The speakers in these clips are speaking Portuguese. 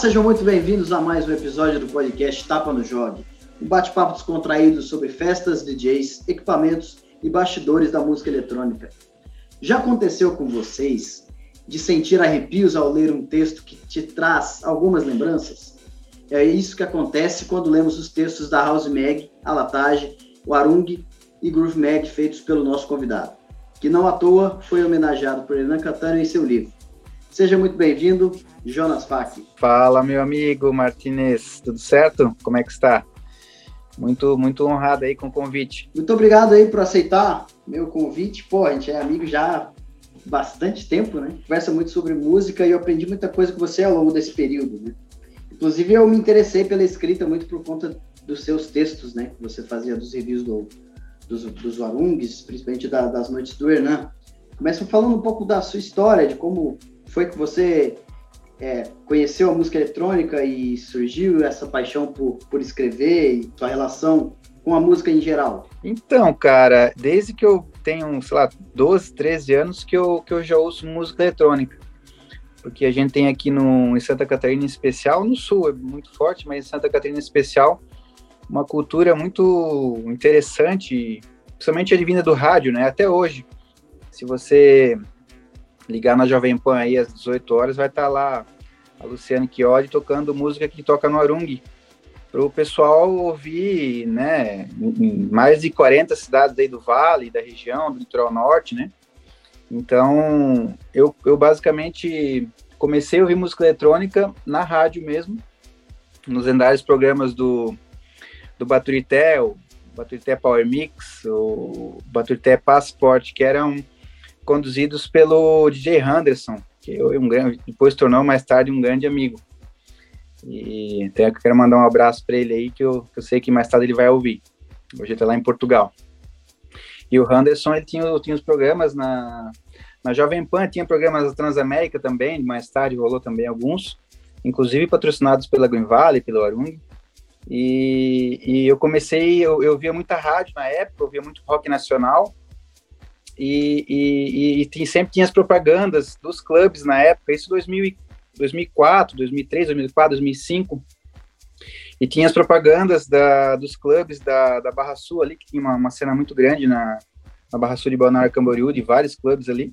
Sejam muito bem-vindos a mais um episódio do podcast Tapa no Jogue. Um bate-papo descontraído sobre festas, DJs, equipamentos e bastidores da música eletrônica. Já aconteceu com vocês de sentir arrepios ao ler um texto que te traz algumas lembranças? É isso que acontece quando lemos os textos da House Mag, Alatage, Warung e Groove Mag feitos pelo nosso convidado, que não à toa foi homenageado por Renan Catano em seu livro. Seja muito bem-vindo, Jonas Fak. Fala, meu amigo Martinez, tudo certo? Como é que está? Muito, muito honrado aí com o convite. Muito obrigado aí por aceitar meu convite. Pô, a gente é amigo já há bastante tempo, né? Conversa muito sobre música e eu aprendi muita coisa com você ao longo desse período, né? Inclusive, eu me interessei pela escrita muito por conta dos seus textos, né? Que você fazia dos reviews do, dos, dos Warungs, principalmente da, das noites do Hernan. Começa falando um pouco da sua história, de como foi que você é, conheceu a música eletrônica e surgiu essa paixão por, por escrever e sua relação com a música em geral? Então, cara, desde que eu tenho, sei lá, 12, 13 anos que eu, que eu já ouço música eletrônica. Porque a gente tem aqui no, em Santa Catarina em especial, no sul é muito forte, mas em Santa Catarina em especial, uma cultura muito interessante, principalmente advinda do rádio, né? Até hoje. Se você ligar na Jovem Pan aí às 18 horas, vai estar tá lá a Luciane Chiodi tocando música que toca no Arung, para o pessoal ouvir, né, em mais de 40 cidades aí do Vale, da região, do litoral norte, né? Então, eu, eu basicamente comecei a ouvir música eletrônica na rádio mesmo, nos lendários programas do, do Baturité, o Baturité Power Mix, o Baturité Passport, que eram conduzidos pelo DJ Henderson, que eu, um grande, depois tornou mais tarde um grande amigo. E até eu quero mandar um abraço para ele aí, que eu, que eu, sei que mais tarde ele vai ouvir. Hoje ele está lá em Portugal. E o Henderson, ele tinha, tinha os programas na, na Jovem Pan, tinha programas da Transamérica também, mais tarde rolou também alguns, inclusive patrocinados pela Green Valley, pelo Arung. E, e eu comecei, eu, eu via muita rádio na época, eu via muito rock nacional, e, e, e, sempre tinha as propagandas dos clubes na época, isso 2000, 2004, 2003, 2004, 2005, e tinha as propagandas da, dos clubes da, da Barra Sul ali, que tinha uma, uma cena muito grande na, na Barra Sul de Balneário Camboriú, de vários clubes ali,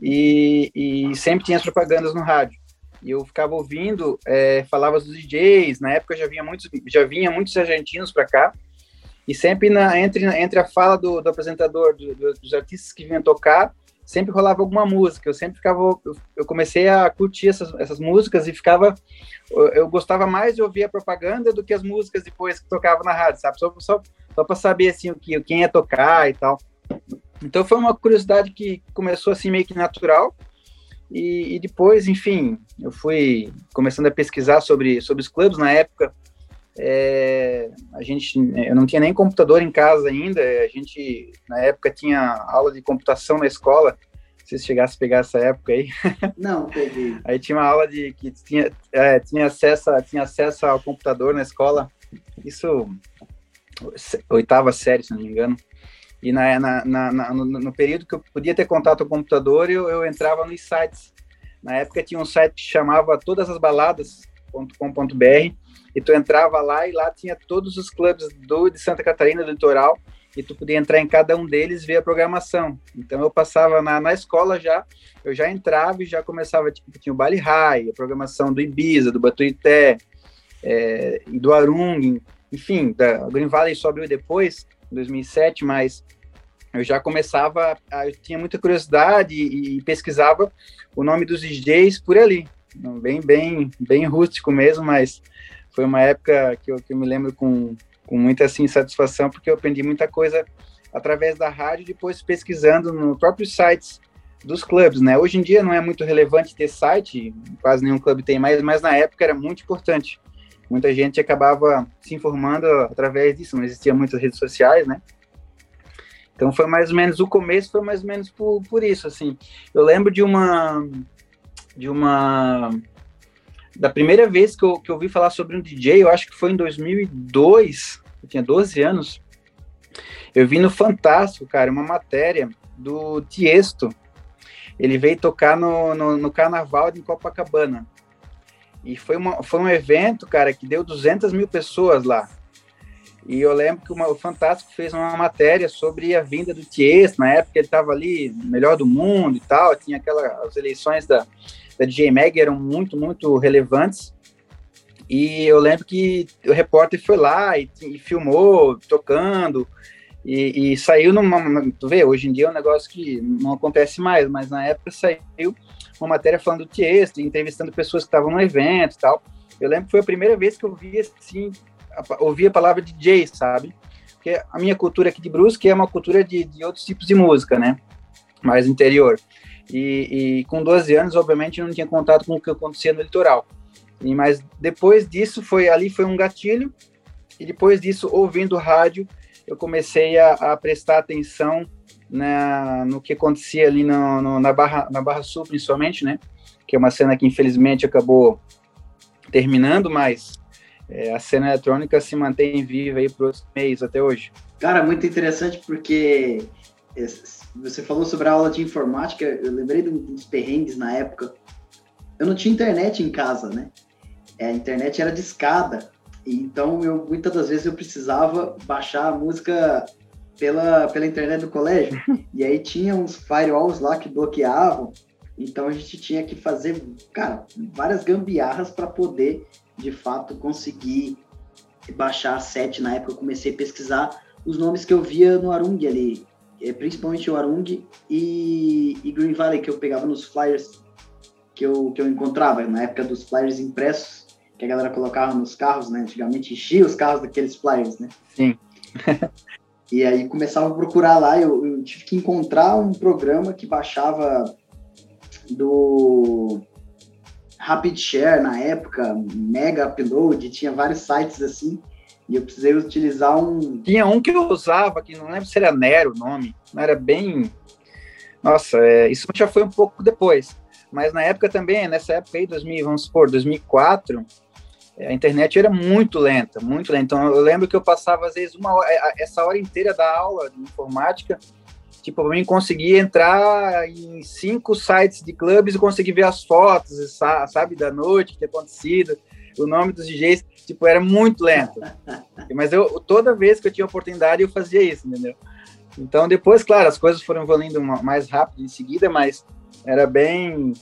e, e sempre tinha as propagandas no rádio. E eu ficava ouvindo, é, falava dos DJs, na época já vinha muitos, já vinha muitos argentinos para cá, e sempre na, entre, entre a fala do, do apresentador, do, do, dos artistas que vinham tocar, sempre rolava alguma música. Eu sempre ficava. Eu, eu comecei a curtir essas, essas músicas e ficava. Eu, eu, gostava mais de ouvir a propaganda do que as músicas depois que tocava na rádio, sabe? Só, só, só para saber assim, o que, quem ia tocar e tal. Então foi uma curiosidade que começou assim meio que natural. E, e, depois, enfim, eu fui começando a pesquisar sobre, sobre os clubes na época. É, a gente, eu não tinha nem computador em casa ainda. A gente, na época, tinha aula de computação na escola. Se chegasse a pegar essa época aí. Não, peguei. aí tinha uma aula de que tinha, é, tinha, acesso, tinha acesso ao computador na escola. Isso, oitava série, se não me engano. E na, na, na, no, no, período que eu podia ter contato com o computador, eu, eu entrava nos sites. Na época tinha um site que chamava todas as baladas.com.br e tu entrava lá e lá tinha todos os clubes do de Santa Catarina do litoral e tu podia entrar em cada um deles ver a programação. Então eu passava na, na escola já, eu já entrava e já começava, tipo, tinha o Bali High, a programação do Ibiza, do Batuité, é, e do Arung, enfim, da Green Valley só abriu depois, em 2007, mas eu já começava, eu tinha muita curiosidade e, e pesquisava o nome dos DJs por ali, bem, bem, bem rústico mesmo, mas foi uma época que eu, que eu me lembro com, com muita assim, satisfação, porque eu aprendi muita coisa através da rádio, depois pesquisando no próprios sites dos clubes, né? Hoje em dia não é muito relevante ter site, quase nenhum clube tem mais, mas na época era muito importante. Muita gente acabava se informando através disso, não existia muitas redes sociais, né? Então foi mais ou menos o começo, foi mais ou menos por, por isso, assim. Eu lembro de uma de uma da primeira vez que eu, que eu ouvi falar sobre um DJ, eu acho que foi em 2002, eu tinha 12 anos, eu vi no Fantástico, cara, uma matéria do Tiesto. Ele veio tocar no, no, no carnaval de Copacabana. E foi, uma, foi um evento, cara, que deu 200 mil pessoas lá. E eu lembro que uma, o Fantástico fez uma matéria sobre a vinda do Tiesto, na época ele estava ali, melhor do mundo e tal, tinha aquelas as eleições da, da DJ Mag eram muito, muito relevantes. E eu lembro que o repórter foi lá e, e filmou, tocando, e, e, saiu numa. Tu vê, hoje em dia é um negócio que não acontece mais, mas na época saiu uma matéria falando do Tiesto, entrevistando pessoas que estavam no evento e tal. Eu lembro que foi a primeira vez que eu vi assim, ouvir a palavra DJ, sabe? Porque a minha cultura aqui de Brusque é uma cultura de, de outros tipos de música, né? Mais interior. E, e, com 12 anos, obviamente, não tinha contato com o que acontecia no litoral. E, mas depois disso, foi ali foi um gatilho. E depois disso, ouvindo rádio, eu comecei a, a prestar atenção na, no que acontecia ali no, no, na, Barra, na Barra Sul, principalmente, né? Que é uma cena que infelizmente acabou terminando, mas é, a cena eletrônica se mantém viva aí por outros meses até hoje. Cara, muito interessante porque você falou sobre a aula de informática, eu lembrei dos perrengues na época. Eu não tinha internet em casa, né? É, a internet era de escada, então eu muitas das vezes eu precisava baixar a música pela, pela internet do colégio. e aí tinha uns firewalls lá que bloqueavam, então a gente tinha que fazer, cara, várias gambiarras para poder de fato conseguir baixar a set. Na época eu comecei a pesquisar os nomes que eu via no Arung ali, principalmente o Arung e, e Green Valley, que eu pegava nos flyers que eu, que eu encontrava, na época dos flyers impressos, que a galera colocava nos carros, né? Antigamente enchia os carros daqueles flyers, né? Sim. e aí começava a procurar lá, eu, eu tive que encontrar um programa que baixava do Rapid Share na época, Mega Upload, tinha vários sites assim, e eu precisei utilizar um. Tinha um que eu usava, que não lembro se era Nero o nome, não era bem. Nossa, é, isso já foi um pouco depois. Mas na época também, nessa época aí, 2000, vamos supor, 2004, a internet era muito lenta, muito lenta. Então eu lembro que eu passava às vezes uma hora, essa hora inteira da aula de informática tipo, para mim conseguir entrar em cinco sites de clubes e conseguir ver as fotos, sabe, da noite que tinha acontecido, o nome dos DJs, tipo, era muito lento. Mas eu, toda vez que eu tinha oportunidade, eu fazia isso, entendeu? Então, depois, claro, as coisas foram evoluindo mais rápido em seguida, mas era bem...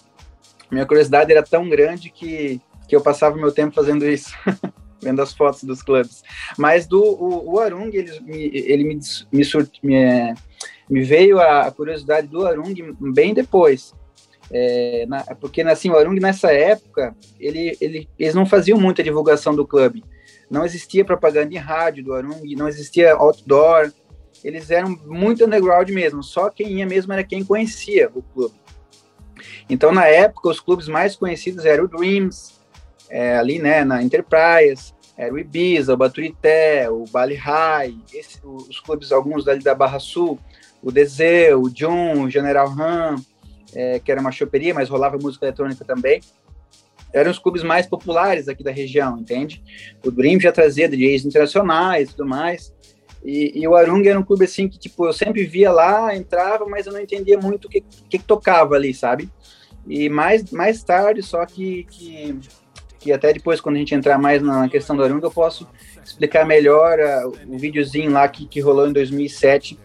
Minha curiosidade era tão grande que, que eu passava meu tempo fazendo isso. vendo as fotos dos clubes. Mas do o, o Arung, ele, ele me, me, me, me veio a, curiosidade do Arung bem depois. É, na, porque assim, o Arung nessa época, ele, ele, eles não faziam muita divulgação do clube. Não existia propaganda em rádio do Arung, não existia outdoor. Eles eram muito underground mesmo, só quem ia mesmo era quem conhecia o clube. Então, na época, os clubes mais conhecidos eram o Dreams, é, ali né, na Enterprise, era o Ibiza, o Baturité, o Bali High, esse, os clubes, alguns dali da Barra Sul, o Dezê, o John, o General Han, é, que era uma choperia, mas rolava música eletrônica também. Eram os clubes mais populares aqui da região, entende? O Dream já trazia DJs internacionais e tudo mais. E, e, o Arung era um clube assim que, tipo, eu sempre via lá, entrava, mas eu não entendia muito o que, que, que tocava ali, sabe? E mais, mais tarde, só que, que, que até depois, quando a gente entrar mais na questão do Arung, eu posso explicar melhor uh, o videozinho lá que, que rolou em 2007,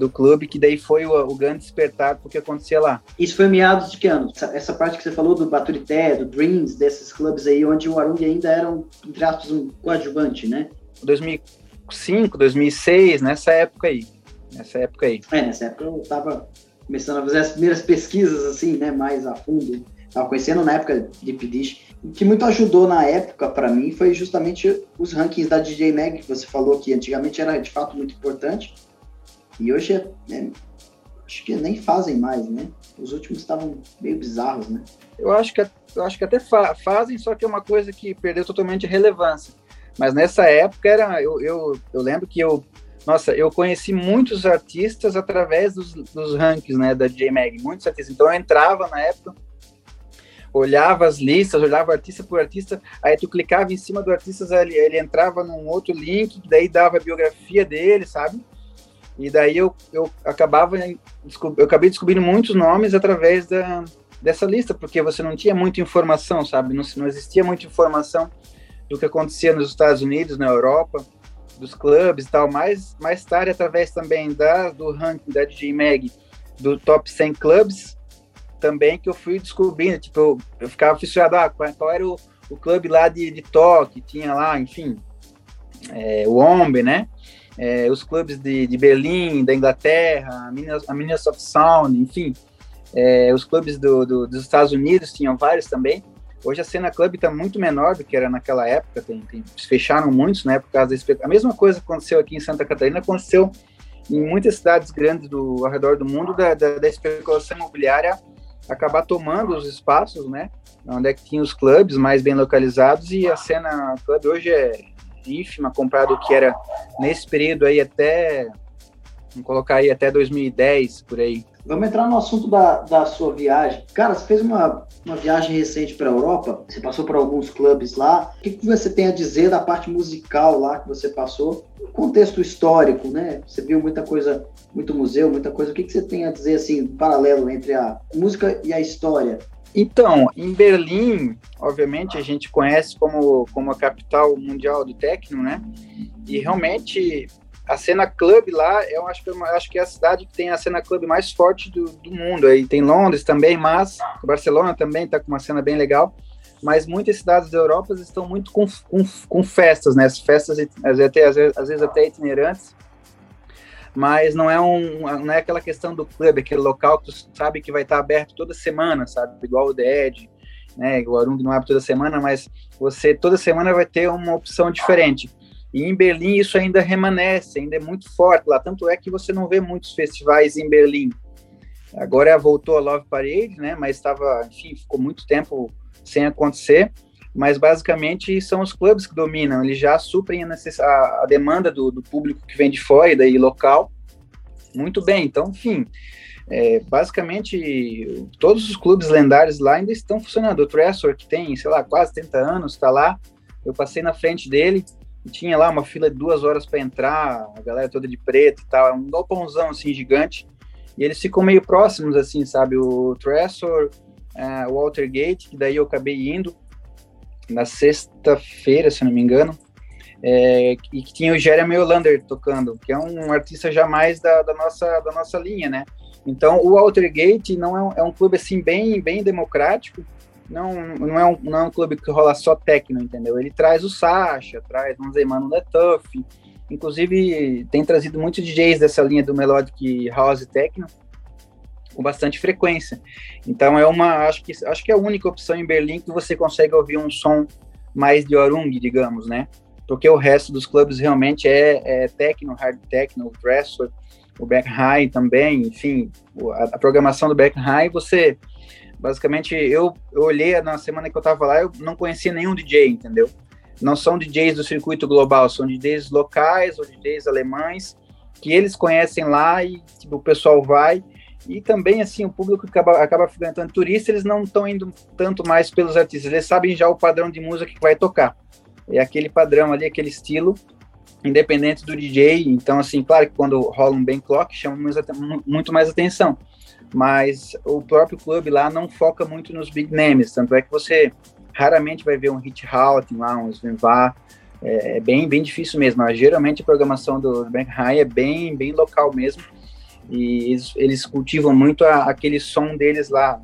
do clube, que daí foi o, o grande despertar porque acontecia lá. Isso foi meados de que ano? Essa, essa, parte que você falou do Baturité, do Dreams, desses clubes aí, onde o Arung ainda era, um, entre aspas, um coadjuvante, né? 2005, 2006, nessa época aí. Nessa época aí. É, nessa época eu tava começando a fazer as primeiras pesquisas, assim, né, mais a fundo. Tava conhecendo na época de Pidish. O que muito ajudou na época para mim foi justamente os rankings da DJ Mag, que você falou que antigamente era de fato muito importante e hoje é, é, acho que nem fazem mais, né? Os últimos estavam meio bizarros, né? Eu acho que, eu acho que até fa fazem, só que é uma coisa que perdeu totalmente relevância. Mas nessa época era, eu, eu, eu lembro que eu, nossa, eu conheci muitos artistas através dos, dos rankings, né, da J-Mag, muitos artistas. Então eu entrava na época, olhava as listas, olhava artista por artista, aí tu clicava em cima do artista, ele, ele entrava num outro link, daí dava a biografia dele, sabe? E daí eu, eu acabava eu acabei descobrindo muitos nomes através da, dessa lista, porque você não tinha muita informação, sabe? Não, não existia muita informação do que acontecia nos Estados Unidos, na Europa, dos clubes e tal. Mais, mais tarde, através também da, do ranking da DJ Mag, do top 100 clubes, também que eu fui descobrindo, tipo, eu, eu ficava fissurado, ah, qual, qual era o, o clube lá de, de toque, tinha lá, enfim, é, o Ombe, né? É, os clubes de, de Berlim, da Inglaterra, a Minnesota Sound, enfim, é, os clubes do, do, dos Estados Unidos tinham vários também. Hoje a cena club está muito menor do que era naquela época, tem, tem, fecharam muitos, né, por causa da A mesma coisa aconteceu aqui em Santa Catarina, aconteceu em muitas cidades grandes do, ao redor do mundo, da, da, da especulação imobiliária acabar tomando os espaços, né, onde é que tinha os clubes mais bem localizados, e a cena club hoje é ínfima comparado ao que era nesse período aí até, vamos colocar aí até 2010, por aí. Vamos entrar no assunto da, da sua viagem. Cara, você fez uma, uma viagem recente para a Europa, você passou por alguns clubes lá. O que, que você tem a dizer da parte musical lá que você passou? Contexto histórico, né? Você viu muita coisa, muito museu, muita coisa. O que, que você tem a dizer, assim, paralelo entre a música e a história? Então, em Berlim, obviamente, a gente conhece como, como a capital mundial do techno, né? E realmente a cena club lá, eu acho que, eu acho que é a cidade que tem a cena club mais forte do, do mundo. Aí tem Londres também, mas Barcelona também está com uma cena bem legal. Mas muitas cidades da Europa estão muito com, com, com festas, né? As festas às vezes, até, às vezes até itinerantes. Mas não é, um, não é aquela questão do clube, aquele local que tu sabe que vai estar aberto toda semana, sabe? Igual o Edge, né? O Arung não abre toda semana, mas você toda semana vai ter uma opção diferente. E em Berlim isso ainda remanesce, ainda é muito forte lá. Tanto é que você não vê muitos festivais em Berlim. Agora voltou a Love Parade, né? Mas estava, enfim, ficou muito tempo sem acontecer. Mas basicamente são os clubes que dominam. Eles já suprem a, a, demanda do, do, público que vem de fora e daí local. Muito bem. Então, enfim, é, basicamente todos os clubes lendários lá ainda estão funcionando. O Tressor, que tem, sei lá, quase 30 anos, está lá. Eu passei na frente dele tinha lá uma fila de duas horas para entrar, a galera toda de preto e tal, é um galpãozão assim gigante, e eles ficam meio próximos assim, sabe, o Tressor, uh, o Watergate, que daí eu acabei indo na sexta-feira, se não me engano, é, e que tinha o Jeremy Olander tocando, que é um artista jamais da, da, nossa, da nossa linha, né? Então, o Watergate não é um, é um clube assim bem, bem democrático, não, não, é um, não é um clube que rola só techno, entendeu? Ele traz o Sasha, traz, vamos dizer, Mano Tuff, inclusive tem trazido muitos DJs dessa linha do Melodic House Techno com bastante frequência. Então é uma, acho que, acho que é a única opção em Berlim que você consegue ouvir um som mais de Orung, digamos, né? Porque o resto dos clubes realmente é, é techno, hard techno, o o back high também, enfim, a, a programação do back high você Basicamente, eu, eu olhei na semana que eu tava lá, eu não conhecia nenhum DJ, entendeu? Não são DJs do circuito global, são DJs locais ou DJs alemães que eles conhecem lá e tipo, o pessoal vai. E também, assim, o público acaba, acaba frequentando turista, eles não estão indo tanto mais pelos artistas, eles sabem já o padrão de música que vai tocar. É aquele padrão ali, aquele estilo, independente do DJ. Então, assim, claro que quando rola um bem clock, chama muito mais atenção. Mas o próprio clube lá não foca muito nos big names, tanto é que você raramente vai ver um Hit Houghton lá, um Svenvar, é, é, bem, bem difícil mesmo, geralmente a programação do Bank High é bem, bem local mesmo, e eles, eles cultivam muito a, aquele som deles lá.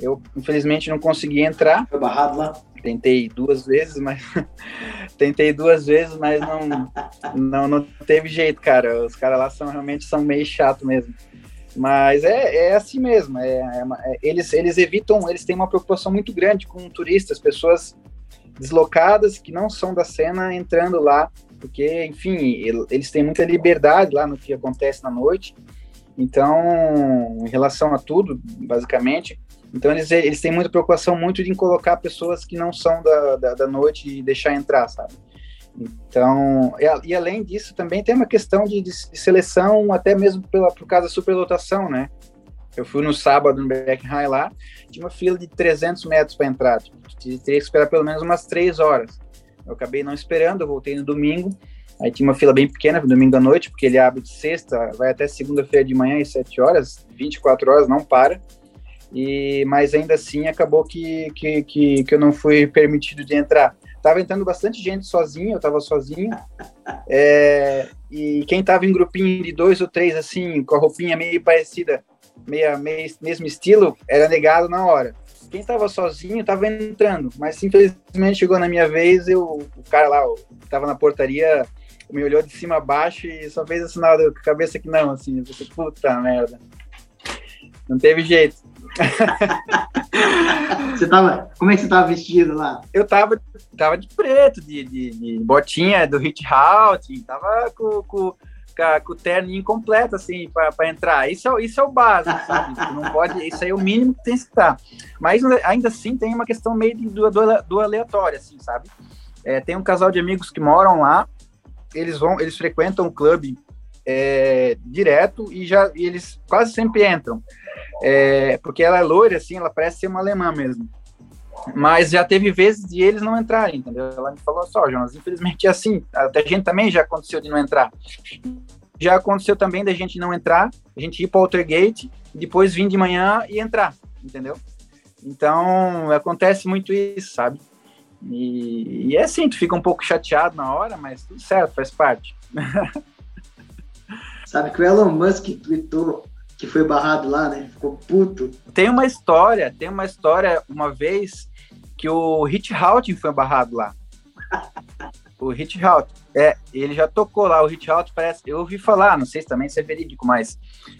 Eu, infelizmente, não consegui entrar. Foi barrado lá? Tentei duas vezes, mas tentei duas vezes, mas não, não, não teve jeito, cara. Os caras lá são realmente são meio chato mesmo. Mas é, é assim mesmo. É, é, é, eles, eles evitam, eles têm uma preocupação muito grande com turistas, pessoas deslocadas que não são da cena entrando lá, porque, enfim, eles têm muita liberdade lá no que acontece na noite. Então, em relação a tudo, basicamente, então eles, eles têm muita preocupação muito em colocar pessoas que não são da, da, da noite e deixar entrar, sabe? Então, e, e, além disso, também tem uma questão de, de, seleção, até mesmo pela, por causa da superlotação, né? Eu fui no sábado no High lá, tinha uma fila de 300 metros para entrar, tipo, teria que esperar pelo menos umas três horas. Eu acabei não esperando, eu voltei no domingo, aí tinha uma fila bem pequena, domingo à noite, porque ele abre de sexta, vai até segunda-feira de manhã, às 7 horas, 24 horas, não para. E, mas ainda assim acabou que, que, que, que eu não fui permitido de entrar. Tava entrando bastante gente sozinha, eu tava sozinho. É, e quem tava em grupinho de dois ou três, assim, com a roupinha meio parecida, meio, meio mesmo estilo, era negado na hora. Quem estava sozinho estava entrando, mas simplesmente chegou na minha vez, eu, o cara lá, que estava na portaria, me olhou de cima a baixo e só fez o sinal da cabeça que não, assim, eu falei, puta merda. Não teve jeito. você tava, como é que você tava vestido lá? Eu tava, tava de preto, de, de, de botinha do Hit Out, tava com, com, com, o terno incompleto, assim, para entrar. Isso é, isso é o básico, sabe? não pode, isso aí é o mínimo que tem que estar. Mas ainda assim tem uma questão meio do, do, do aleatório, assim, sabe? É, tem um casal de amigos que moram lá, eles vão, eles frequentam o clube é, direto e já e eles quase sempre entram. É, porque ela é loira, assim, ela parece ser uma alemã mesmo. Mas já teve vezes de eles não entrarem, entendeu? Ela me falou só, Jonas, infelizmente é assim. Até a gente também já aconteceu de não entrar. Já aconteceu também da gente não entrar, a gente ir para o Altergate, depois vir de manhã e entrar, entendeu? Então, acontece muito isso, sabe? E, e é assim, tu fica um pouco chateado na hora, mas tudo certo, faz parte. Sabe que o Elon Musk tweetou que foi barrado lá, né? Ficou puto. Tem uma história, tem uma história, uma vez, que o Hit Houghton foi barrado lá. o Hit Houghton. É, ele já tocou lá, o Hit Houghton parece, eu ouvi falar, não sei se também se é verídico, mas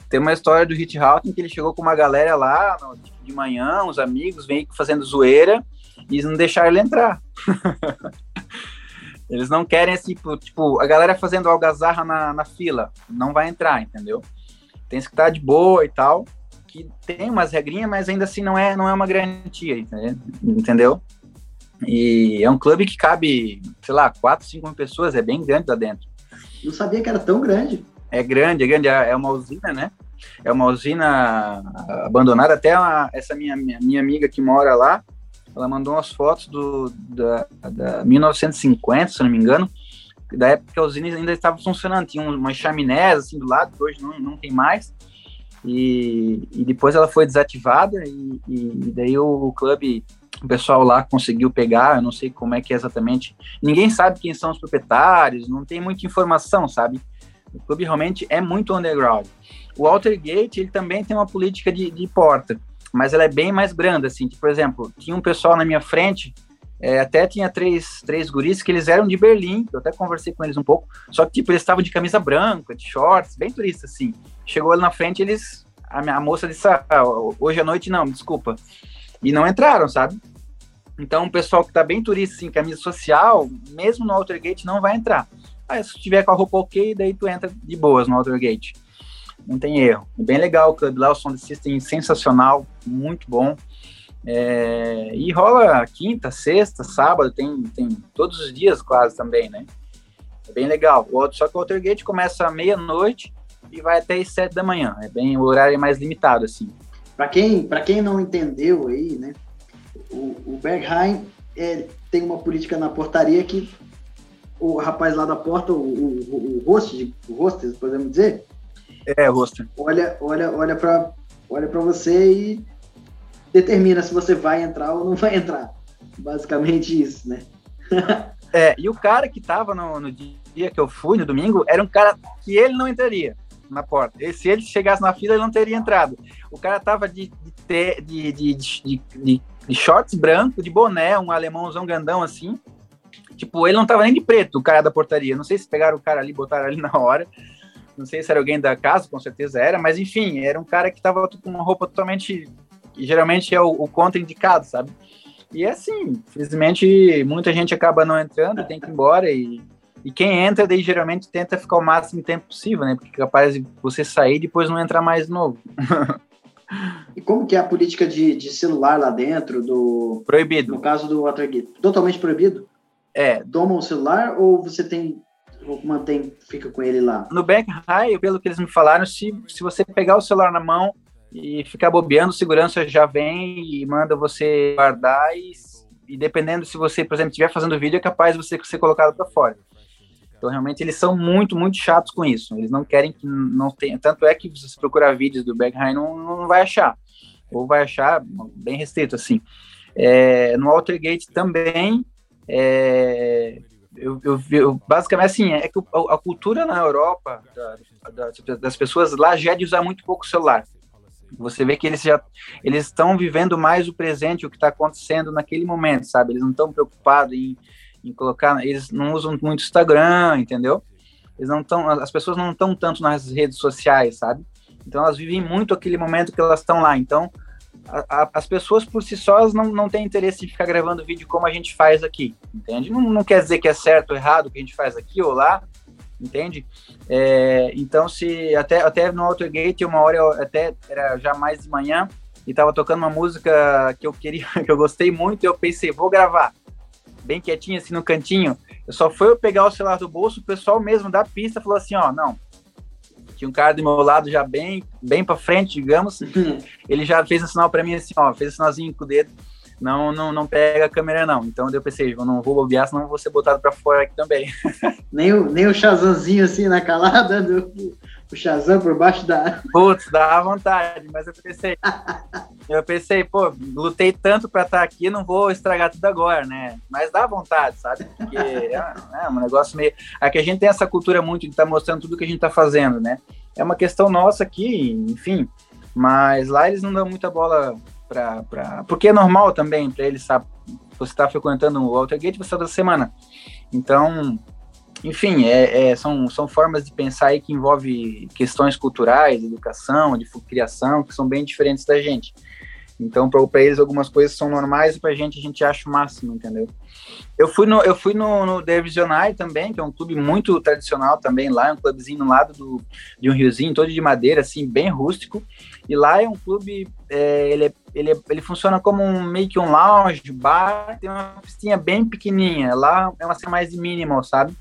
tem uma história do Hit Houghton que ele chegou com uma galera lá, no, de manhã, uns amigos, vem fazendo zoeira, e não deixaram ele entrar. Eles não querem, assim, tipo, a galera fazendo algazarra na, na fila, não vai entrar, entendeu? tem que estar de boa e tal, que tem umas regrinhas, mas ainda assim não é, não é uma garantia, entendeu? E é um clube que cabe, sei lá, quatro, cinco mil pessoas, é bem grande lá dentro. Não sabia que era tão grande. É grande, é grande, é, é uma usina, né? É uma usina abandonada. Até uma, essa minha, minha, minha amiga que mora lá, ela mandou umas fotos do, da, da 1950, se não me engano, da época que a usina ainda estava funcionando, tinha umas chaminés assim do lado, hoje não, não tem mais. E, e depois ela foi desativada e, e daí o, o, clube, o pessoal lá conseguiu pegar, eu não sei como é que é exatamente. Ninguém sabe quem são os proprietários, não tem muita informação, sabe? O clube realmente é muito underground. O Altergate, ele também tem uma política de, de porta, mas ela é bem mais grande, assim. Que, por exemplo, tinha um pessoal na minha frente é, até tinha três, três guris que eles eram de Berlim, eu até conversei com eles um pouco, só que, tipo, eles estavam de camisa branca, de shorts, bem turista, assim. Chegou ali na frente, eles... A, minha, a moça disse, ah, hoje à noite não, desculpa. E não entraram, sabe? Então, o pessoal que tá bem turista, assim, camisa social, mesmo no Altergate, não vai entrar. Aí, se tiver com a roupa ok, daí tu entra de boas no Altergate. Não tem erro. É bem legal o clube lá, o Sound System sensacional, muito bom. É, e rola quinta, sexta, sábado, tem, tem todos os dias quase também, né? É bem legal. O só que o Watergate começa à meia-noite e vai até as sete da manhã. É bem o horário é mais limitado, assim. Para quem, quem não entendeu aí, né? O, o Bergheim é, tem uma política na portaria que o rapaz lá da porta, o, o, o host, o podemos dizer? É, host. Olha, olha, olha para olha para você e determina se você vai entrar ou não vai entrar. Basicamente isso, né? é, e o cara que tava no, no, dia que eu fui, no domingo, era um cara que ele não entraria na porta. E se ele chegasse na fila, ele não teria entrado. O cara tava de, de, de, de, de, de, de shorts branco, de boné, um alemãozão grandão assim. Tipo, ele não tava nem de preto, o cara da portaria. Não sei se pegaram o cara ali, botaram ali na hora. Não sei se era alguém da casa, com certeza era, mas enfim, era um cara que tava com uma roupa totalmente geralmente é o, o contraindicado, sabe? E é assim, infelizmente, muita gente acaba não entrando, tem que ir embora e, e quem entra, daí geralmente tenta ficar o máximo tempo possível, né? Porque é capaz de você sair e depois não entrar mais de novo. e como que é a política de, de celular lá dentro do... Proibido. No caso do Watergate. Totalmente proibido? É. Toma o celular ou você tem mantém, fica com ele lá? No Back High, pelo que eles me falaram, se, se você pegar o celular na mão, e ficar bobeando, segurança já vem e manda você guardar e, e dependendo se você, por exemplo, estiver fazendo vídeo, é capaz de você ser colocado para fora. Então, realmente, eles são muito, muito chatos com isso. Eles não querem que não tenha. Tanto é que se você procurar vídeos do Berghain, não, não vai achar. ou vai achar bem restrito, assim. É, no Altergate também, é, eu, eu, eu, basicamente, assim, é que a, a cultura na Europa, da, da, das pessoas lá, já é de usar muito pouco celular. Você vê que eles já eles estão vivendo mais o presente, o que está acontecendo naquele momento, sabe? Eles não estão preocupados em, em colocar, eles não usam muito Instagram, entendeu? Eles não estão, as pessoas não estão tanto nas redes sociais, sabe? Então elas vivem muito aquele momento que elas estão lá. Então a, a, as pessoas por si só não, não têm interesse em ficar gravando vídeo como a gente faz aqui, entende? Não, não quer dizer que é certo ou errado o que a gente faz aqui ou lá, entende? É, então, se até, até no Autogate, uma hora eu até era já mais de manhã e tava tocando uma música que eu queria, que eu gostei muito, e eu pensei, vou gravar bem quietinho assim no cantinho. Eu só foi eu pegar o celular do bolso, o pessoal mesmo da pista falou assim, ó, não, tinha um cara do meu lado já bem, bem para frente, digamos. Uhum. Ele já fez um sinal para mim assim, ó, fez um sinalzinho com o dedo. Não, não, não pega a câmera não. Então eu pensei, eu não vou bobear, senão vou ser botado para fora aqui também. Nem o, nem o Shazamzinho assim na calada do, o Shazam por baixo da. Putz, dá vontade, mas eu pensei. eu pensei, pô, lutei tanto pra estar aqui, não vou estragar tudo agora, né? Mas dá vontade, sabe? Porque é, é um negócio meio. Aqui a gente tem essa cultura muito de estar tá mostrando tudo que a gente tá fazendo, né? É uma questão nossa aqui, enfim. Mas lá eles não dão muita bola pra. pra... Porque é normal também pra eles, sabe? Você tá frequentando o Altergate, você tá da semana. Então, enfim, é, é, são, são formas de pensar aí que envolve questões culturais, educação, de criação, que são bem diferentes da gente. Então, para eles, algumas coisas são normais e para a gente, a gente acha o máximo, entendeu? Eu fui no, eu fui no, no Divisionai também, que é um clube muito tradicional também lá, é um clubezinho no lado do, de um riozinho, todo de madeira, assim, bem rústico. E lá é um clube, é, ele, é, ele, é, ele funciona como um, meio que um lounge, bar, tem uma pistinha bem pequenininha. Lá é uma cena mais minimal, sabe?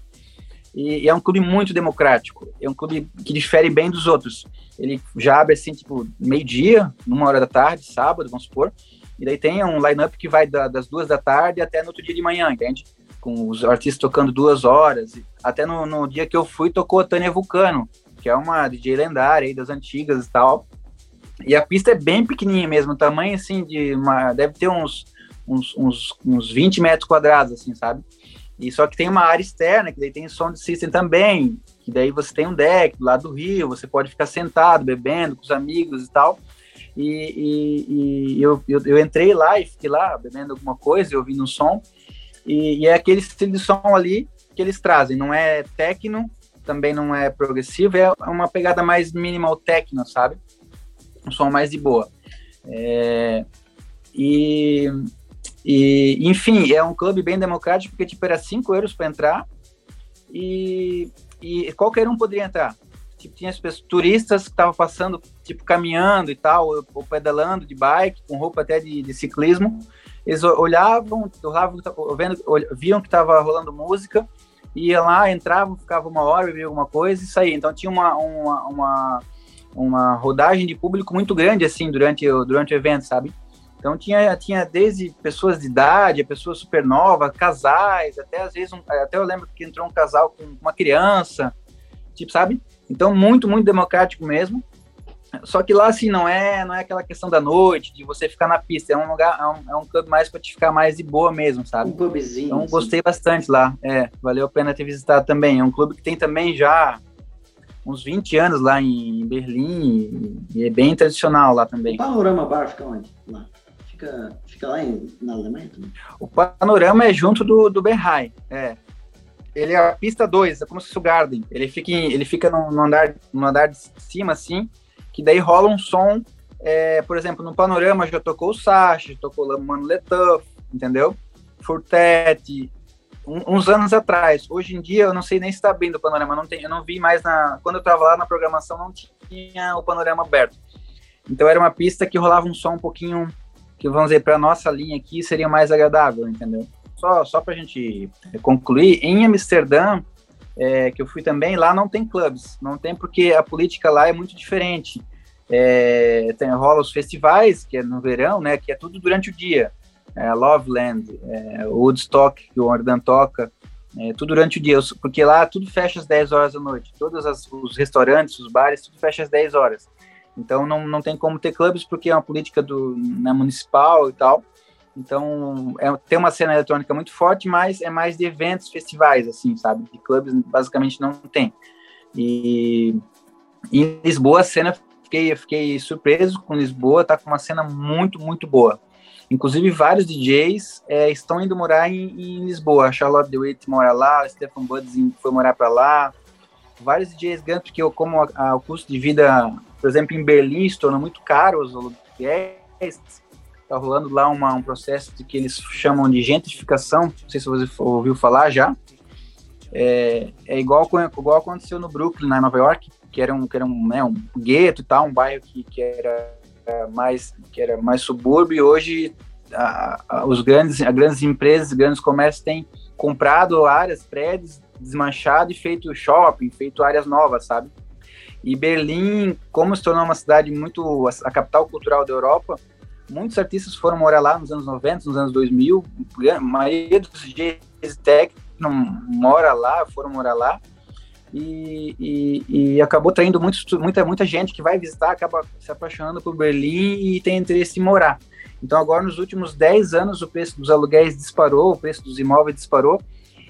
E, e, é um clube muito democrático. É um clube que difere bem dos outros. Ele já abre assim, tipo, meio-dia, numa hora da tarde, sábado, vamos supor. E daí tem um line-up que vai da, das duas da tarde até no outro dia de manhã, entende? Com os artistas tocando duas horas. Até no, no dia que eu fui, tocou a Tânia Vulcano, que é uma DJ lendária aí das antigas e tal. E a pista é bem pequenininha mesmo, tamanho assim de uma. Deve ter uns, uns, uns, uns 20 metros quadrados, assim, sabe? E só que tem uma área externa, que daí tem sound system também, que daí você tem um deck do lado do rio, você pode ficar sentado, bebendo com os amigos e tal. E, e, e eu, eu, eu, entrei lá e fiquei lá bebendo alguma coisa, ouvindo um som, e, e, é aquele estilo de som ali que eles trazem, não é techno, também não é progressivo, é uma pegada mais minimal techno, sabe? Um som mais de boa. É, e e, enfim, é um clube bem democrático, porque tipo, era 5 euros para entrar e, e qualquer um poderia entrar. Tipo, tinha as pessoas, turistas que estavam passando, tipo, caminhando e tal, ou, ou, pedalando de bike, com roupa até de, de ciclismo. Eles olhavam, olhavam vendo, viam que estava rolando música, iam lá, entravam, ficavam uma hora, bebiam alguma coisa e saíam. Então tinha uma, uma, uma, uma rodagem de público muito grande, assim, durante, durante o evento, sabe? Então tinha, tinha desde pessoas de idade, pessoas super novas, casais, até às vezes, um, até eu lembro que entrou um casal com uma criança, tipo, sabe? Então muito, muito democrático mesmo. Só que lá, assim, não é, não é aquela questão da noite, de você ficar na pista, é um lugar, é um, é um clube mais para te ficar mais de boa mesmo, sabe? Um clubezinho. Então gostei bastante lá, é, valeu a pena ter visitado também. É um clube que tem também já uns 20 anos lá em Berlim e é bem tradicional lá também. O Panorama Bar fica onde? Lá fica, fica lá em, na Alemanha também? O panorama é junto do, do Berheim, é. Ele é a pista 2, é como se fosse o Garden. Ele fica, em, ele fica no, no, andar, no andar de cima, assim, que daí rola um som, é, por exemplo, no panorama já tocou o Sacha, tocou o Mano Letuff, entendeu? Fortet, um, uns anos atrás. Hoje em dia, eu não sei nem se está abrindo o panorama, não tem, eu não vi mais na. Quando eu estava lá na programação, não tinha o panorama aberto. Então era uma pista que rolava um som um pouquinho que vamos dizer para nossa linha aqui seria mais agradável, entendeu? Só só para a gente concluir, em Amsterdã é, que eu fui também, lá não tem clubes, não tem porque a política lá é muito diferente. É, tem rola os festivais que é no verão, né? Que é tudo durante o dia. É, Loveland, é, Woodstock que o Ardan toca, é, tudo durante o dia, porque lá tudo fecha às 10 horas da noite. Todos as, os restaurantes, os bares, tudo fecha às 10 horas. Então não, não tem como ter clubes porque é uma política do né, municipal e tal. Então é, tem uma cena eletrônica muito forte, mas é mais de eventos, festivais, assim, sabe? De clubes basicamente não tem. E, em Lisboa a cena fiquei fiquei surpreso com Lisboa, tá com uma cena muito muito boa. Inclusive vários DJs é, estão indo morar em, em Lisboa. A Charlotte DeWitt mora lá, o Stefan Buds foi morar para lá. Vários DJs ganham porque como a, a, o custo de vida por exemplo, em Berlim se torna muito caro os aluguéis. Está rolando lá uma, um processo de que eles chamam de gentrificação. Não sei se você ouviu falar já. É, é igual, igual aconteceu no Brooklyn, na Nova York, que era um, que era um, né, um gueto e tal, um bairro que, que, era, mais, que era mais subúrbio, e hoje a, a, os grandes, as grandes empresas, grandes comércios têm comprado áreas, prédios, desmanchado e feito shopping, feito áreas novas, sabe? E Berlim, como se tornou uma cidade muito a capital cultural da Europa, muitos artistas foram morar lá nos anos 90, nos anos 2000, a maioria dos DJs tech mora lá, foram morar lá, e, e, e, acabou traindo muita, muita gente que vai visitar, acaba se apaixonando por Berlim e tem interesse em morar. Então agora, nos últimos 10 anos, o preço dos aluguéis disparou, o preço dos imóveis disparou,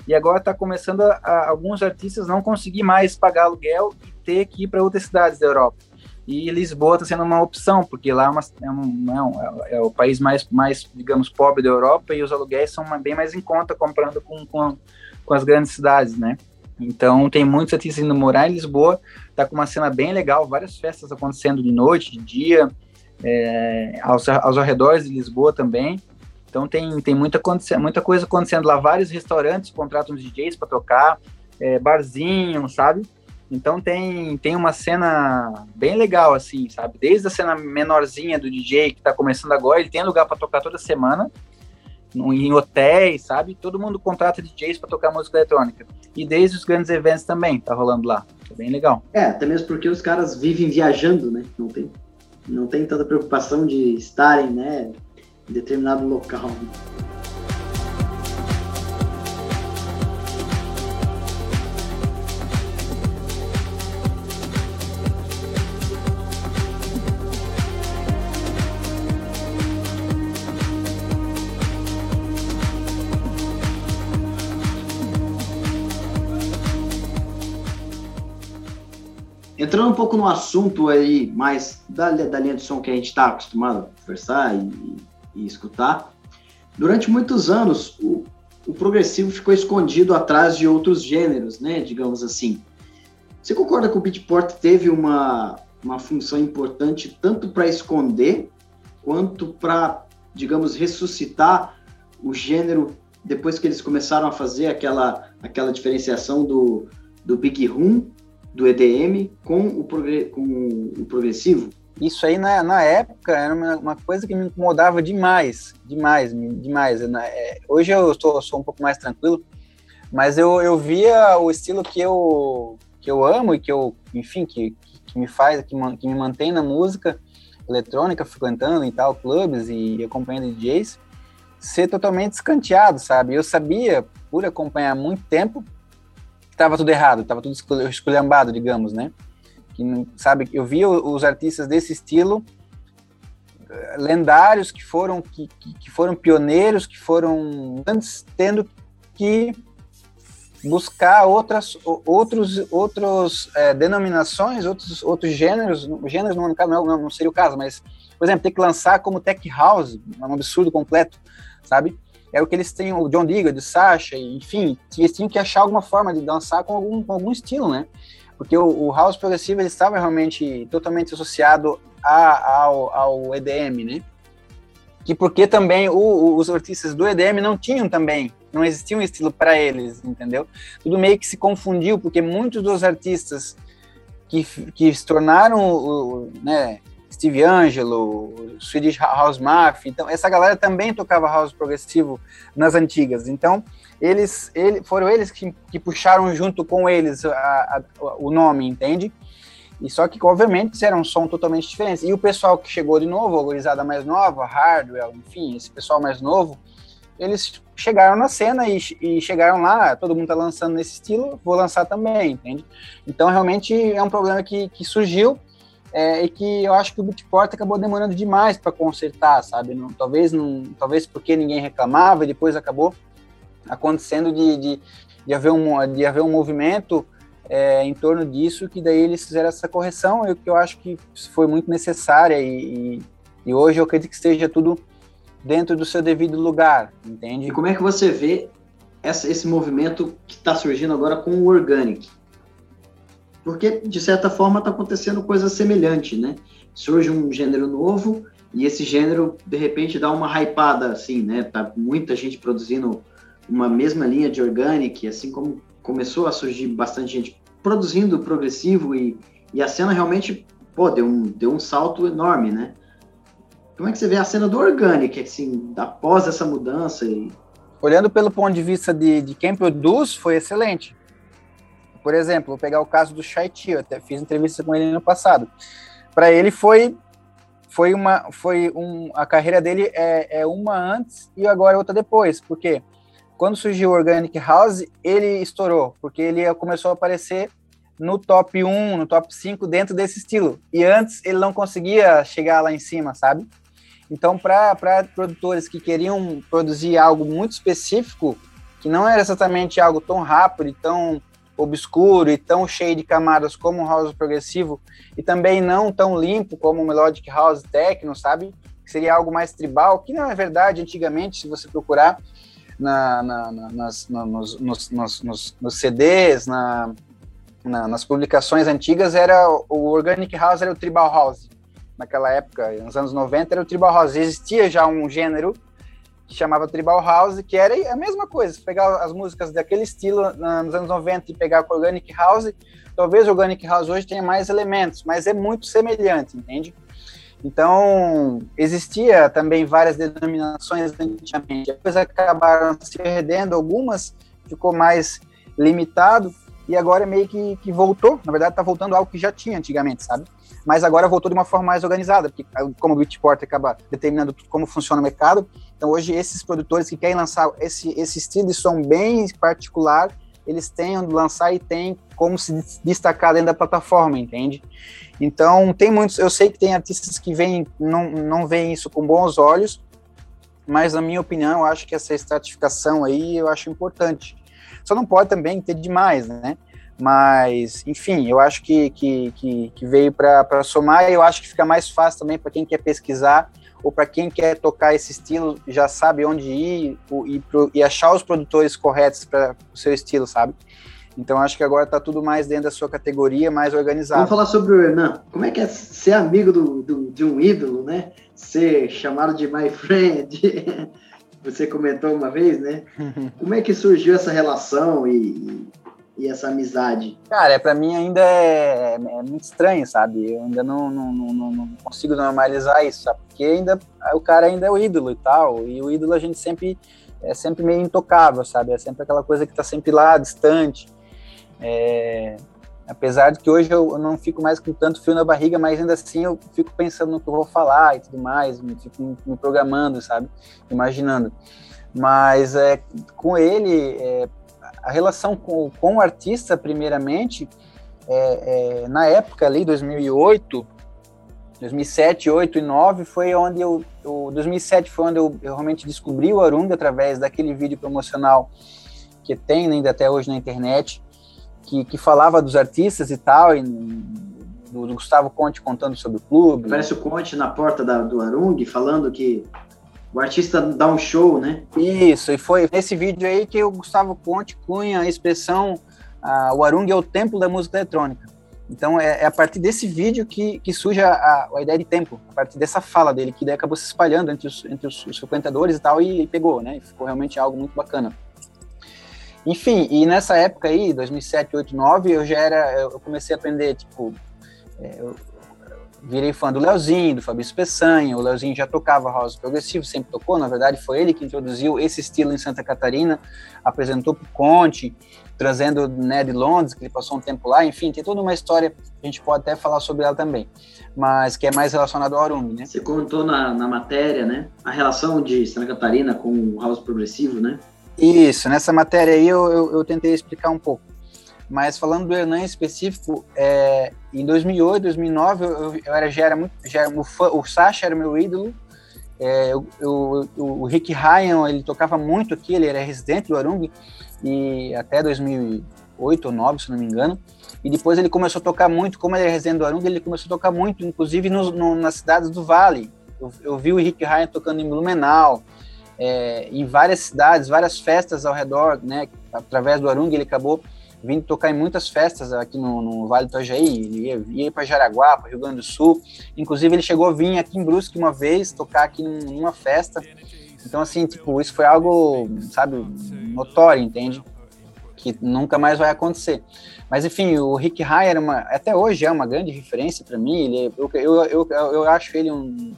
e agora está começando a, a, alguns artistas não conseguir mais pagar aluguel e ter que ir para outras cidades da Europa. E Lisboa está sendo uma opção, porque lá é, uma, é, um, não, é, é, o país mais, mais, digamos, pobre da Europa e os aluguéis são bem mais em conta comparando com, com, com as grandes cidades, né? Então, tem muitos artistas indo morar em Lisboa, tá com uma cena bem legal, várias festas acontecendo de noite, de dia, é, aos, aos arredores de Lisboa também. Então tem, tem muita, muita coisa acontecendo lá, vários restaurantes contratam DJs para tocar, é, barzinho, sabe? Então tem, tem uma cena bem legal, assim, sabe? Desde a cena menorzinha do DJ que está começando agora, ele tem lugar para tocar toda semana, em hotéis, sabe? Todo mundo contrata DJs para tocar música eletrônica. E desde os grandes eventos também, tá rolando lá. É bem legal. É, até mesmo porque os caras vivem viajando, né? Não tem, não tem tanta preocupação de estarem, né? Em determinado local. Entrando um pouco no assunto aí mais da, da linha de som que a gente está acostumado a conversar e, e escutar. Durante muitos anos, o, o progressivo ficou escondido atrás de outros gêneros, né, digamos assim. Você concorda que o Beatport teve uma, uma função importante tanto para esconder quanto para, digamos, ressuscitar o gênero depois que eles começaram a fazer aquela, aquela diferenciação do, do Big Room, do EDM, com o, com o progressivo? Isso aí na, na época era uma, uma, coisa que me incomodava demais, demais, demais. É, hoje eu estou, sou um pouco mais tranquilo, mas eu, eu via o estilo que eu, que eu amo e que eu, enfim, que, que me faz, que, que me mantém na música eletrônica, frequentando em tal clubes e acompanhando DJs, ser totalmente escanteado, sabe? Eu sabia, por acompanhar muito tempo, que estava tudo errado, estava tudo esculhambado, digamos, né? Que sabe eu vi os artistas desse estilo eh, lendários que foram que, que foram pioneiros que foram antes tendo que buscar outras outros outros é, denominações outros outros gêneros gêneros não, não, não seria o caso mas por exemplo ter que lançar como tech house é um absurdo completo sabe é o que eles têm o John Digger, de Sasha, enfim, eles tinham que achar alguma forma de dançar com algum, com algum estilo, né? Porque o, o house progressivo ele estava realmente totalmente associado a, ao, ao EDM, né? Que porque também o, o, os artistas do EDM não tinham também, não existia um estilo para eles, entendeu? Tudo meio que se confundiu, porque muitos dos artistas que, que se tornaram, né, Steve Angelo, Swedish House Mafia, então essa galera também tocava house progressivo nas antigas. Então, eles, ele, foram eles que, que puxaram junto com eles a, a, o nome, entende? E só que, obviamente, era um som totalmente diferente. E o pessoal que chegou de novo, a organizada mais nova, Hardwell, enfim, esse pessoal mais novo, eles chegaram na cena e, e, chegaram lá, todo mundo tá lançando nesse estilo, vou lançar também, entende? Então, realmente, é um problema que, que surgiu é, e que eu acho que o Beatport acabou demorando demais para consertar, sabe? Não, talvez, não, talvez porque ninguém reclamava e depois acabou acontecendo de, de, de, haver, um, de haver um movimento é, em torno disso, que daí eles fizeram essa correção, e que eu acho que foi muito necessária, e, e, e hoje eu acredito que esteja tudo dentro do seu devido lugar, entende? E como é que você vê essa, esse movimento que está surgindo agora com o Organic? Porque, de certa forma, está acontecendo coisa semelhante, né? Surge um gênero novo e esse gênero, de repente, dá uma hypada, assim, né? Tá muita gente produzindo uma mesma linha de Organic, assim como começou a surgir bastante gente produzindo progressivo e, e a cena realmente, pô, deu um, deu um salto enorme, né? Como é que você vê a cena do Organic, assim, após essa mudança? E... Olhando pelo ponto de vista de, de quem produz, foi excelente. Por exemplo, vou pegar o caso do Shai eu até fiz entrevista com ele no passado. Para ele foi foi uma foi um a carreira dele é, é uma antes e agora outra depois, porque quando surgiu o Organic House, ele estourou, porque ele começou a aparecer no top 1, no top 5 dentro desse estilo. E antes ele não conseguia chegar lá em cima, sabe? Então, para produtores que queriam produzir algo muito específico, que não era exatamente algo tão rápido e tão obscuro e tão cheio de camadas como o house progressivo, e também não tão limpo como o melodic house techno, sabe? Que seria algo mais tribal, que não é verdade antigamente, se você procurar na, na, na nas, nos, nos, nos, nos, CDs, nas publicações antigas, era o organic house era o tribal house naquela época, nos anos 90, era o tribal house. Existia já um gênero que chamava tribal house, que era a mesma coisa. Pegar as músicas daquele estilo nos anos 90 e pegar com organic house, talvez organic house hoje tenha mais elementos, mas é muito semelhante, entende? Então, existia também várias denominações antigamente. Depois acabaram se perdendo algumas, ficou mais limitado, e agora meio que, que voltou. Na verdade, está voltando algo que já tinha antigamente, sabe? mas agora voltou de uma forma mais organizada, porque como o Beatport acaba determinando como funciona o mercado, então hoje esses produtores que querem lançar esse, esse estilo de som bem particular, eles têm onde lançar e tem como se destacar dentro da plataforma, entende? Então, tem muitos, eu sei que tem artistas que veem, não, não veem isso com bons olhos, mas na minha opinião, eu acho que essa estratificação aí, eu acho importante. Só não pode também ter demais, né? Mas, enfim, eu acho que, que, que, que veio para somar e eu acho que fica mais fácil também para quem quer pesquisar ou para quem quer tocar esse estilo, já sabe onde ir e, e achar os produtores corretos para o seu estilo, sabe? Então acho que agora está tudo mais dentro da sua categoria, mais organizado. Vamos falar sobre o Hernan. Como é que é ser amigo do, do, de um ídolo, né? Ser chamado de my friend. Você comentou uma vez, né? Como é que surgiu essa relação e, e essa amizade? Cara, é, para mim ainda é, é, muito estranho, sabe? Eu ainda não, não, não, não, consigo normalizar isso, sabe? Porque ainda o cara ainda é o ídolo e tal, e o ídolo a gente sempre é sempre meio intocável, sabe? É sempre aquela coisa que tá sempre lá, distante. É, apesar de que hoje eu, não fico mais com tanto fio na barriga, mas ainda assim eu fico pensando no que eu vou falar e tudo mais, me, fico me programando, sabe? Imaginando. Mas é, com ele, é, a relação com, com o artista, primeiramente, é, é, na época ali, 2008, 2007, 2008 e 2009 foi onde eu, eu 2007 foi onde eu, eu, realmente descobri o Arunga através daquele vídeo promocional que tem ainda até hoje na internet, que, que falava dos artistas e tal, e do, do Gustavo Conte contando sobre o clube. Parece o Conte na porta da, do Arung falando que o artista dá um show, né? Isso, e foi nesse vídeo aí que o Gustavo Ponte cunha a expressão uh, o Arung é o templo da música eletrônica. Então é, é a partir desse vídeo que, que surge a, a, ideia de tempo, a partir dessa fala dele, que daí acabou se espalhando entre os, entre os, os frequentadores e tal, e, e pegou, né? Ficou realmente algo muito bacana. Enfim, e nessa época aí, 2007, 2008, 2009, eu já era, eu comecei a aprender, tipo, é, eu, virei fã do Leozinho, do Fabrício Peçanha. O Leozinho já tocava house progressivo, sempre tocou. Na verdade, foi ele que introduziu esse estilo em Santa Catarina, apresentou para o Conte, trazendo né, de Londres, que ele passou um tempo lá. Enfim, tem toda uma história, a gente pode até falar sobre ela também, mas que é mais relacionado ao Arung, né? Você contou na, na matéria, né, a relação de Santa Catarina com o house progressivo, né? Isso, nessa matéria aí eu, eu, eu tentei explicar um pouco. Mas falando do Hernan em específico, é, em 2008, 2009, eu, eu era, já era muito, já era, o, fã, o Sasha era meu ídolo, é, eu, eu, o Rick Ryan, ele tocava muito aqui, ele era residente do Arung, e até 2008 ou 2009, se não me engano, e depois ele começou a tocar muito, como ele é residente do Arung, ele começou a tocar muito, inclusive no, no, nas cidades do Vale. Eu, eu, vi o Rick Ryan tocando em Blumenau, é, em várias cidades, várias festas ao redor, né, através do Arung, ele acabou vindo tocar em muitas festas aqui no, no Vale do Itajaí, ele ia, ia para Jaraguá, para Rio Grande do Sul, inclusive ele chegou a vir aqui em Brusque uma vez, tocar aqui numa festa, então assim, tipo, isso foi algo, sabe, notório, entende? Que nunca mais vai acontecer. Mas enfim, o Rick Ryan era uma, até hoje é uma grande referência para mim, ele, eu, eu, eu, eu acho ele um,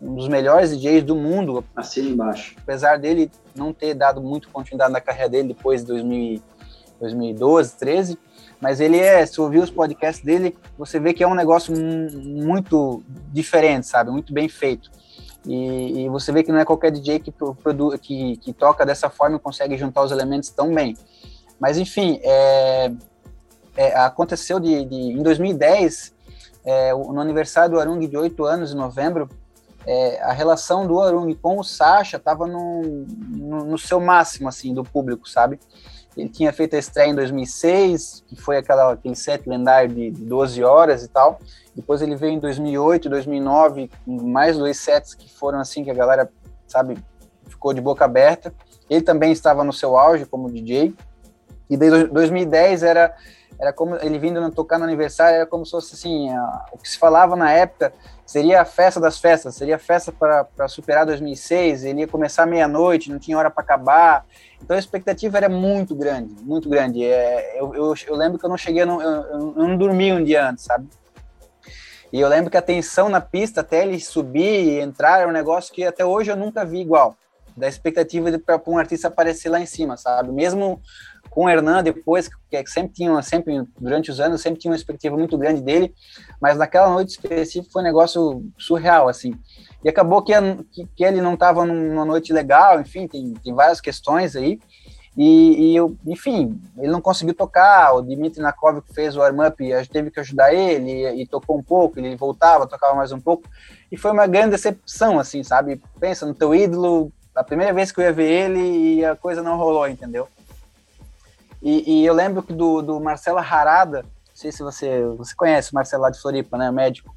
um dos melhores DJs do mundo. Assim embaixo. Apesar dele não ter dado muito continuidade na carreira dele depois de 2000 2012, 13, mas ele é, se ouvir os podcasts dele, você vê que é um negócio muito diferente, sabe? Muito bem feito. E, e você vê que não é qualquer DJ que, que, que toca dessa forma e consegue juntar os elementos tão bem. Mas, enfim, é, é, aconteceu de, de, em 2010, é, no aniversário do Arung de 8 anos, em novembro, é, a relação do Arung com o Sasha estava no, no, no, seu máximo, assim, do público, sabe? Ele tinha feito a estreia em 2006, que foi aquela, aquele set lendário de 12 horas e tal. Depois ele veio em 2008, 2009, mais dois sets que foram assim que a galera, sabe, ficou de boca aberta. Ele também estava no seu auge como DJ. E desde 2010 era era como ele vindo tocar no aniversário, era como se fosse assim, a, o que se falava na época seria a festa das festas, seria a festa para superar 2006, ele ia começar meia-noite, não tinha hora para acabar, então a expectativa era muito grande, muito grande. É, eu, eu, eu, lembro que eu não cheguei, não, eu, eu não dormi um dia antes, sabe? E eu lembro que a tensão na pista até ele subir e entrar era um negócio que até hoje eu nunca vi igual. Da expectativa para um artista aparecer lá em cima, sabe? Mesmo com o Hernan depois, que sempre tinha, sempre, durante os anos, sempre tinha uma expectativa muito grande dele, mas naquela noite específica foi um negócio surreal, assim. E acabou que, que, ele não estava numa noite legal, enfim, tem, tem várias questões aí, e, e eu, enfim, ele não conseguiu tocar, o Dmitry Nakov que fez o warm-up, teve que ajudar ele, e, e, tocou um pouco, ele voltava, tocava mais um pouco, e foi uma grande decepção, assim, sabe? Pensa no teu ídolo, a primeira vez que eu ia ver ele e a coisa não rolou, entendeu? E, e eu lembro que do, do Marcelo Harada, não sei se você, você conhece o Marcelo lá de Floripa, né, médico.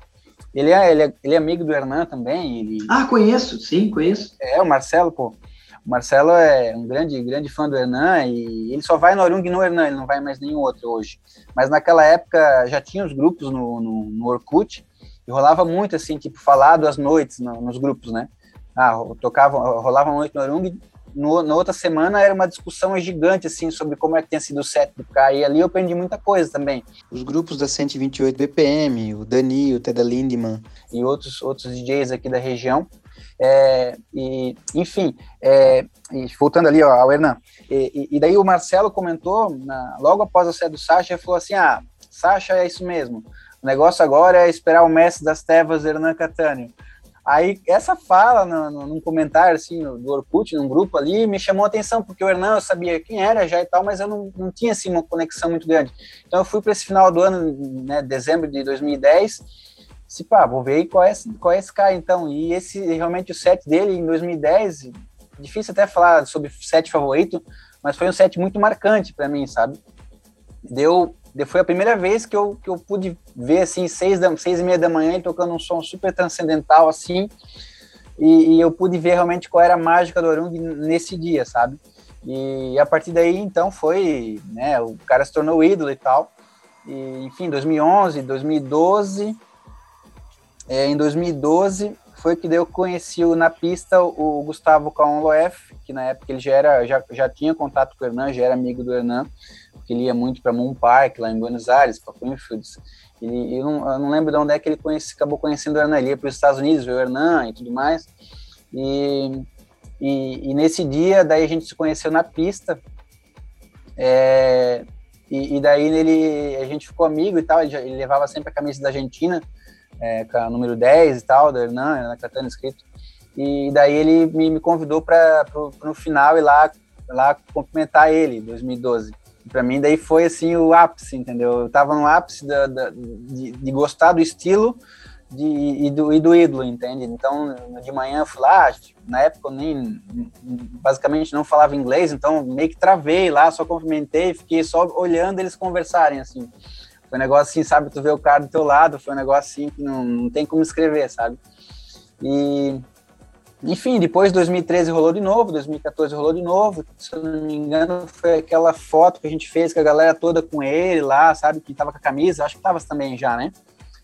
Ele é, ele é, ele é amigo do Hernan também. Ele... Ah, conheço, sim, conheço. É, o Marcelo, pô. O Marcelo é um grande, grande fã do Hernan e ele só vai no Arung e no Hernan, ele não vai mais nenhum outro hoje. Mas naquela época já tinha os grupos no, no, no Orkut e rolava muito assim, tipo, falado às noites no, nos grupos, né? Ah, tocava, rolava noite no Arung no, na outra semana era uma discussão gigante, assim, sobre como é que tinha sido o set do cara, e ali eu aprendi muita coisa também. Os grupos da 128 BPM, o Dani, o Teda Lindemann. E outros, outros DJs aqui da região. É, e, enfim, é, e voltando ali ó, ao Hernan, e, e, daí o Marcelo comentou, na, logo após a set do Sasha, ele falou assim, ah, Sasha é isso mesmo, o negócio agora é esperar o mestre das Tevas, Hernan Catânio. Aí essa fala no, no, num comentário assim do Orkut, num grupo ali, me chamou a atenção, porque o Hernan eu sabia quem era já e tal, mas eu não, não tinha assim uma conexão muito grande. Então eu fui para esse final do ano, né, dezembro de 2010, se pá, vou ver qual é, qual é esse cara então. E esse realmente o set dele em 2010, difícil até falar sobre set favorito, mas foi um set muito marcante para mim, sabe? Deu foi a primeira vez que eu, que eu pude ver, assim, seis, da, seis e meia da manhã, tocando um som super transcendental, assim, e, e, eu pude ver realmente qual era a mágica do Orung nesse dia, sabe? E a partir daí, então, foi, né, o cara se tornou ídolo e tal, e, enfim, 2011, 2012, é, em 2012 foi que eu conheci na pista o Gustavo Kaonloef, que na época ele já era já, já tinha contato com o Hernan, já era amigo do Hernan, porque ele ia muito para Moon Park, lá em Buenos Aires, para Queenfields. Ele, eu, não, eu não lembro de onde é que ele conhece, acabou conhecendo o Hernan. Ele ia para os Estados Unidos, ver o Hernan e tudo mais. E, e, e, nesse dia, daí a gente se conheceu na pista. É, e, e, daí ele, a gente ficou amigo e tal. Ele, ele levava sempre a camisa da Argentina, é, com a número 10 e tal, do Hernan, na Catana escrito. E daí ele me, me convidou para no final ir lá, lá cumprimentar ele, em 2012. Para mim, daí foi assim o ápice, entendeu? Eu tava no ápice da, da de, de, gostar do estilo de, e, do, e do ídolo, entende? Então, de manhã eu fui lá, na época eu nem, basicamente não falava inglês, então meio que travei lá, só cumprimentei, fiquei só olhando eles conversarem, assim. Foi um negócio assim, sabe, tu vê o cara do teu lado, foi um negócio assim que não, não tem como escrever, sabe? E, enfim, depois 2013 rolou de novo, 2014 rolou de novo, se eu não me engano foi aquela foto que a gente fez com a galera toda com ele lá, sabe, que tava com a camisa, acho que tava também já, né?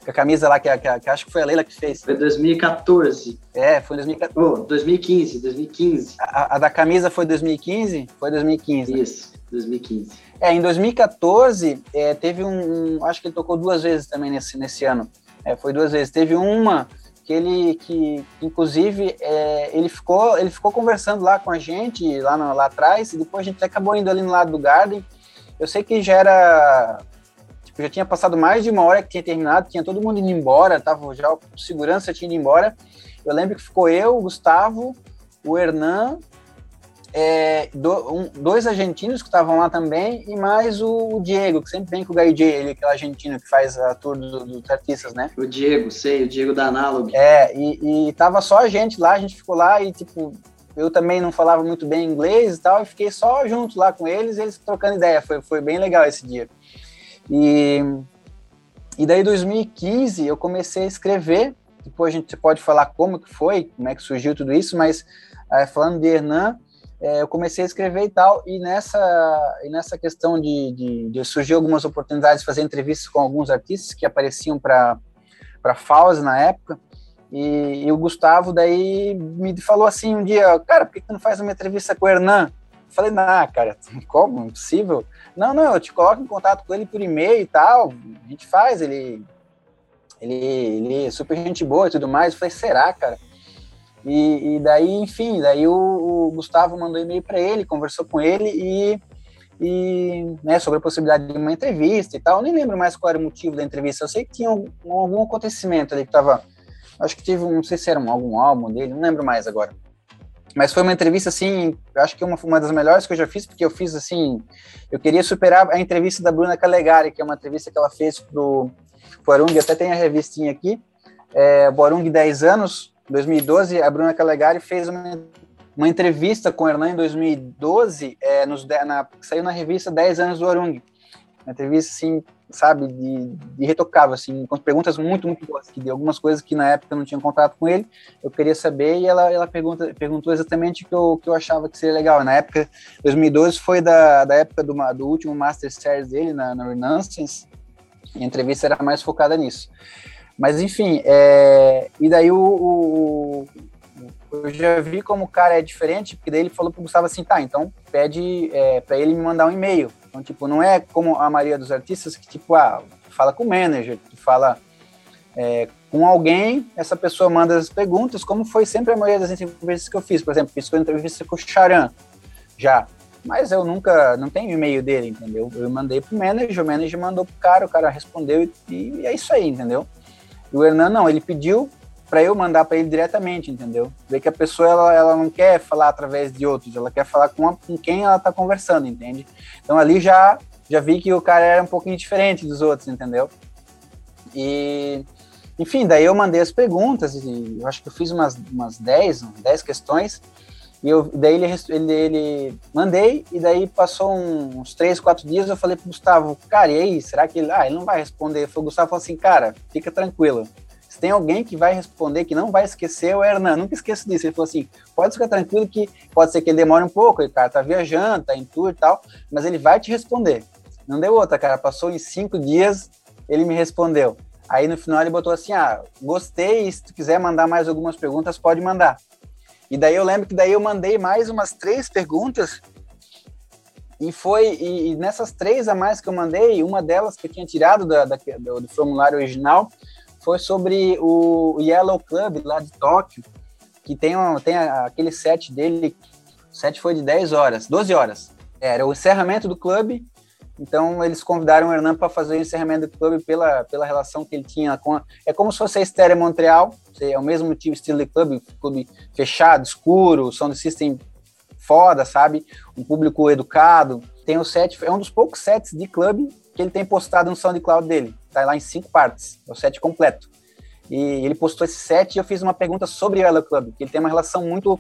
Com a camisa lá, que, que, que, acho que foi a Leila que fez. Foi 2014. É, foi 2014. Oh, 2015, 2015. A, a, da camisa foi 2015? Foi 2015. Isso, 2015. É, em 2014, é, teve um, um, Acho que ele tocou duas vezes também nesse, nesse ano. É, foi duas vezes. Teve uma que ele que inclusive é, ele ficou ele ficou conversando lá com a gente lá no, lá atrás e depois a gente acabou indo ali no lado do Garden. Eu sei que já era tipo, já tinha passado mais de uma hora que tinha terminado tinha todo mundo indo embora tava já o segurança tinha ido embora. Eu lembro que ficou eu o Gustavo o Hernan é, do, um, dois argentinos que estavam lá também e mais o, o, Diego, que sempre vem com o Guy J, ele, aquele argentino que faz a tour dos do, do artistas, né? O Diego, sei, o Diego da Analog. É, e, e tava só a gente lá, a gente ficou lá e, tipo, eu também não falava muito bem inglês e tal, e fiquei só junto lá com eles, eles trocando ideia, foi, foi bem legal esse dia. E, e daí, 2015, eu comecei a escrever, depois a gente pode falar como que foi, como é que surgiu tudo isso, mas é, falando de Hernan, é, eu comecei a escrever e tal, e nessa, e nessa questão de, de, de surgir algumas oportunidades de fazer entrevistas com alguns artistas que apareciam para para Fauzi na época, e, e, o Gustavo daí me falou assim um dia, cara, por que tu não faz uma entrevista com o Hernan? Eu falei, não, cara, como? Impossível. Não, não, eu te coloco em contato com ele por e-mail e tal, a gente faz, ele, ele, ele é super gente boa e tudo mais. Eu falei, será, cara? E, e daí, enfim, daí o, o Gustavo mandou e-mail para ele, conversou com ele e, e né, sobre a possibilidade de uma entrevista e tal. Eu nem lembro mais qual era o motivo da entrevista. Eu sei que tinha algum, algum acontecimento ali que estava. Acho que teve, não sei se era um, algum álbum dele, não lembro mais agora. Mas foi uma entrevista, assim, acho que uma, uma das melhores que eu já fiz, porque eu fiz, assim, eu queria superar a entrevista da Bruna Calegari, que é uma entrevista que ela fez pro, Arung, até tem a revistinha aqui, é, Borung 10 anos, 2012, a Bruna Calegari fez uma, uma entrevista com o Hernan em 2012, é, nos, na, saiu na revista 10 anos do Arung. Uma entrevista, assim, sabe, de, de assim, com perguntas muito, muito boas, que de algumas coisas que na época eu não tinha contato com ele, eu queria saber, e ela, ela pergunta, perguntou exatamente o que eu, que eu achava que seria legal. Na época, 2012 foi da, da época do, do último Master Series dele, na, na Renaissance, e a entrevista era mais focada nisso. Mas enfim, é... e daí o, o, eu já vi como o cara é diferente, porque daí ele falou pro Gustavo assim, tá, então pede é, para ele me mandar um e-mail. Então, tipo, não é como a maioria dos artistas que, tipo, ah, fala com o manager, tu fala é, com alguém, essa pessoa manda as perguntas, como foi sempre a maioria das entrevistas que eu fiz. Por exemplo, fiz uma entrevista com o Charan, já. Mas eu nunca, não tenho e-mail dele, entendeu? Eu mandei pro manager, o manager mandou pro cara, o cara respondeu e, e é isso aí, entendeu? E o Hernan não, ele pediu para eu mandar para ele diretamente, entendeu? Ver que a pessoa ela, ela não quer falar através de outros, ela quer falar com, a, com quem ela está conversando, entende? Então ali já já vi que o cara era um pouquinho diferente dos outros, entendeu? E enfim, daí eu mandei as perguntas e eu acho que eu fiz umas umas 10, 10 questões e eu, daí ele, ele, ele, mandei, e daí passou uns três, quatro dias, eu falei pro Gustavo, cara, e aí, será que ele. Ah, ele não vai responder. O Gustavo falou assim, cara, fica tranquilo. Se tem alguém que vai responder, que não vai esquecer, o Hernan, nunca esqueço disso. Ele falou assim: pode ficar tranquilo que pode ser que ele demore um pouco, o cara tá viajando, tá em tour e tal, mas ele vai te responder. Não deu outra, cara. Passou em cinco dias, ele me respondeu. Aí no final ele botou assim: ah, gostei, se tu quiser mandar mais algumas perguntas, pode mandar. E daí eu lembro que daí eu mandei mais umas três perguntas e foi e, e, nessas três a mais que eu mandei, uma delas que eu tinha tirado da, da, do, do, formulário original foi sobre o Yellow Club lá de Tóquio, que tem, uma, tem aquele set dele, o set foi de 10 horas, 12 horas. Era o encerramento do clube então eles convidaram o Hernan para fazer o encerramento do clube pela, pela relação que ele tinha com a, é como se fosse a Estéreo Montreal, é o mesmo tipo estilo de clube, clube fechado, escuro, sound system foda, sabe? Um público educado. tem o set, é um dos poucos sets de clube que ele tem postado no SoundCloud dele. Tá lá em cinco partes, é o set completo. E ele postou esse set e eu fiz uma pergunta sobre o Yellow Club, que ele tem uma relação muito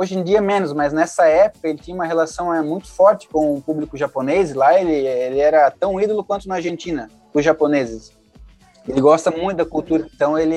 Hoje em dia menos, mas nessa época ele tinha uma relação é, muito forte com o público japonês. Lá ele, ele era tão ídolo quanto na Argentina, os japoneses. Ele gosta muito da cultura, então ele,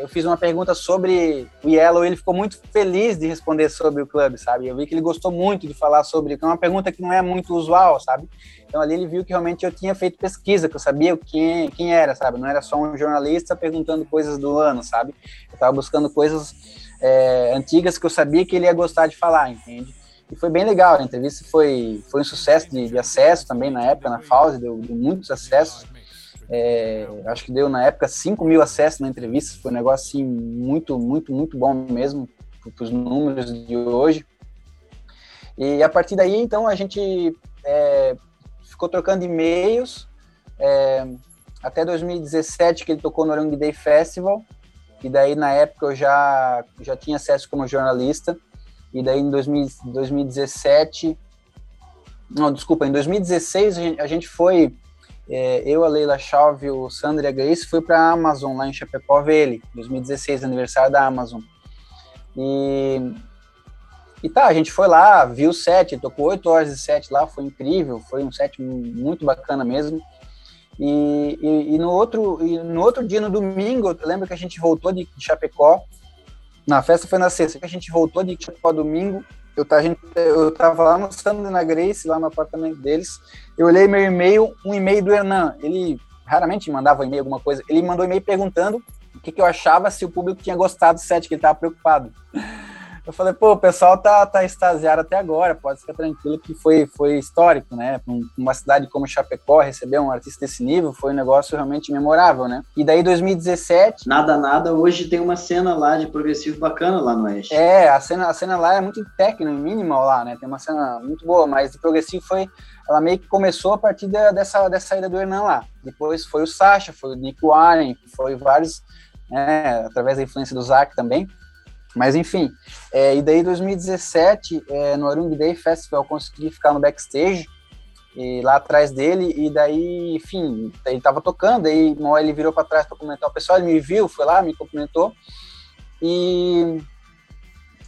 eu fiz uma pergunta sobre o Yellow, ele ficou muito feliz de responder sobre o clube, sabe? Eu vi que ele gostou muito de falar sobre, que é uma pergunta que não é muito usual, sabe? Então ali ele viu que realmente eu tinha feito pesquisa, que eu sabia quem, quem era, sabe? Não era só um jornalista perguntando coisas do ano, sabe? Eu estava buscando coisas é, antigas que eu sabia que ele ia gostar de falar, entende? E foi bem legal, a entrevista foi, foi um sucesso de, de acesso também na época, na Fauzi, deu, deu muitos acessos. É, acho que deu na época 5 mil acessos na entrevista, foi um negócio assim, muito, muito, muito bom mesmo para os números de hoje. E a partir daí, então, a gente é, ficou trocando e-mails é, até 2017, que ele tocou no Orangue Day Festival, e daí na época eu já, já tinha acesso como jornalista, e daí em 2000, 2017, não, desculpa, em 2016 a gente, a gente foi é, eu, a Leila Chauve, o Sandro e a Grace, foi para a Amazon, lá em Chapecó, ver ele, 2016, aniversário da Amazon. E, e tá, a gente foi lá, viu o set, tocou oito horas de set lá, foi incrível, foi um set muito bacana mesmo. E, e, e, no, outro, e no outro dia, no domingo, eu lembro que a gente voltou de, Chapecó, na festa foi na sexta, que a gente voltou de Chapecó domingo, eu, a gente, eu tava lá no Sandro na Grace, lá no apartamento deles, eu olhei meu e-mail, um e-mail do Hernan, ele raramente mandava e-mail alguma coisa, ele mandou e-mail perguntando o que, que eu achava se o público tinha gostado do set, que ele tava preocupado. Eu falei, pô, o pessoal tá, tá extasiado até agora, pode ficar tranquilo que foi, foi histórico, né? Uma cidade como Chapecó receber um artista desse nível foi um negócio realmente memorável, né? E daí 2017. Nada, nada, hoje tem uma cena lá de progressivo bacana lá no Oeste. É, a cena, a cena lá é muito técnica, minimal lá, né? Tem uma cena muito boa, mas de progressivo foi. Ela meio que começou a partir da, dessa, dessa saída do Hernan lá. Depois foi o Sasha, foi o Nick Warren, foi vários. É, através da influência do Zac também. Mas enfim, é, e daí em 2017, é, no Arung Day Festival, eu consegui ficar no backstage, e lá atrás dele, e daí, enfim, ele tava tocando, aí uma hora ele virou para trás para comentar o pessoal, ele me viu, foi lá, me cumprimentou, e,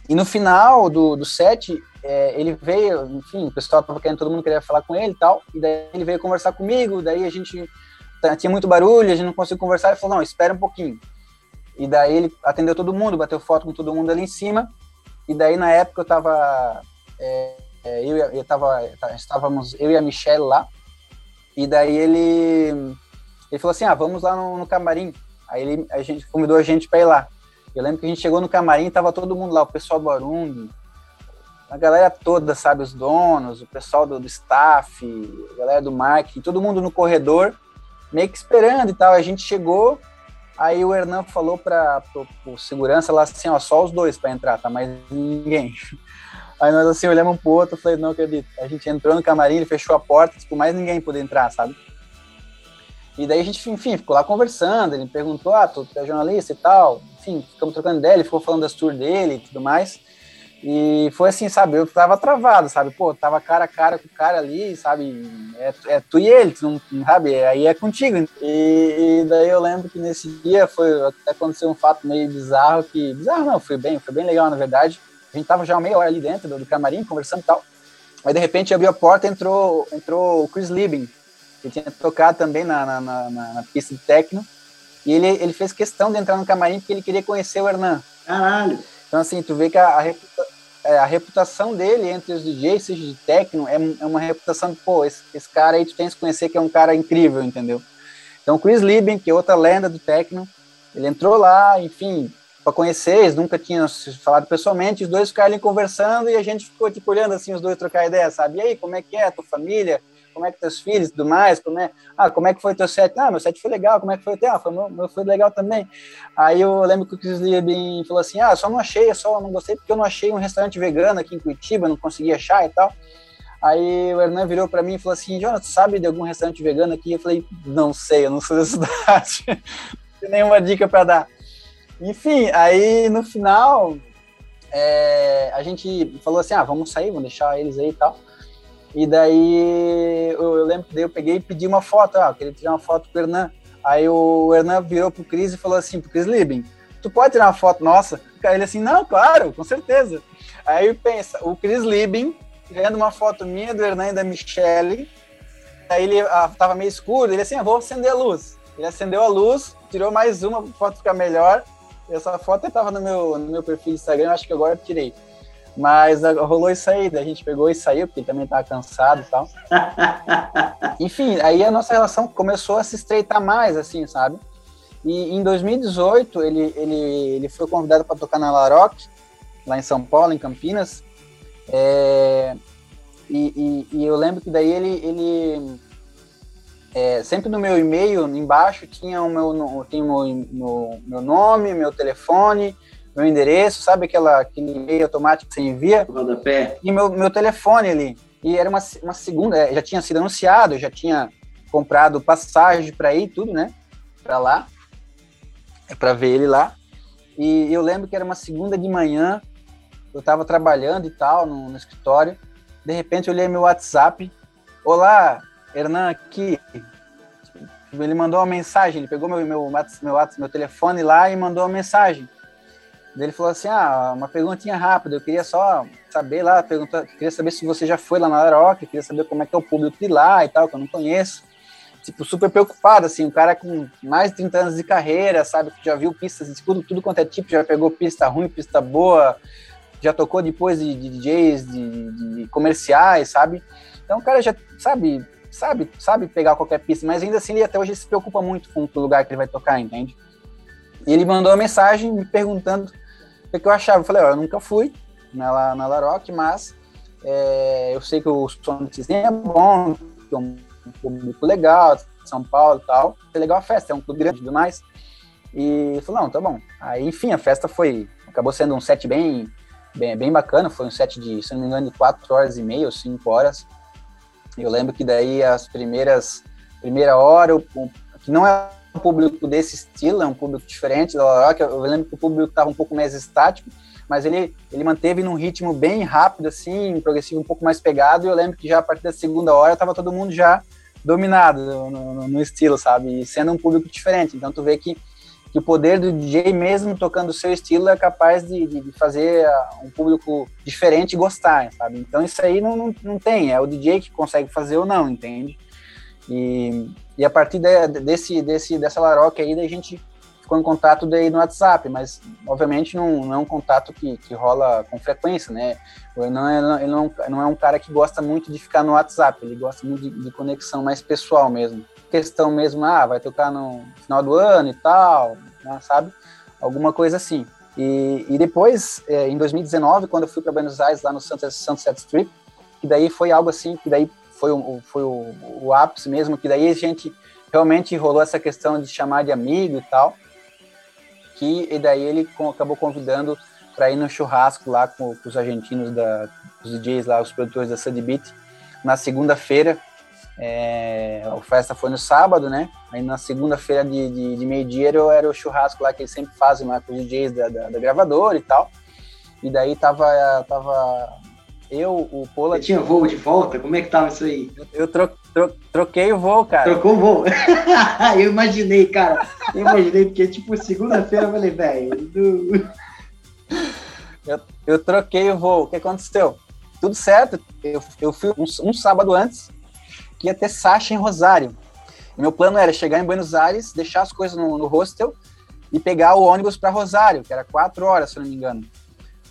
e no final do, do set, é, ele veio, enfim, o pessoal tava querendo, todo mundo queria falar com ele e tal, e daí ele veio conversar comigo, daí a gente, tinha muito barulho, a gente não conseguiu conversar, ele falou, não, espera um pouquinho, e daí ele atendeu todo mundo, bateu foto com todo mundo ali em cima. E daí na época eu tava. É, é eu, eu tava. Estávamos eu e a Michelle lá. E daí ele. Ele falou assim: ah, vamos lá no, no camarim. Aí ele, a gente convidou a gente para ir lá. Eu lembro que a gente chegou no camarim, tava todo mundo lá, o pessoal do Arung, a galera toda, sabe, os donos, o pessoal do, do staff, a galera do marketing, todo mundo no corredor, meio que esperando e tal. A gente chegou, Aí o Hernan falou para o segurança lá assim, ó, só os dois para entrar, tá? Mas ninguém. Aí nós assim olhamos um pro outro, falei, não acredito. A gente entrou no camarim, ele fechou a porta, tipo, mais ninguém poder entrar, sabe? E daí a gente, enfim, ficou lá conversando, ele perguntou, ah, tu é jornalista e tal, enfim, ficamos trocando ideia, ele ficou falando das tours dele e tudo mais. E foi assim, sabe? Eu tava travado, sabe? Pô, tava cara a cara com o cara ali, sabe? É, é tu e ele, tu não, sabe? Aí é contigo. E, e, daí eu lembro que nesse dia foi até aconteceu um fato meio bizarro que. Bizarro não, foi bem, foi bem legal, na verdade. A gente tava já meia hora ali dentro do, do camarim, conversando e tal. Aí de repente abriu a porta entrou entrou o Chris Liebing, que tinha tocado também na, na, na, na pista de techno. E ele, ele fez questão de entrar no camarim porque ele queria conhecer o Hernan. Caralho! Então, assim, tu vê que a, a, é, a reputação dele entre os DJs, seja de techno, é, é uma reputação de, pô, esse, esse, cara aí tu tens que conhecer que é um cara incrível, entendeu? Então, Chris Lieben, que é outra lenda do techno, ele entrou lá, enfim, para conhecer, eles nunca tinham se falado pessoalmente, os dois ficaram ali conversando e a gente ficou, tipo, olhando assim, os dois trocar ideia, sabe? E aí, como é que é a tua família? Como é que teus filhos e tudo mais, como é, ah, como é que foi teu set? Ah, meu set foi legal, como é que foi o teu? Ah, foi, meu, meu foi legal também. Aí eu lembro que o Chris Liebing falou assim, ah, só não achei, só não gostei porque eu não achei um restaurante vegano aqui em Curitiba, não consegui achar e tal. Aí o Hernan virou para mim e falou assim, Jonas, sabe de algum restaurante vegano aqui? Eu falei, não sei, eu não sou da cidade, não tenho nenhuma dica para dar. Enfim, aí no final, é, a gente falou assim, ah, vamos sair, vamos deixar eles aí e tal. E daí eu, eu lembro que eu peguei e pedi uma foto, ah, eu queria tirar uma foto com o Hernan. Aí o Hernan virou pro Cris e falou assim, pro Cris Lieben, tu pode tirar uma foto nossa? Ele assim, não, claro, com certeza. Aí pensa, o Chris Lieben tirando uma foto minha do Hernan e da Michelle, aí ele ah, tava meio escuro, ele assim, ah, vou acender a luz. Ele acendeu a luz, tirou mais uma para a foto ficar melhor. Essa foto estava no meu, no meu perfil do Instagram, acho que agora eu tirei. Mas rolou isso aí, a gente pegou e saiu, porque ele também estava cansado e tal. Enfim, aí a nossa relação começou a se estreitar mais, assim, sabe? E em 2018, ele, ele, ele foi convidado para tocar na La Rock, lá em São Paulo, em Campinas. É, e, e, e, eu lembro que daí ele, ele é, sempre no meu e-mail, embaixo, tinha o meu, no, tem o meu, meu, meu, nome, meu telefone, meu endereço, sabe aquela, aquele e-mail automático que você envia? Rodapé. E meu, meu telefone ali. E era uma, uma segunda, é, já tinha sido anunciado, já tinha comprado passagem para ir, tudo, né? Para lá, é para ver ele lá. E eu lembro que era uma segunda de manhã, eu estava trabalhando e tal, no, no escritório. De repente, eu olhei meu WhatsApp. Olá, Hernan aqui. Ele mandou uma mensagem, ele pegou meu, meu, meu, meu telefone lá e mandou uma mensagem. Ele falou assim: Ah, uma perguntinha rápida, eu queria só saber lá, perguntar, queria saber se você já foi lá na Laroque, queria saber como é que é o público de lá e tal, que eu não conheço. Tipo, super preocupado, assim, um cara com mais de 30 anos de carreira, sabe, que já viu pistas de tudo, tudo quanto é tipo, já pegou pista ruim, pista boa, já tocou depois de, de DJs, de, de comerciais, sabe? Então o cara já, sabe, sabe, sabe pegar qualquer pista, mas ainda assim ele até hoje se preocupa muito com o lugar que ele vai tocar, entende? E ele mandou uma mensagem me perguntando o que eu achava. Eu falei, ó, eu nunca fui na, na Laroque, mas é, eu sei que o som do Cisne é bom, que é um público legal, São Paulo e tal. É legal a festa, é um clube grande e tudo mais. E falou, não, tá bom. Aí, enfim, a festa foi, acabou sendo um set bem, bem, bem bacana, foi um set de, se não me engano, de 4 horas e meia ou 5 horas. Eu lembro que daí as primeiras primeira hora, que não é um público desse estilo, é um público diferente da Rock. Eu lembro que o público estava um pouco mais estático, mas ele, ele manteve num ritmo bem rápido, assim, progressivo, um pouco mais pegado. E eu lembro que já a partir da segunda hora estava todo mundo já dominado no, no, no, estilo, sabe? E sendo um público diferente. Então tu vê que que o poder do DJ, mesmo tocando o seu estilo, é capaz de, de fazer ah, um público diferente gostar, sabe? Então isso aí não, não, não tem, é o DJ que consegue fazer ou não, entende? E, e a partir de, desse, desse, dessa laroca aí, a gente ficou em contato daí no WhatsApp, mas obviamente não, não é um contato que, que rola com frequência, né? Ele não, é, ele não, é um cara que gosta muito de ficar no WhatsApp, ele gosta muito de, de conexão mais pessoal mesmo questão mesmo, ah, vai tocar no final do ano e tal, né, sabe? Alguma coisa assim. E, e depois, é, em 2019, quando eu fui para Buenos Aires, lá no Sunset, Sunset Strip, que daí foi algo assim, que daí foi, o, foi o, o ápice mesmo, que daí a gente realmente rolou essa questão de chamar de amigo e tal, que e daí ele acabou convidando para ir no churrasco lá com, com os argentinos, da, os DJs lá, os produtores da Sunday Beat, na segunda-feira, é, a festa foi no sábado, né? Aí na segunda-feira de, de, de meio-dia era o churrasco lá que eles sempre fazem lá com os DJs da, da, da gravadora e tal. E daí tava, tava eu, o Pola. Você tinha voo de volta? Como é que tava isso aí? Eu tro, tro, troquei o voo, cara. Trocou o voo? eu imaginei, cara. Eu imaginei, porque tipo, segunda-feira eu falei, velho. Eu, eu troquei o voo. O que aconteceu? Tudo certo. Eu, eu fui um, um sábado antes que ia ter Sasha em Rosário. E meu plano era chegar em Buenos Aires, deixar as coisas no, no hostel e pegar o ônibus para Rosário, que era quatro horas, se não me engano.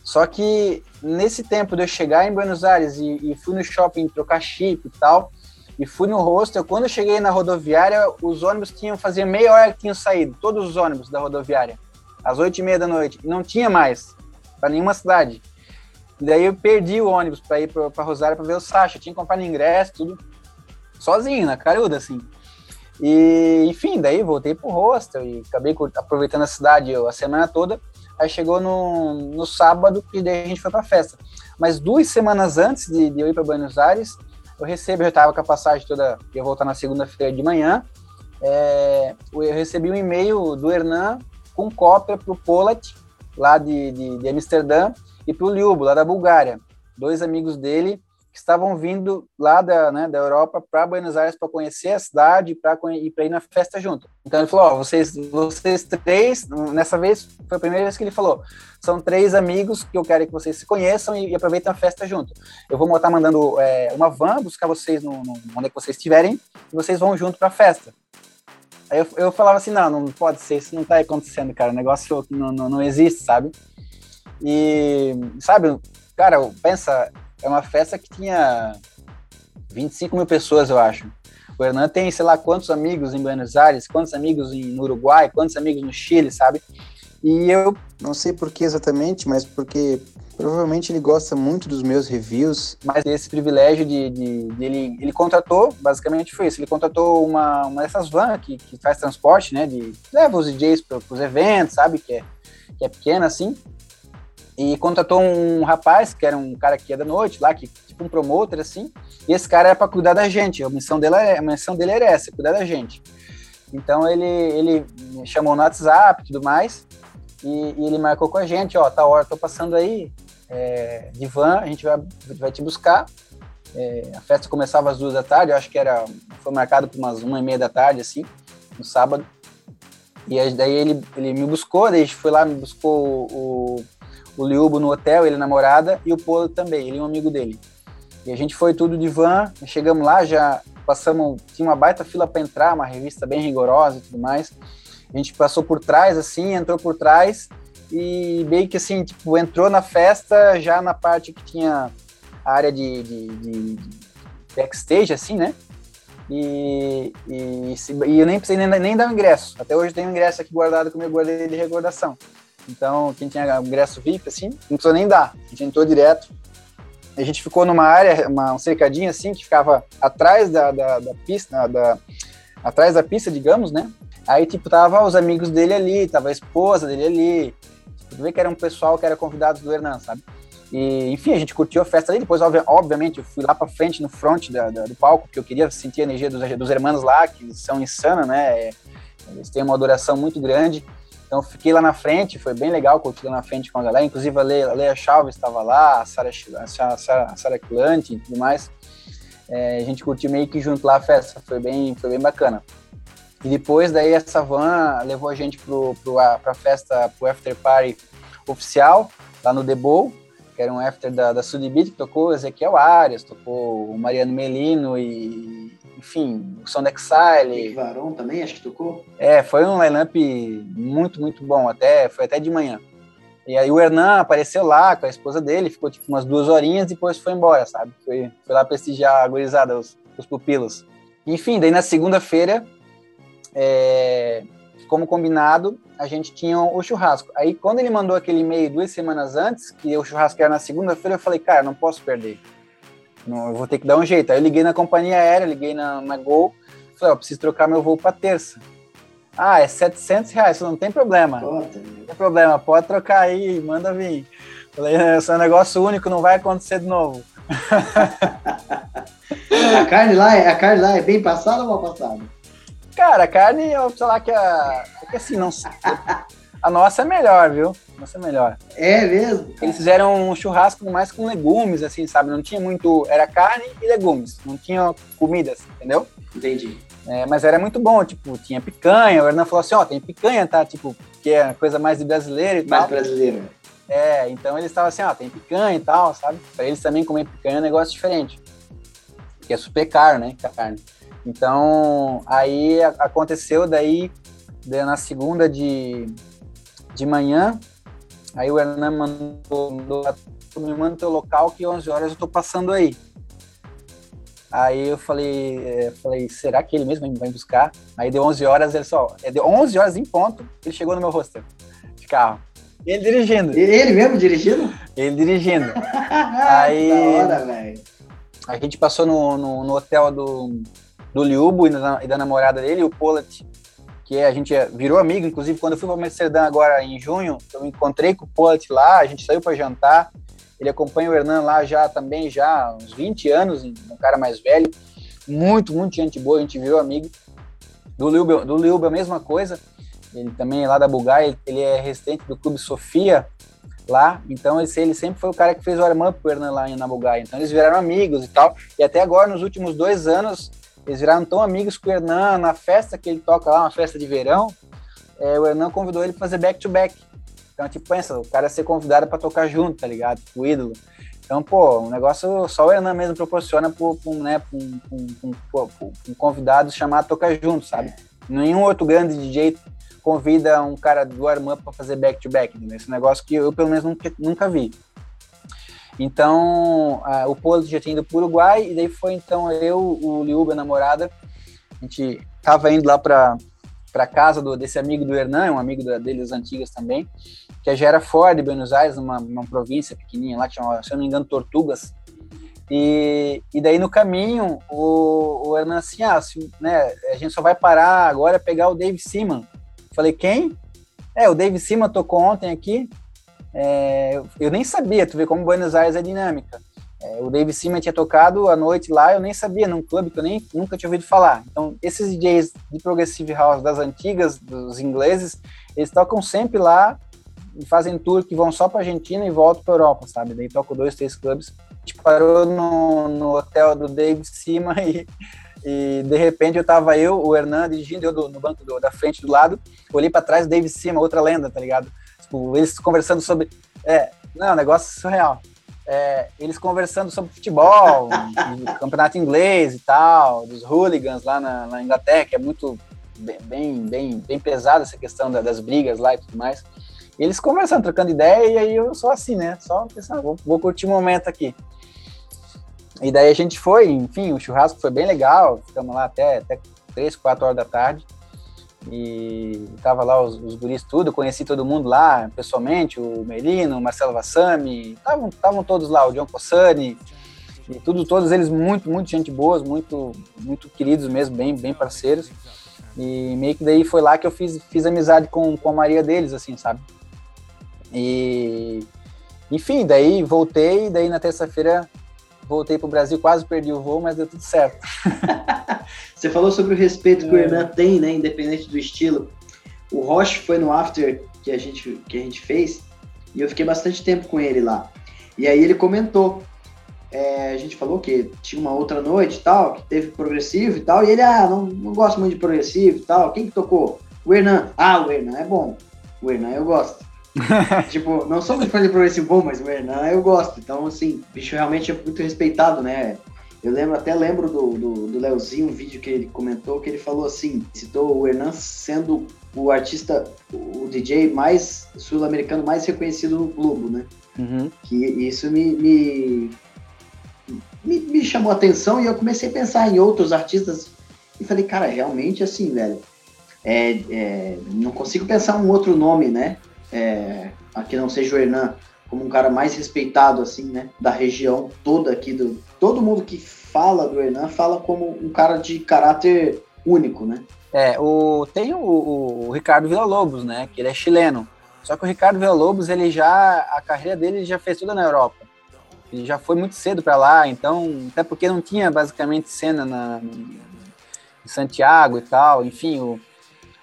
Só que nesse tempo de eu chegar em Buenos Aires e, e fui no shopping trocar chip e tal, e fui no hostel, quando eu cheguei na rodoviária, os ônibus tinham, fazia meia hora que tinham saído, todos os ônibus da rodoviária, às oito e meia da noite, não tinha mais para nenhuma cidade. Daí eu perdi o ônibus para ir para Rosário para ver o Sasha, tinha que comprar ingresso, tudo sozinho, na caruda, assim. E, enfim, daí voltei pro hostel e acabei aproveitando a cidade a semana toda. Aí chegou no, no sábado e daí a gente foi pra festa. Mas duas semanas antes de, de eu ir para Buenos Aires, eu recebi, eu já tava com a passagem toda, ia voltar na segunda-feira de manhã, é, eu recebi um e-mail do Hernan com cópia pro Polat, lá de, de, de Amsterdã, e pro Liubo, lá da Bulgária. Dois amigos dele que estavam vindo lá da, né, da Europa para Buenos Aires para conhecer a cidade e para ir na festa junto. Então ele falou: vocês, vocês três, nessa vez foi a primeira vez que ele falou, são três amigos que eu quero que vocês se conheçam e, e aproveitem a festa junto. Eu vou estar mandando é, uma van buscar vocês no, no, onde é que vocês estiverem e vocês vão junto para a festa. Aí eu, eu falava assim: não, não pode ser, isso não está acontecendo, cara, o negócio não, não, não existe, sabe? E, sabe, cara, pensa, é uma festa que tinha 25 mil pessoas, eu acho. O Hernan tem, sei lá, quantos amigos em Buenos Aires, quantos amigos no Uruguai, quantos amigos no Chile, sabe? E eu. Não sei por que exatamente, mas porque provavelmente ele gosta muito dos meus reviews. Mas esse privilégio de, de, de ele, ele contratou, basicamente foi isso, ele contratou uma, uma dessas vans que, que faz transporte, né, de leva os DJs para os eventos, sabe, que é, que é pequena assim, e contratou um rapaz, que era um cara que ia da noite lá, que tipo um promotor, assim, e esse cara era para cuidar da gente, a missão, dele, a missão dele era essa, cuidar da gente. Então ele, ele me chamou no WhatsApp e tudo mais, e, e, ele marcou com a gente, ó, tá hora, tô passando aí, é, de van, a gente vai, vai te buscar, é, a festa começava às duas da tarde, eu acho que era, foi marcado para umas uma e meia da tarde, assim, no sábado, e daí ele, ele me buscou, daí foi lá, me buscou o, o Liubo no hotel, ele namorada, e o Polo também, ele é um amigo dele. E a gente foi tudo de van, chegamos lá, já passamos, tinha uma baita fila para entrar, uma revista bem rigorosa e tudo mais. A gente passou por trás, assim, entrou por trás, e meio que assim, tipo, entrou na festa já na parte que tinha a área de, de, de, de backstage, assim, né? E, e, e, eu nem precisei nem, nem dar o ingresso. Até hoje tem um ingresso aqui guardado que eu guardei de recordação. Então, quem tinha ingresso VIP, assim, não precisou nem dar. A gente entrou direto. A gente ficou numa área, uma, um cercadinho assim, que ficava atrás da, da, da pista, da, atrás da pista, digamos, né? Aí, tipo, tava os amigos dele ali, tava a esposa dele ali. Tipo, vê que era um pessoal que era convidado do Hernan, sabe? E, enfim, a gente curtiu a festa ali. Depois, obviamente, eu fui lá pra frente, no front da, da, do palco, porque eu queria sentir a energia dos, dos irmãos lá, que são insanos, né? Eles têm uma adoração muito grande. Então fiquei lá na frente, foi bem legal curtir lá na frente com a galera. Inclusive a Leia, a Leia Chalves estava lá, a Sara a Clante e tudo mais. É, a gente curtiu meio que junto lá a festa, foi bem, foi bem bacana. E depois daí essa van levou a gente pro, pro, pra festa, pro after party oficial, lá no The Bowl, que era um after da, da Sudibit, que tocou Ezequiel Arias, tocou o Mariano Melino e enfim, o da Exile. Varão também, acho que tocou. É, foi um lineup muito, muito bom, até, foi até de manhã. E aí o Hernan apareceu lá com a esposa dele, ficou tipo umas duas horinhas e depois foi embora, sabe? Foi, foi lá prestigiar a gurizada, os, os pupilos. Enfim, daí na segunda-feira, é, como combinado, a gente tinha o churrasco. Aí quando ele mandou aquele e-mail duas semanas antes, que o churrasco era na segunda-feira, eu falei, cara, não posso perder. Não, eu vou ter que dar um jeito. Aí eu liguei na companhia aérea, liguei na, na Gol, falei, ó, preciso trocar meu voo para terça. Ah, é 700 reais, não tem problema. Não tem problema, pode trocar aí, manda vir. Falei, esse é um negócio único, não vai acontecer de novo. a carne lá, é, a carne lá é bem passada ou mal passada? Cara, a carne, sei lá que a. É que assim, não A nossa é melhor, viu? Nossa é melhor. É mesmo? Eles fizeram um churrasco mais com legumes, assim, sabe? Não tinha muito. Era carne e legumes. Não tinha comidas, entendeu? Entendi. É, mas era muito bom, tipo, tinha picanha. O Hernan falou assim: ó, oh, tem picanha, tá? Tipo, que é coisa mais de brasileiro e mais tal. Mais brasileiro. É, então eles estavam assim: ó, oh, tem picanha e tal, sabe? Pra eles também comer picanha é um negócio diferente. Porque é super caro, né? Carne. Então, aí aconteceu daí, na segunda de, de manhã, aí o Hernan mandou, mandou me manda teu local que 11 horas eu tô passando aí. Aí eu falei, é, falei, será que ele mesmo vai me buscar? Aí deu 11 horas, ele só, é, deu 11 horas em ponto, ele chegou no meu hostel de carro. Ele dirigindo. Ele mesmo dirigindo? Ele dirigindo. aí, da hora, velho. A gente passou no, no, no hotel do, do Liubo e da, e da namorada dele, o Polat, que a gente virou amigo, inclusive quando eu fui para Amsterdã agora em junho, eu encontrei com o Polat lá, a gente saiu para jantar, ele acompanha o Hernan lá já também, já uns 20 anos, um cara mais velho, muito, muito gente boa, a gente virou amigo. Do Liuba, do a mesma coisa, ele também é lá da Bulgária, ele é residente do Clube Sofia, lá, então ele, ele sempre foi o cara que fez o warm-up pro Hernan lá em Nabugai, então eles viraram amigos e tal, e até agora, nos últimos dois anos, eles viraram tão amigos com o Hernan, na festa que ele toca lá, uma festa de verão, é, o Hernan convidou ele para fazer back-to-back, então, tipo, pensa, o cara ser convidado para tocar junto, tá ligado? O ídolo. Então, pô, um negócio só o Hernan mesmo proporciona para um, né, um, um, um, convidado chamar a tocar junto, sabe? Nenhum outro grande DJ convida um cara do warm-up para fazer back-to-back, -back, Esse negócio que eu, pelo menos, nunca, nunca vi. Então, o Polo já tinha ido para o Uruguai, e daí foi então eu, o Liuba, a namorada, a gente tava indo lá para para casa do, desse amigo do Hernan, um amigo da, deles antigas também, que já era fora de Buenos Aires, uma, uma província pequenininha lá, que se eu não me engano, Tortugas. E, e daí no caminho, o, o Hernan assim, ah, se, né, a gente só vai parar agora pegar o Dave Seaman. Falei, quem? É, o Dave Seaman tocou ontem aqui. É, eu nem sabia, tu vê como Buenos Aires é dinâmica. É, o Dave Seaman tinha tocado à noite lá, eu nem sabia, num clube que eu nem, nunca tinha ouvido falar. Então, esses DJs de Progressive House das antigas, dos ingleses, eles tocam sempre lá fazem tour que vão só para Argentina e voltam para Europa, sabe? Daí tocam dois, três clubes. A gente parou no, no hotel do Dave Seaman e, e de repente eu tava eu, o Hernan, dirigindo, eu do, no banco do, da frente do lado, olhei para trás, Dave Seaman, outra lenda, tá ligado? Tipo, eles conversando sobre... É, não, negócio surreal é, eles conversando sobre futebol, campeonato inglês e tal, dos hooligans lá na, na, Inglaterra, que é muito bem, bem, bem pesada essa questão da, das brigas lá e tudo mais. E eles conversando, trocando ideia, e aí eu sou assim, né? Só pensando, ah, vou, vou curtir o um momento aqui. E daí a gente foi, enfim, o churrasco foi bem legal, ficamos lá até, até 3, 4 horas da tarde. E tava lá os, os guris tudo, conheci todo mundo lá pessoalmente, o Melino, o Marcelo Vassami, estavam todos lá, o John Cossani, e tudo, todos eles muito, muito gente boas, muito, muito queridos mesmo, bem, bem parceiros. E meio que daí foi lá que eu fiz, fiz amizade com, com a Maria deles, assim, sabe? E enfim, daí voltei, daí na terça-feira voltei para o Brasil, quase perdi o voo, mas deu tudo certo. Você falou sobre o respeito que o Hernan tem, né, independente do estilo. O Roche foi no after que a gente, que a gente fez e eu fiquei bastante tempo com ele lá. E aí ele comentou, é, a gente falou que tinha uma outra noite e tal, que teve progressivo e tal, e ele, ah, não, não gosto muito de progressivo e tal. Quem que tocou? O Hernan. Ah, o Hernan é bom. O Hernan eu gosto. tipo, não sou muito fã de progressivo bom, mas o Hernan eu gosto. Então, assim, o bicho realmente é muito respeitado, né? Eu lembro, até lembro do, do, do Leozinho, um vídeo que ele comentou, que ele falou assim, citou o Hernan sendo o artista, o DJ mais sul-americano mais reconhecido no globo, né? Uhum. Que isso me, me, me, me chamou a atenção e eu comecei a pensar em outros artistas e falei, cara, realmente assim, velho, é, é, não consigo pensar um outro nome, né? É, aqui não seja o Hernan, como um cara mais respeitado, assim, né? Da região toda aqui, do, todo mundo que fala do Hernan fala como um cara de caráter único, né? É, o, tem o, o Ricardo Villa-Lobos, né? Que ele é chileno. Só que o Ricardo Villa-Lobos, ele já, a carreira dele já fez tudo na Europa. Ele já foi muito cedo para lá, então, até porque não tinha basicamente cena na, em Santiago e tal. Enfim, o,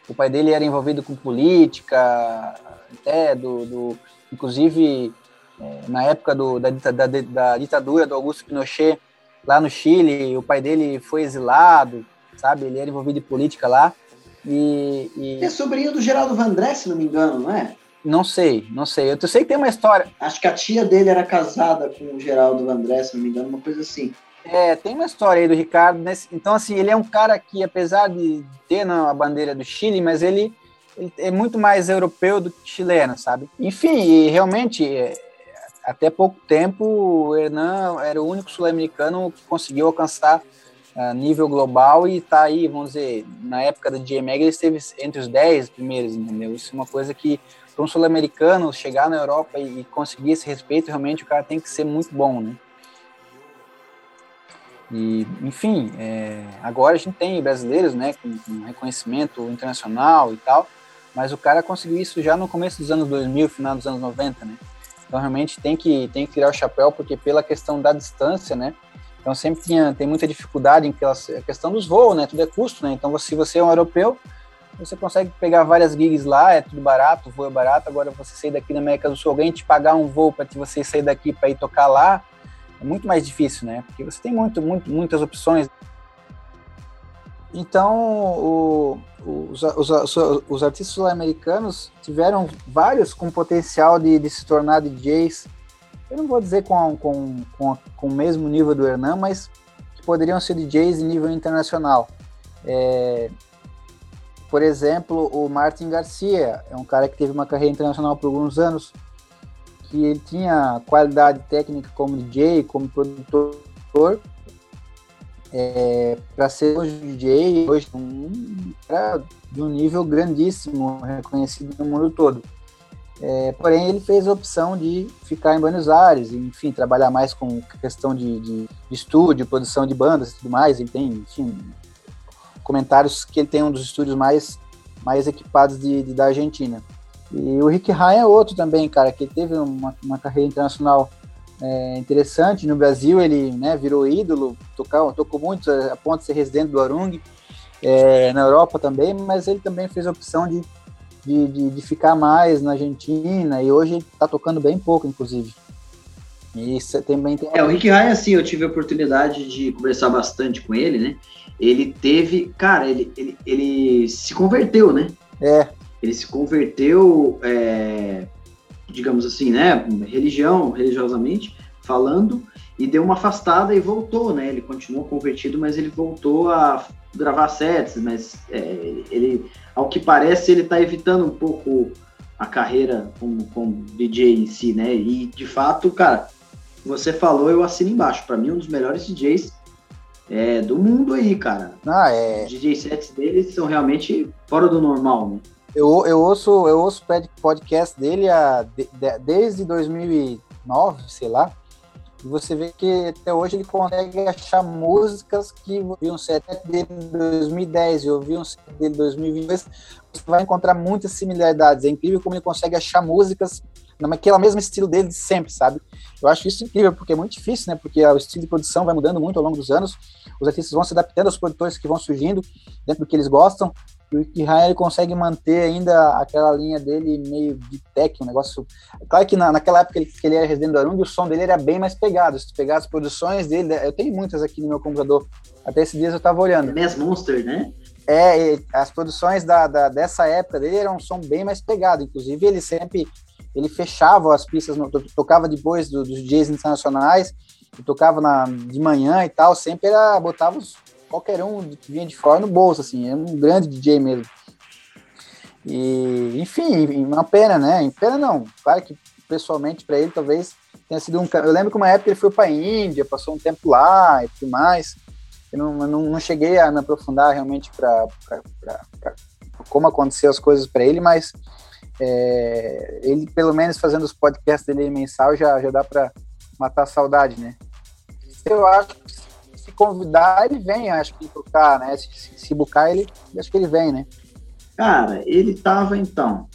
o pai dele era envolvido com política, até do, do inclusive é, na época do, da, da, da, ditadura do Augusto Pinochet, lá no Chile, o pai dele foi exilado, sabe? Ele era envolvido em política lá. E, e... É sobrinho do Geraldo Vandré, se não me engano, não é? Não sei, não sei. Eu sei que tem uma história. Acho que a tia dele era casada com o Geraldo Vandré, se não me engano, uma coisa assim. É, tem uma história aí do Ricardo. Nesse... Então, assim, ele é um cara que, apesar de ter a bandeira do Chile, mas ele ele é muito mais europeu do que chileno, sabe? Enfim, realmente, é, até pouco tempo, o Hernan era o único sul-americano que conseguiu alcançar uh, nível global e tá aí, vamos dizer, na época da J-Mag ele esteve entre os 10 primeiros, entendeu? Isso é uma coisa que, para um sul-americano chegar na Europa e, e conseguir esse respeito, realmente o cara tem que ser muito bom, né? E, enfim, é, agora a gente tem brasileiros, né, com, com reconhecimento internacional e tal, mas o cara conseguiu isso já no começo dos anos 2000, final dos anos 90, né? Então realmente tem que tem que tirar o chapéu porque pela questão da distância, né? Então sempre tinha tem muita dificuldade em a questão dos voos, né? Tudo é custo, né? Então se você é um europeu, você consegue pegar várias gigs lá, é tudo barato, o voo é barato. Agora você sair daqui da América do Sul, alguém te pagar um voo para você sair daqui para ir tocar lá, é muito mais difícil, né? Porque você tem muito, muito, muitas opções. Então, o, os, os, os, artistas sul-americanos tiveram vários com potencial de, de, se tornar DJs. Eu não vou dizer com, com, com, com o mesmo nível do Hernan, mas que poderiam ser DJs em nível internacional. É, por exemplo, o Martin Garcia é um cara que teve uma carreira internacional por alguns anos, que ele tinha qualidade técnica como DJ, como produtor, é, para ser hoje DJ, hoje um cara de um nível grandíssimo, reconhecido no mundo todo. É, porém, ele fez a opção de ficar em Buenos Aires, enfim, trabalhar mais com questão de, de, de estúdio, produção de bandas e tudo mais. Ele tem, enfim, comentários que ele tem um dos estúdios mais, mais equipados de, de da Argentina. E o Rick Ryan é outro também, cara, que teve uma, uma carreira internacional é, interessante. No Brasil ele né, virou ídolo, tocou, tocou muito a ponto de ser residente do Arung, é, na Europa também, mas ele também fez a opção de, de, de, de ficar mais na Argentina e hoje está tocando bem pouco, inclusive. E isso também tem... É, o Rick Ryan, assim, eu tive a oportunidade de conversar bastante com ele, né? Ele teve, cara, ele, ele, ele se converteu, né? É. Ele se converteu é, digamos assim, né, religião, religiosamente falando, e deu uma afastada e voltou, né? Ele continuou convertido, mas ele voltou a gravar sets, mas é, ele, ao que parece, ele está evitando um pouco a carreira como, como DJ em si, né? E de fato, cara, você falou, eu assino embaixo. Para mim, um dos melhores DJs é, do mundo aí, cara. Ah, é. Os DJ sets deles são realmente fora do normal, né? Eu, eu ouço eu ouço podcast dele a, de, de, desde 2009, sei lá. E você vê que até hoje ele consegue achar músicas que eu vi um set dele em 2010 e eu um set dele em 2022. Você vai encontrar muitas similaridades. É incrível como ele consegue achar músicas naquela mesmo estilo dele de sempre, sabe? Eu acho isso incrível, porque é muito difícil, né? Porque o estilo de produção vai mudando muito ao longo dos anos, os artistas vão se adaptando aos produtores que vão surgindo dentro do que eles gostam, o Ryan ele consegue manter ainda aquela linha dele meio de tech, um negócio. Claro que na, naquela época que ele era residente do Arung, o som dele era bem mais pegado. Se tu pegar as produções dele, eu tenho muitas aqui no meu computador. Até esses dias eu tava olhando. Mass Monster, né? É, as produções da, da, dessa época dele eram um som bem mais pegado. Inclusive, ele sempre ele fechava as pistas, no, tocava depois do, dos DJs internacionais, tocava na, de manhã e tal, sempre era, botava os qualquer um que vinha de fora no bolso, assim, é um grande DJ mesmo. E, enfim, uma pena, né? Pena não, claro que pessoalmente para ele talvez tenha sido um. Eu lembro que uma época ele foi para a Índia, passou um tempo lá e tudo mais. Eu não, não, não cheguei a me aprofundar realmente para como aconteceu as coisas para ele, mas é, ele, pelo menos fazendo os podcasts dele mensal, já, já dá para matar a saudade, né? Eu acho que se convidar, ele vem, acho que tocar, né? Se, se, se buscar, ele, acho que ele vem, né? Cara, ele tava então,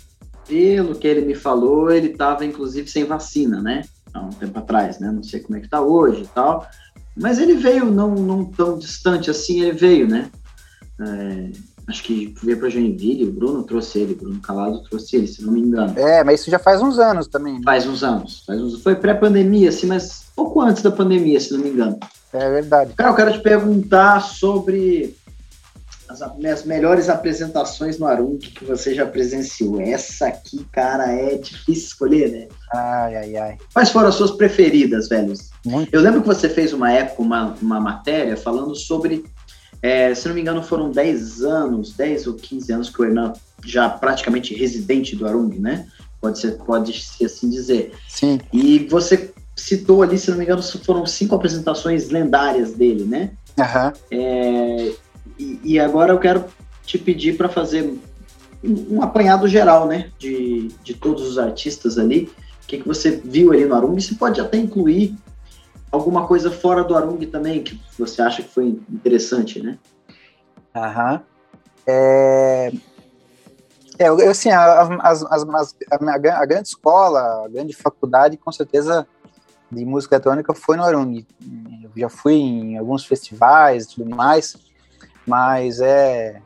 pelo que ele me falou, ele tava inclusive sem vacina, né? Há um tempo atrás, né? Não sei como é que tá hoje e tal. Mas ele veio não, não tão distante assim, ele veio, né? É, acho que veio para Joinville, o Bruno trouxe ele, Bruno Calado trouxe ele, se não me engano. É, mas isso já faz uns anos também. Né? Faz uns anos. Faz uns, foi pré-pandemia, assim, mas pouco antes da pandemia, se não me engano. É verdade. Cara, eu quero te perguntar sobre as minhas melhores apresentações no Arung que você já presenciou. Essa aqui, cara, é difícil escolher, né? Ai, ai, ai. Quais foram as suas preferidas, velhos? Muito. Eu lembro que você fez uma época, uma, uma matéria falando sobre, é, se não me engano, foram 10 anos, 10 ou 15 anos que o Hernan já praticamente residente do Arung, né? Pode ser, pode ser assim dizer. Sim. E você citou ali, se não me engano, foram cinco apresentações lendárias dele, né? Uhum. É, e, e, agora eu quero te pedir para fazer um, um, apanhado geral, né? De, de todos os artistas ali. O que, que você viu ali no Arung? Você pode até incluir alguma coisa fora do Arung também, que você acha que foi interessante, né? Aham. É... É, eu, assim, as, as, as, a, a, grande escola, a grande faculdade, com certeza de música eletrônica foi no Arung. Eu já fui em alguns festivais e tudo mais, mas é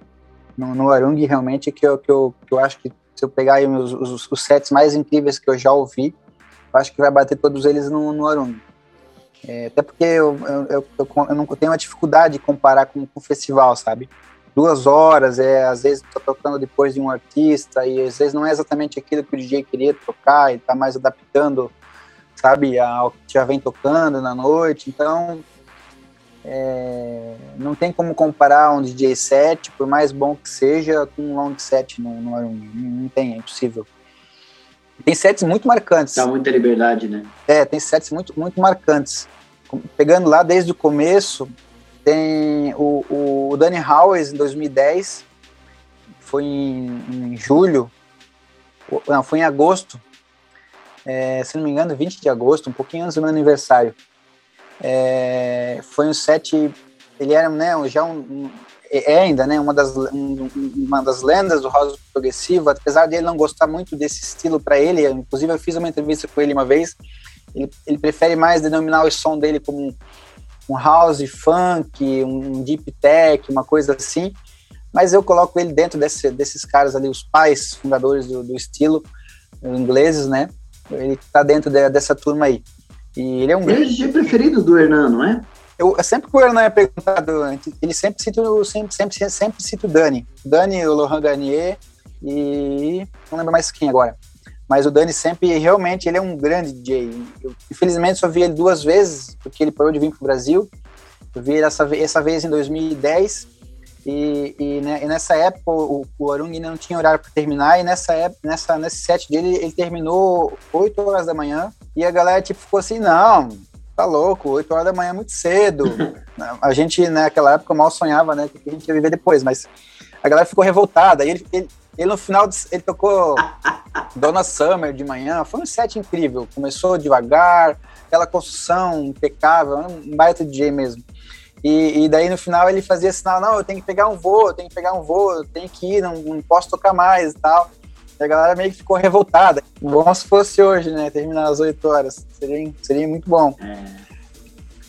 no, no Arung realmente que eu, que, eu, que eu acho que se eu pegar os, os, os, sets mais incríveis que eu já ouvi, eu acho que vai bater todos eles no, no Arung. É, até porque eu, eu, eu, eu, não tenho uma dificuldade de comparar com o festival, sabe? Duas horas, é, às vezes tô tocando depois de um artista, e às vezes não é exatamente aquilo que o DJ queria tocar, e tá mais adaptando, sabe, ao que já vem tocando na noite. Então, é, não tem como comparar um DJ set, por mais bom que seja, com um long set no, no. Não tem, é impossível. Tem sets muito marcantes. Dá muita liberdade, né? É, tem sets muito, muito marcantes. Pegando lá desde o começo, tem o, o Danny Howes em 2010, foi em, em julho, não, foi em agosto, é, se não me engano, 20 de agosto, um pouquinho antes do meu aniversário. É, foi um set, ele era né, já um, é, é ainda né, uma, das, um, uma das lendas do house progressivo, apesar de ele não gostar muito desse estilo para ele, inclusive eu fiz uma entrevista com ele uma vez, ele, ele prefere mais denominar o som dele como um house funk, um deep tech, uma coisa assim, mas eu coloco ele dentro desse, desses caras ali, os pais fundadores do, do estilo, ingleses, né? Ele está dentro de, dessa turma aí. E ele é um. Ele é o preferido do Hernan, não é? Eu, sempre que o é perguntado, ele sempre cita, sempre, sempre, sempre cita o Dani. Dani, o Laurent Garnier e. não lembro mais quem agora. Mas o Dani sempre, realmente, ele é um grande DJ. Eu, infelizmente, só vi ele duas vezes, porque ele parou de vir para o Brasil. Eu vi ele essa, essa vez em 2010 e, e, né, e, nessa época o, o Arung não tinha horário para terminar, e nessa época, nessa, nesse set dele, ele terminou 8 horas da manhã, e a galera tipo, ficou assim, não, tá louco, 8 horas da manhã é muito cedo. a gente, naquela época, mal sonhava, né, que a gente ia viver depois, mas a galera ficou revoltada, e ele, ele, ele no final, ele tocou Donna Summer de manhã, foi um set incrível, começou devagar, aquela construção impecável, um baita DJ mesmo. E, e, daí no final ele fazia sinal, não, eu tenho que pegar um voo, eu tenho que pegar um voo, eu tenho que ir, não, não posso tocar mais e tal. A galera meio que ficou revoltada. Bom se fosse hoje, né? Terminar às 8 horas. Seria, seria muito bom. É.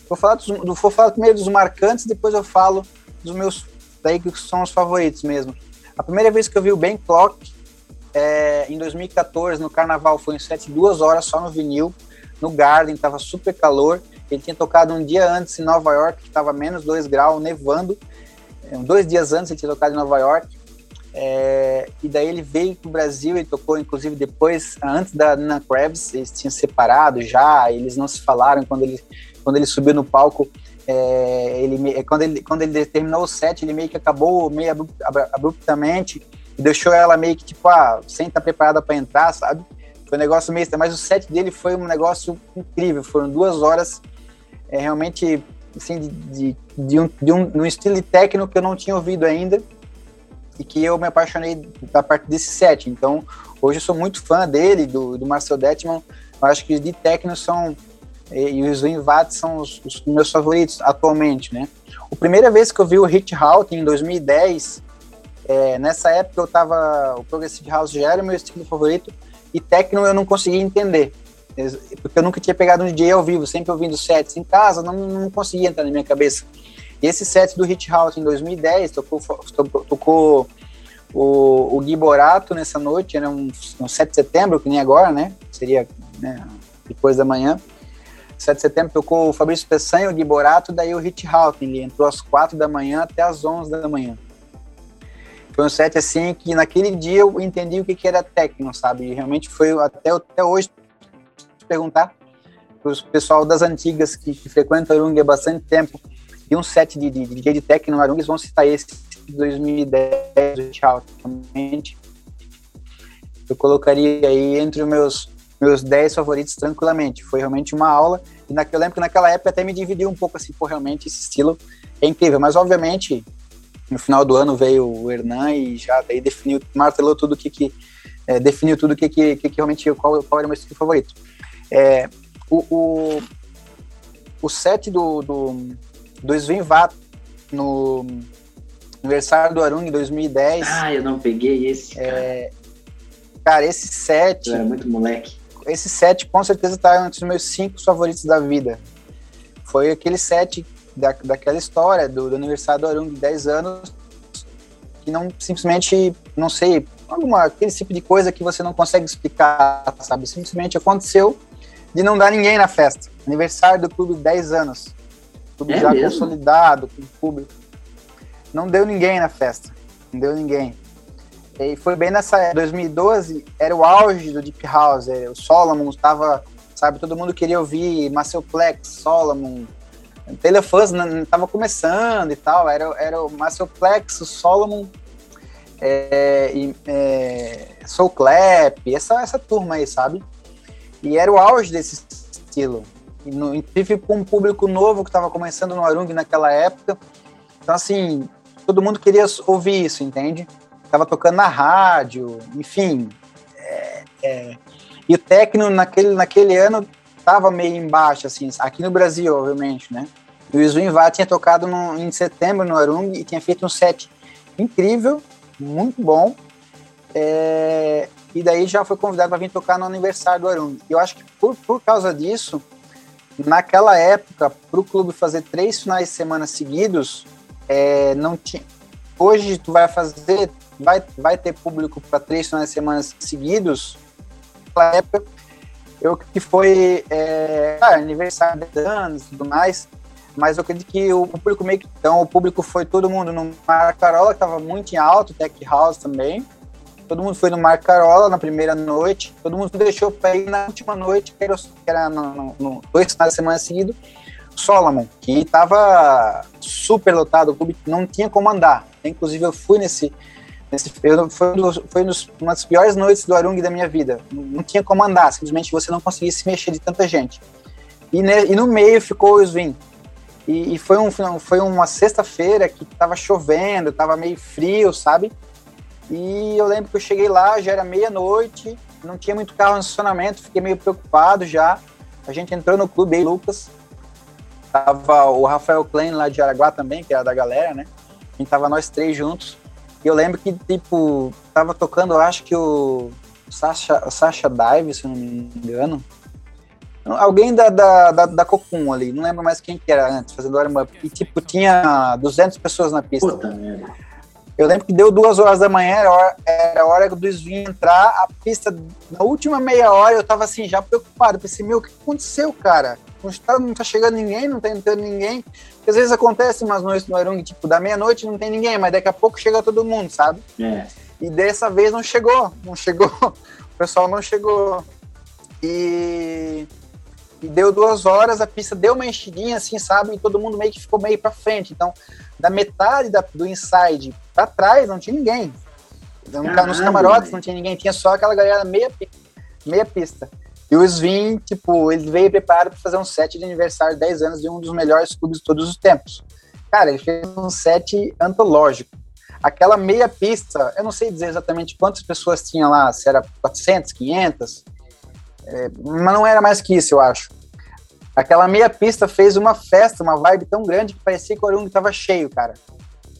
Vou, falar dos, vou falar primeiro dos marcantes, depois eu falo dos meus, daí que são os favoritos mesmo. A primeira vez que eu vi o Ben Clock, é, em 2014, no carnaval, foi em 7, duas horas só no vinil, no Garden, tava super calor. Ele tinha tocado um dia antes em Nova York, que estava menos 2 graus, nevando. É, dois dias antes ele tinha tocado em Nova York. É, e daí ele veio para o Brasil e tocou, inclusive, depois, antes da Nina Krebs, eles tinham separado já, eles não se falaram quando ele, quando ele subiu no palco. É, ele, quando, ele, quando ele terminou o set, ele meio que acabou meio abruptamente e deixou ela meio que tipo, ah, sem estar preparada para entrar, sabe? Foi um negócio meio. Mas o set dele foi um negócio incrível, foram duas horas é realmente assim, de, de, de, um, de um, um estilo técnico que eu não tinha ouvido ainda e que eu me apaixonei da parte desse set. Então, hoje eu sou muito fã dele, do, do Marcel Detman. Eu acho que de techno são e os Winvat são os, os, meus favoritos atualmente, né? A primeira vez que eu vi o Hit House em 2010, é, nessa época eu tava o Progressive House já era meu estilo favorito e techno eu não conseguia entender porque eu nunca tinha pegado um DJ ao vivo, sempre ouvindo sets em casa, não, não conseguia entrar na minha cabeça. E esse set do Hit House em 2010, tocou, tocou, o, o Gui Borato nessa noite, era um, um 7 de setembro, que nem agora, né? Seria né, depois da manhã. 7 de setembro tocou o Fabrício Peçanha, o Gui Borato, daí o Hit House, ele entrou às 4 da manhã até às 11 da manhã. Foi um set assim que naquele dia eu entendi o que, que era techno, sabe? E realmente foi até, até hoje perguntar para o pessoal das antigas que, que frequentam Arung há bastante tempo e um set de, de, de DJ de techno no Arung, eles vão citar esse de 2010, altamente. Eu colocaria aí entre os meus, meus 10 favoritos tranquilamente. Foi realmente uma aula. E na, eu lembro que naquela época até me dividiu um pouco assim, pô, realmente esse estilo é incrível. Mas obviamente, no final do ano veio o Hernan e já daí definiu, martelou tudo que, que é, definiu tudo que, que, que realmente qual, qual era o meu estilo favorito. É, o, o, o set do, do, do Svinvat no aniversário do Arung em 2010. Ah, eu não peguei esse. Cara, é, cara esse set. Eu era muito moleque. Esse set com certeza tá entre os meus cinco favoritos da vida. Foi aquele set da, daquela história do, do aniversário do Arung de 10 anos. que não simplesmente, não sei, alguma aquele tipo de coisa que você não consegue explicar, sabe? Simplesmente aconteceu de não dar ninguém na festa. Aniversário do clube 10 anos. Clube é já mesmo? consolidado, com público. Não deu ninguém na festa. Não deu ninguém. E foi bem nessa 2012, era o auge do Deep House. É, o Solomon estava, sabe, todo mundo queria ouvir Marcel Plex, Solomon. Telefãs estava começando e tal. Era, era o Marcel Plex, o Solomon, é, é, Soul Clap, essa, essa turma aí, sabe? E era o auge desse estilo. Inclusive com um público novo que estava começando no Arung naquela época. Então, assim, todo mundo queria ouvir isso, entende? Tava tocando na rádio, enfim. É, é. E o técnico naquele, naquele ano tava meio embaixo, assim, aqui no Brasil, obviamente, né? E o Zwin tinha tocado no, em setembro no Arung e tinha feito um set incrível, muito bom. É, e daí já foi convidado para vir tocar no aniversário do Arung. Eu acho que por, por causa disso, naquela época, para o clube fazer três finais de semana seguidos, é, não tinha. Hoje tu vai fazer, vai, vai ter público para três finais de semana seguidos. Naquela época, eu que foi é, ah, aniversário de anos tudo mais, mas eu acredito que o público meio que. Então, o público foi todo mundo no Marcarola, que estava muito em alto, Tech House também. Todo mundo foi no Mar Carola na primeira noite, todo mundo deixou para ir na última noite, que era, que era no, no, dois finais de semana seguidos, Solomon, que estava super lotado, o público não tinha como andar. Inclusive, eu fui nesse. nesse foi, foi nos, uma das piores noites do Arung da minha vida. Não, não tinha como andar, simplesmente você não conseguia se mexer de tanta gente. E, ne, e no meio ficou o Svin. E, e, foi, um, foi uma sexta-feira que estava chovendo, estava meio frio, sabe? E eu lembro que eu cheguei lá, já era meia-noite, não tinha muito carro no estacionamento, fiquei meio preocupado já. A gente entrou no clube aí, Lucas. Tava o Rafael Klein lá de Araguá também, que era da galera, né? A gente tava nós três juntos. E eu lembro que, tipo, tava tocando, acho que o Sasha, Sasha Dive, se não me engano. Alguém da, da, da, da Cocum ali, não lembro mais quem que era antes, fazendo warm-up. E, tipo, tinha 200 pessoas na pista. Puta merda. Eu lembro que deu duas horas da manhã, era hora, era hora do desvio entrar, a pista, na última meia hora, eu tava assim, já preocupado. Pensei, meu, o que aconteceu, cara? Não tá, não tá chegando ninguém, não tá entrando ninguém. Porque às vezes acontece umas noites no Arung, tipo, da meia-noite não tem ninguém, mas daqui a pouco chega todo mundo, sabe? É. E dessa vez não chegou, não chegou. O pessoal não chegou. E, e deu duas horas, a pista deu uma enchidinha, assim, sabe? E todo mundo meio que ficou meio pra frente. Então, da metade da, do inside para trás não tinha ninguém. Caramba, nos camarotes não tinha ninguém, tinha só aquela galera meia, meia pista. E o Svin, tipo, ele veio preparado para fazer um set de aniversário de 10 anos de um dos melhores clubes de todos os tempos. Cara, ele fez um set antológico. Aquela meia pista, eu não sei dizer exatamente quantas pessoas tinha lá, se era 400, 500, é, mas não era mais que isso, eu acho. Aquela meia pista fez uma festa, uma vibe tão grande que parecia que o Orung estava cheio, cara.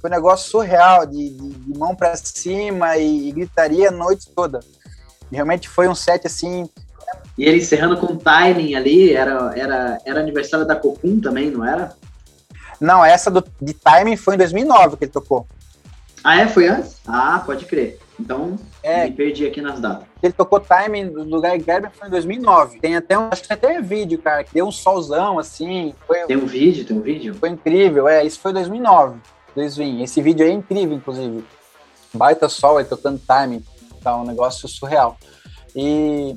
Foi um negócio surreal, de, de, de mão para cima e, e, gritaria a noite toda. realmente foi um set assim. E ele encerrando com timing ali, era, era, era aniversário da Cocum também, não era? Não, essa do, de timing foi em 2009 que ele tocou. Ah, é? Foi antes? Ah, pode crer. Então, é, me perdi aqui nas datas. Ele tocou Time do Guy Gerber foi em 2009. Tem até um, acho que tem até vídeo, cara, que deu um solzão assim. Foi, tem um vídeo, tem um vídeo? Foi incrível, é, isso foi 2009. 2020. Esse vídeo aí é incrível, inclusive. Baita sol, ele tocando Time, tá um negócio surreal. E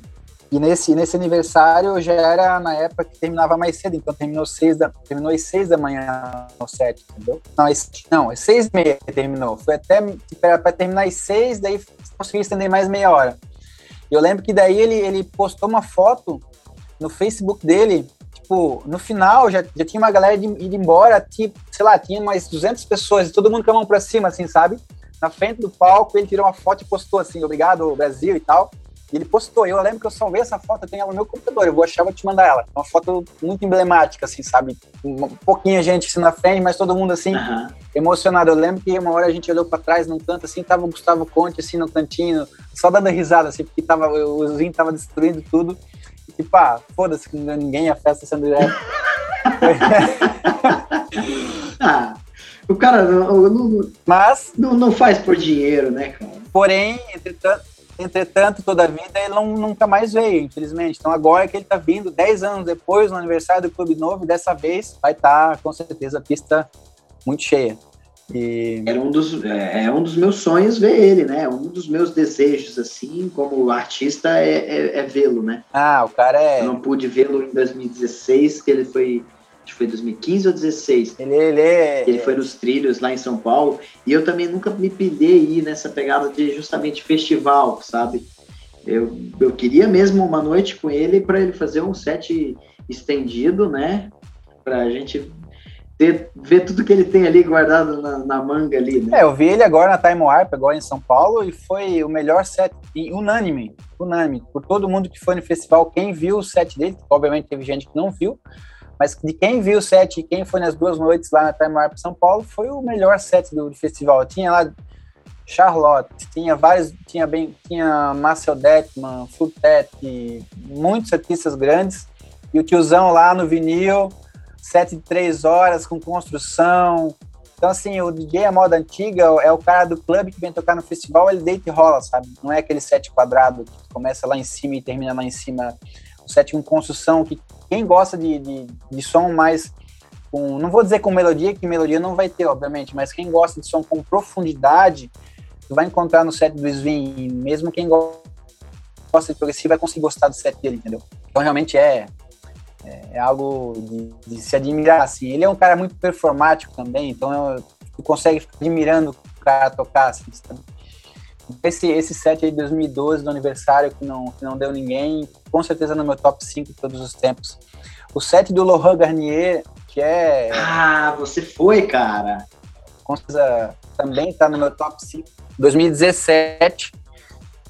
e nesse, nesse aniversário já era na época que terminava mais cedo, então terminou seis da, terminou às seis da manhã no set, entendeu? Não, às, não, às seis e meia terminou. Foi até para terminar às seis, daí consegui estender mais meia hora. Eu lembro que daí ele, ele postou uma foto no Facebook dele, tipo, no final já, já tinha uma galera de, indo embora, tipo, sei lá, tinha mais 200 pessoas, todo mundo com a mão pra cima, assim, sabe? Na frente do palco, ele tirou uma foto e postou assim, obrigado Brasil e tal. E ele postou. Eu lembro que eu salvei essa foto, eu tenho ela no meu computador. Eu vou achar, vou te mandar ela. Uma foto muito emblemática, assim, sabe? Um pouquinho gente assim na frente, mas todo mundo assim, uhum. emocionado. Eu lembro que uma hora a gente olhou para trás num canto, assim, tava o Gustavo Conte, assim, no cantinho, só dando risada, assim, porque tava, o Zinho tava destruindo tudo. E, tipo, ah, foda-se que ninguém, a festa sendo direta. ah, O cara não, não, Mas, não, não faz por dinheiro, né, cara? porém, entretanto, entretanto, toda a vida ele não, nunca mais veio, infelizmente. Então agora que ele tá vindo, 10 anos depois, no aniversário do Clube Novo, dessa vez vai estar, com certeza, a pista muito cheia. E Era um dos, é, é um dos meus sonhos ver ele, né? Um dos meus desejos, assim, como artista, é, é, é vê-lo, né? ah, o cara é. Eu não pude vê-lo em 2016, que ele foi, acho que foi 2015 ou 2016. Ele, ele é. Ele foi nos trilhos lá em São Paulo, e eu também nunca me pilhei ir nessa pegada de justamente festival, sabe? Eu, eu queria mesmo uma noite com ele para ele fazer um set estendido, né? Pra gente ter, ver tudo que ele tem ali guardado na, na manga ali, né? É, eu vi ele agora na Time Warp, agora em São Paulo, e foi o melhor set, e unânime, unânime, por todo mundo que foi no festival, quem viu o set dele, obviamente teve gente que não viu, mas de quem viu o set e quem foi nas duas noites lá na Time Warp São Paulo, foi o melhor set do, do festival. Tinha lá Charlotte, tinha vários, tinha bem, tinha Marcel Detman, Flutet, muitos artistas grandes, e o tiozão lá no vinil, sete de três horas com construção. Então, assim, o DJ a moda antiga é o cara do clube que vem tocar no festival, ele deita e rola, sabe? Não é aquele set quadrado que começa lá em cima e termina lá em cima. O set com construção, que quem gosta de, de, de som mais com, não vou dizer com melodia, que melodia não vai ter, obviamente, mas quem gosta de som com profundidade, vai encontrar no set do Svin, mesmo quem gosta de progressivo vai conseguir gostar do set dele, entendeu? Então, realmente é, é algo de, de, se admirar, assim. Ele é um cara muito performático também, então eu, tu consegue ficar admirando o cara tocar, assim, sabe? Esse, esse set aí de 2012, do aniversário, que não, que não deu ninguém, com certeza no meu top 5 de todos os tempos. O set do Laurent Garnier, que é... Ah, você foi, cara! Com certeza também tá no meu top 5. 2017,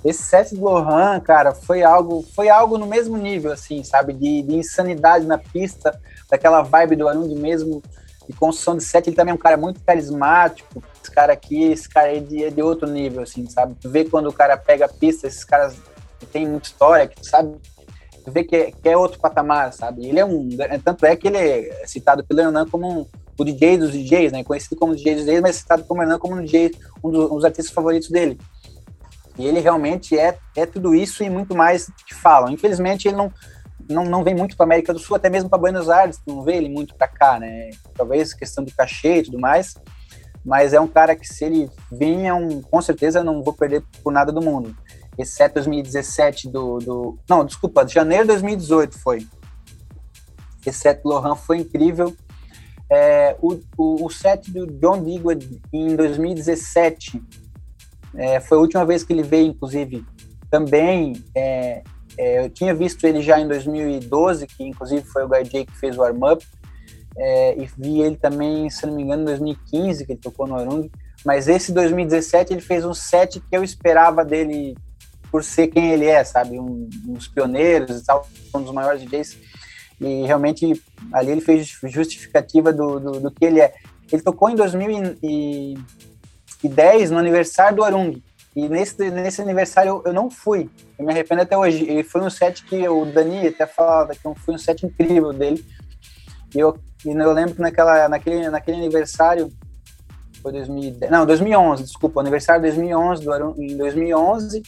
esse set do Lohan, cara, foi algo, foi algo no mesmo nível, assim, sabe? De, de insanidade na pista, daquela vibe do Arund mesmo, de construção de set. Ele também é um cara muito carismático. Cara aqui, esse cara aí é de, é de outro nível, assim, sabe? Tu vê quando o cara pega a pista, esses caras que tem muita história, que tu sabe, tu vê que é, que é outro patamar, sabe? Ele é um. Tanto é que ele é citado pelo Hernan como um, o DJ dos DJs, né? Conhecido como DJ dos DJs, mas citado como Hernan como um, DJ, um dos, um dos artistas favoritos dele. E ele realmente é, é tudo isso e muito mais que falam. Infelizmente, ele não, não, não vem muito para América do Sul, até mesmo para Buenos Aires, não vê ele muito para cá, né? Talvez questão de cachê e tudo mais, mas é um cara que se ele vinha, um, com certeza não vou perder por nada do mundo. Set 2017 do, do... Não, desculpa, de janeiro de 2018 foi. Do Lohan foi incrível. É, o, o, o set do John Digweed em 2017 é, foi a última vez que ele veio, inclusive, também. É, é, eu tinha visto ele já em 2012, que inclusive foi o Guy J que fez o warm-up, é, e vi ele também, se não me engano, em 2015, que ele tocou no Arung. Mas esse 2017 ele fez um set que eu esperava dele por ser quem ele é, sabe? Um, um dos pioneiros e tal, um dos maiores DJs. E realmente ali ele fez justificativa do, do, do que ele é. Ele tocou em 2010, no aniversário do Arung. E nesse, nesse aniversário eu, não fui. Eu me arrependo até hoje. E foi um set que o Dani até falava que foi um set incrível dele. E eu, e eu lembro que naquela, naquele, naquele aniversário, foi 2010, não, 2011, desculpa, aniversário de 2011, do em 2011,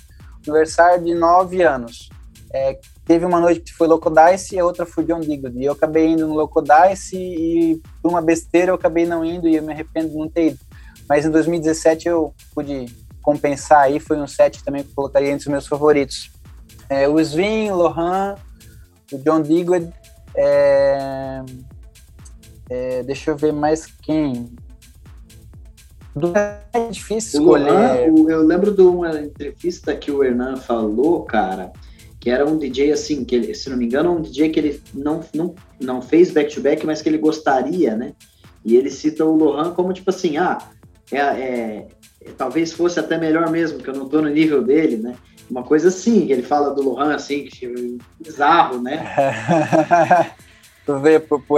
aniversário de nove anos. É, teve uma noite que foi Loco Dice e a outra foi John Diggood. E eu acabei indo no Loco Dice e por uma besteira eu acabei não indo e eu me arrependo de não ter ido. Mas em 2017 eu pude compensar aí, foi um set também que eu colocaria entre os meus favoritos. É, o Svin, Lohan, o John Diggood, é, é, deixa eu ver mais quem. É difícil escolher. Eu lembro de uma entrevista que o Hernan falou, cara, que era um DJ assim, que ele, se não me engano, um DJ que ele não, não, não fez back-to-back, mas que ele gostaria, né? E ele cita o Lohan como tipo assim, ah, é, é, é, talvez fosse até melhor mesmo, que eu não tô no nível dele, né? Uma coisa assim, ele fala do Lohan assim, que bizarro, né? tu vê, pro, pro,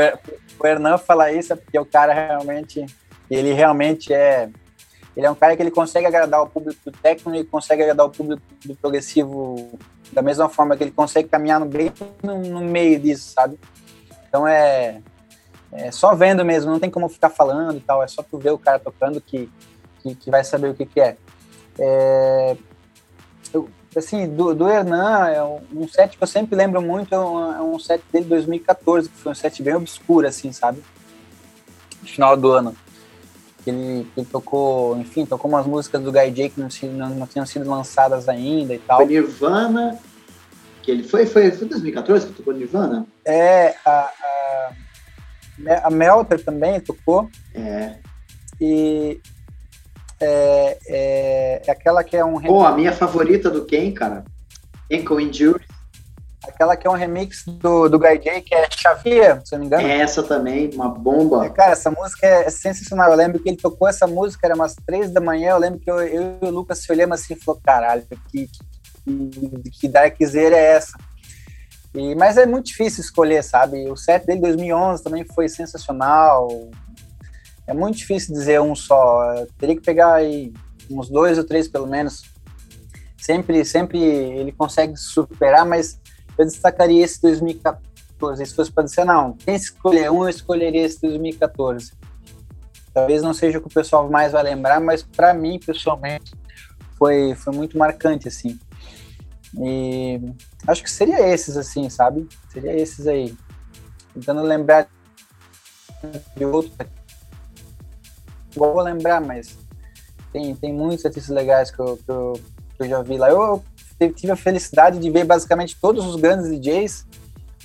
pro Hernan falar isso é porque o cara realmente, ele realmente é ele é um cara que ele consegue agradar o público do técnico e consegue agradar o público do progressivo da mesma forma que ele consegue caminhar no bem no, no, meio disso, sabe? Então é é só vendo mesmo, não tem como ficar falando e tal, é só tu ver o cara tocando que, que, que vai saber o que, que é. é eu, assim, do, do Hernan, é um, um, set que eu sempre lembro muito, é um, é um set dele de 2014, que foi um set bem obscuro, assim, sabe? Final do ano. Ele, ele tocou, enfim, tocou umas músicas do Guy J que não, não, não tinham sido lançadas ainda e tal. Foi Nirvana, que ele foi, foi, foi 2014 que tocou Nirvana? É, a, a, a Melter também tocou. É. E é, é, é aquela que é um remix. Pô, a minha favorita do Ken, cara. Ankle Injury. Aquela que é um remix do, do Guy J, que é Xavier, se eu não me engano. É essa também, uma bomba. É, cara, essa música é sensacional. Eu lembro que ele tocou essa música, era umas três da manhã. Eu lembro que eu, eu e o Lucas se olhamos assim e falou: caralho, que, que, que Darkzeira é essa? E, mas é muito difícil escolher, sabe? O set dele 2011 também foi sensacional. É muito difícil dizer um só. Eu teria que pegar aí uns dois ou três pelo menos. Sempre, sempre ele consegue superar, mas eu destacaria esse 2014. Se fosse para dizer, não, quem escolher um, eu escolheria esse 2014. Talvez não seja o que o pessoal mais vai lembrar, mas para mim, pessoalmente, foi, foi muito marcante, assim. E acho que seria esses, assim, sabe? Seria esses aí. Tentando lembrar de outro. Vou lembrar, mas tem, tem muitos artistas legais que eu, que eu, que eu já vi lá. Eu, eu tive a felicidade de ver basicamente todos os grandes DJs,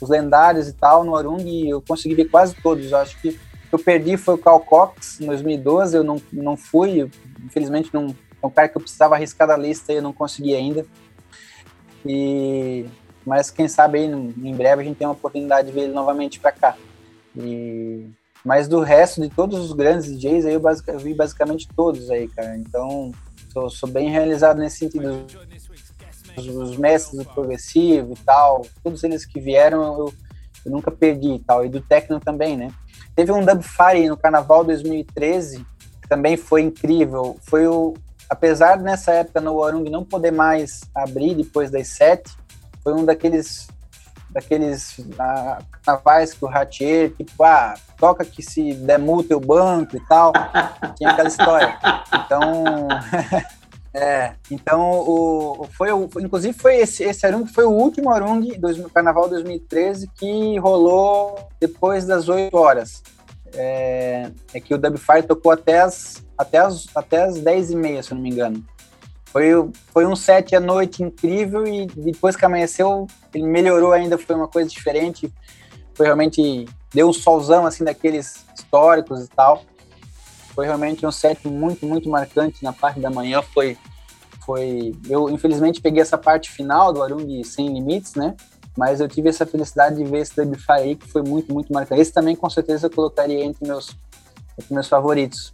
os lendários e tal, no Arung, e eu consegui ver quase todos. Eu acho que eu perdi foi o Cal Cox, em 2012, eu não, não fui, infelizmente não, é um cara que eu precisava arriscar da lista e eu não consegui ainda. E, mas quem sabe aí, em breve a gente tem uma oportunidade de ver ele novamente para cá. E, mas do resto de todos os grandes DJs aí eu, basic, vi basicamente todos aí, cara. Então sou, sou bem realizado nesse sentido. Os, os, mestres do progressivo e tal, todos eles que vieram eu, eu nunca perdi e tal. E do techno também, né? Teve um Dub Fire no Carnaval 2013 que também foi incrível. Foi o, apesar nessa época no Warung não poder mais abrir depois das sete, foi um daqueles daqueles ah, carnavais que o Ratier, tipo, ah, toca que se der multa o banco e tal, tinha aquela história. Então, é, então o, foi o, inclusive foi esse, esse Arung foi o último Arung do Carnaval 2013 que rolou depois das 8 horas. É, é que o Dubfire tocou até as até as, até as 10 e meia, se eu não me engano. Foi, foi um set à noite incrível e depois que amanheceu, ele melhorou ainda, foi uma coisa diferente. Foi realmente, deu um solzão assim daqueles históricos e tal. Foi realmente um set muito, muito marcante na parte da manhã. Foi, foi, eu infelizmente peguei essa parte final do Arung Sem Limites, né? Mas eu tive essa felicidade de ver esse Dubfire aí, que foi muito, muito marcante. Esse também, com certeza, eu colocaria entre meus, entre meus favoritos.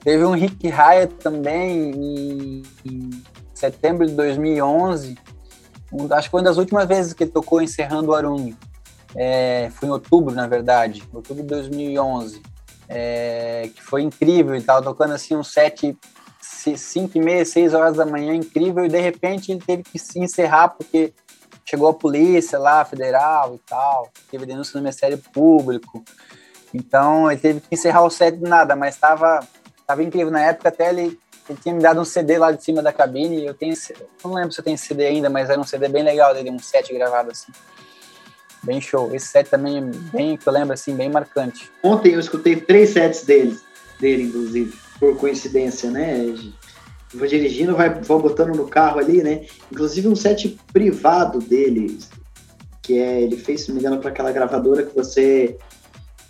Teve um Rick Raya também em, em, setembro de 2011. Acho que foi uma das últimas vezes que ele tocou encerrando o Arung. É, foi em outubro, na verdade, outubro de 2011. É, que foi incrível, ele tava tocando assim um set 5 e meia, 6 horas da manhã, incrível, e de repente ele teve que se encerrar porque chegou a polícia lá, federal e tal, teve denúncia no Ministério Público. Então ele teve que encerrar o set de nada, mas estava Tava incrível. Na época até ele, ele tinha me dado um CD lá de cima da cabine. eu tenho, não lembro se eu tenho CD ainda, mas era um CD bem legal dele, um set gravado assim. Bem show. Esse set também é bem, que eu lembro assim, bem marcante. Ontem eu escutei três sets dele, dele inclusive, por coincidência, né? Vou dirigindo, vai, vou botando no carro ali, né? Inclusive um set privado dele, que é, ele fez, se não me engano, para aquela gravadora que você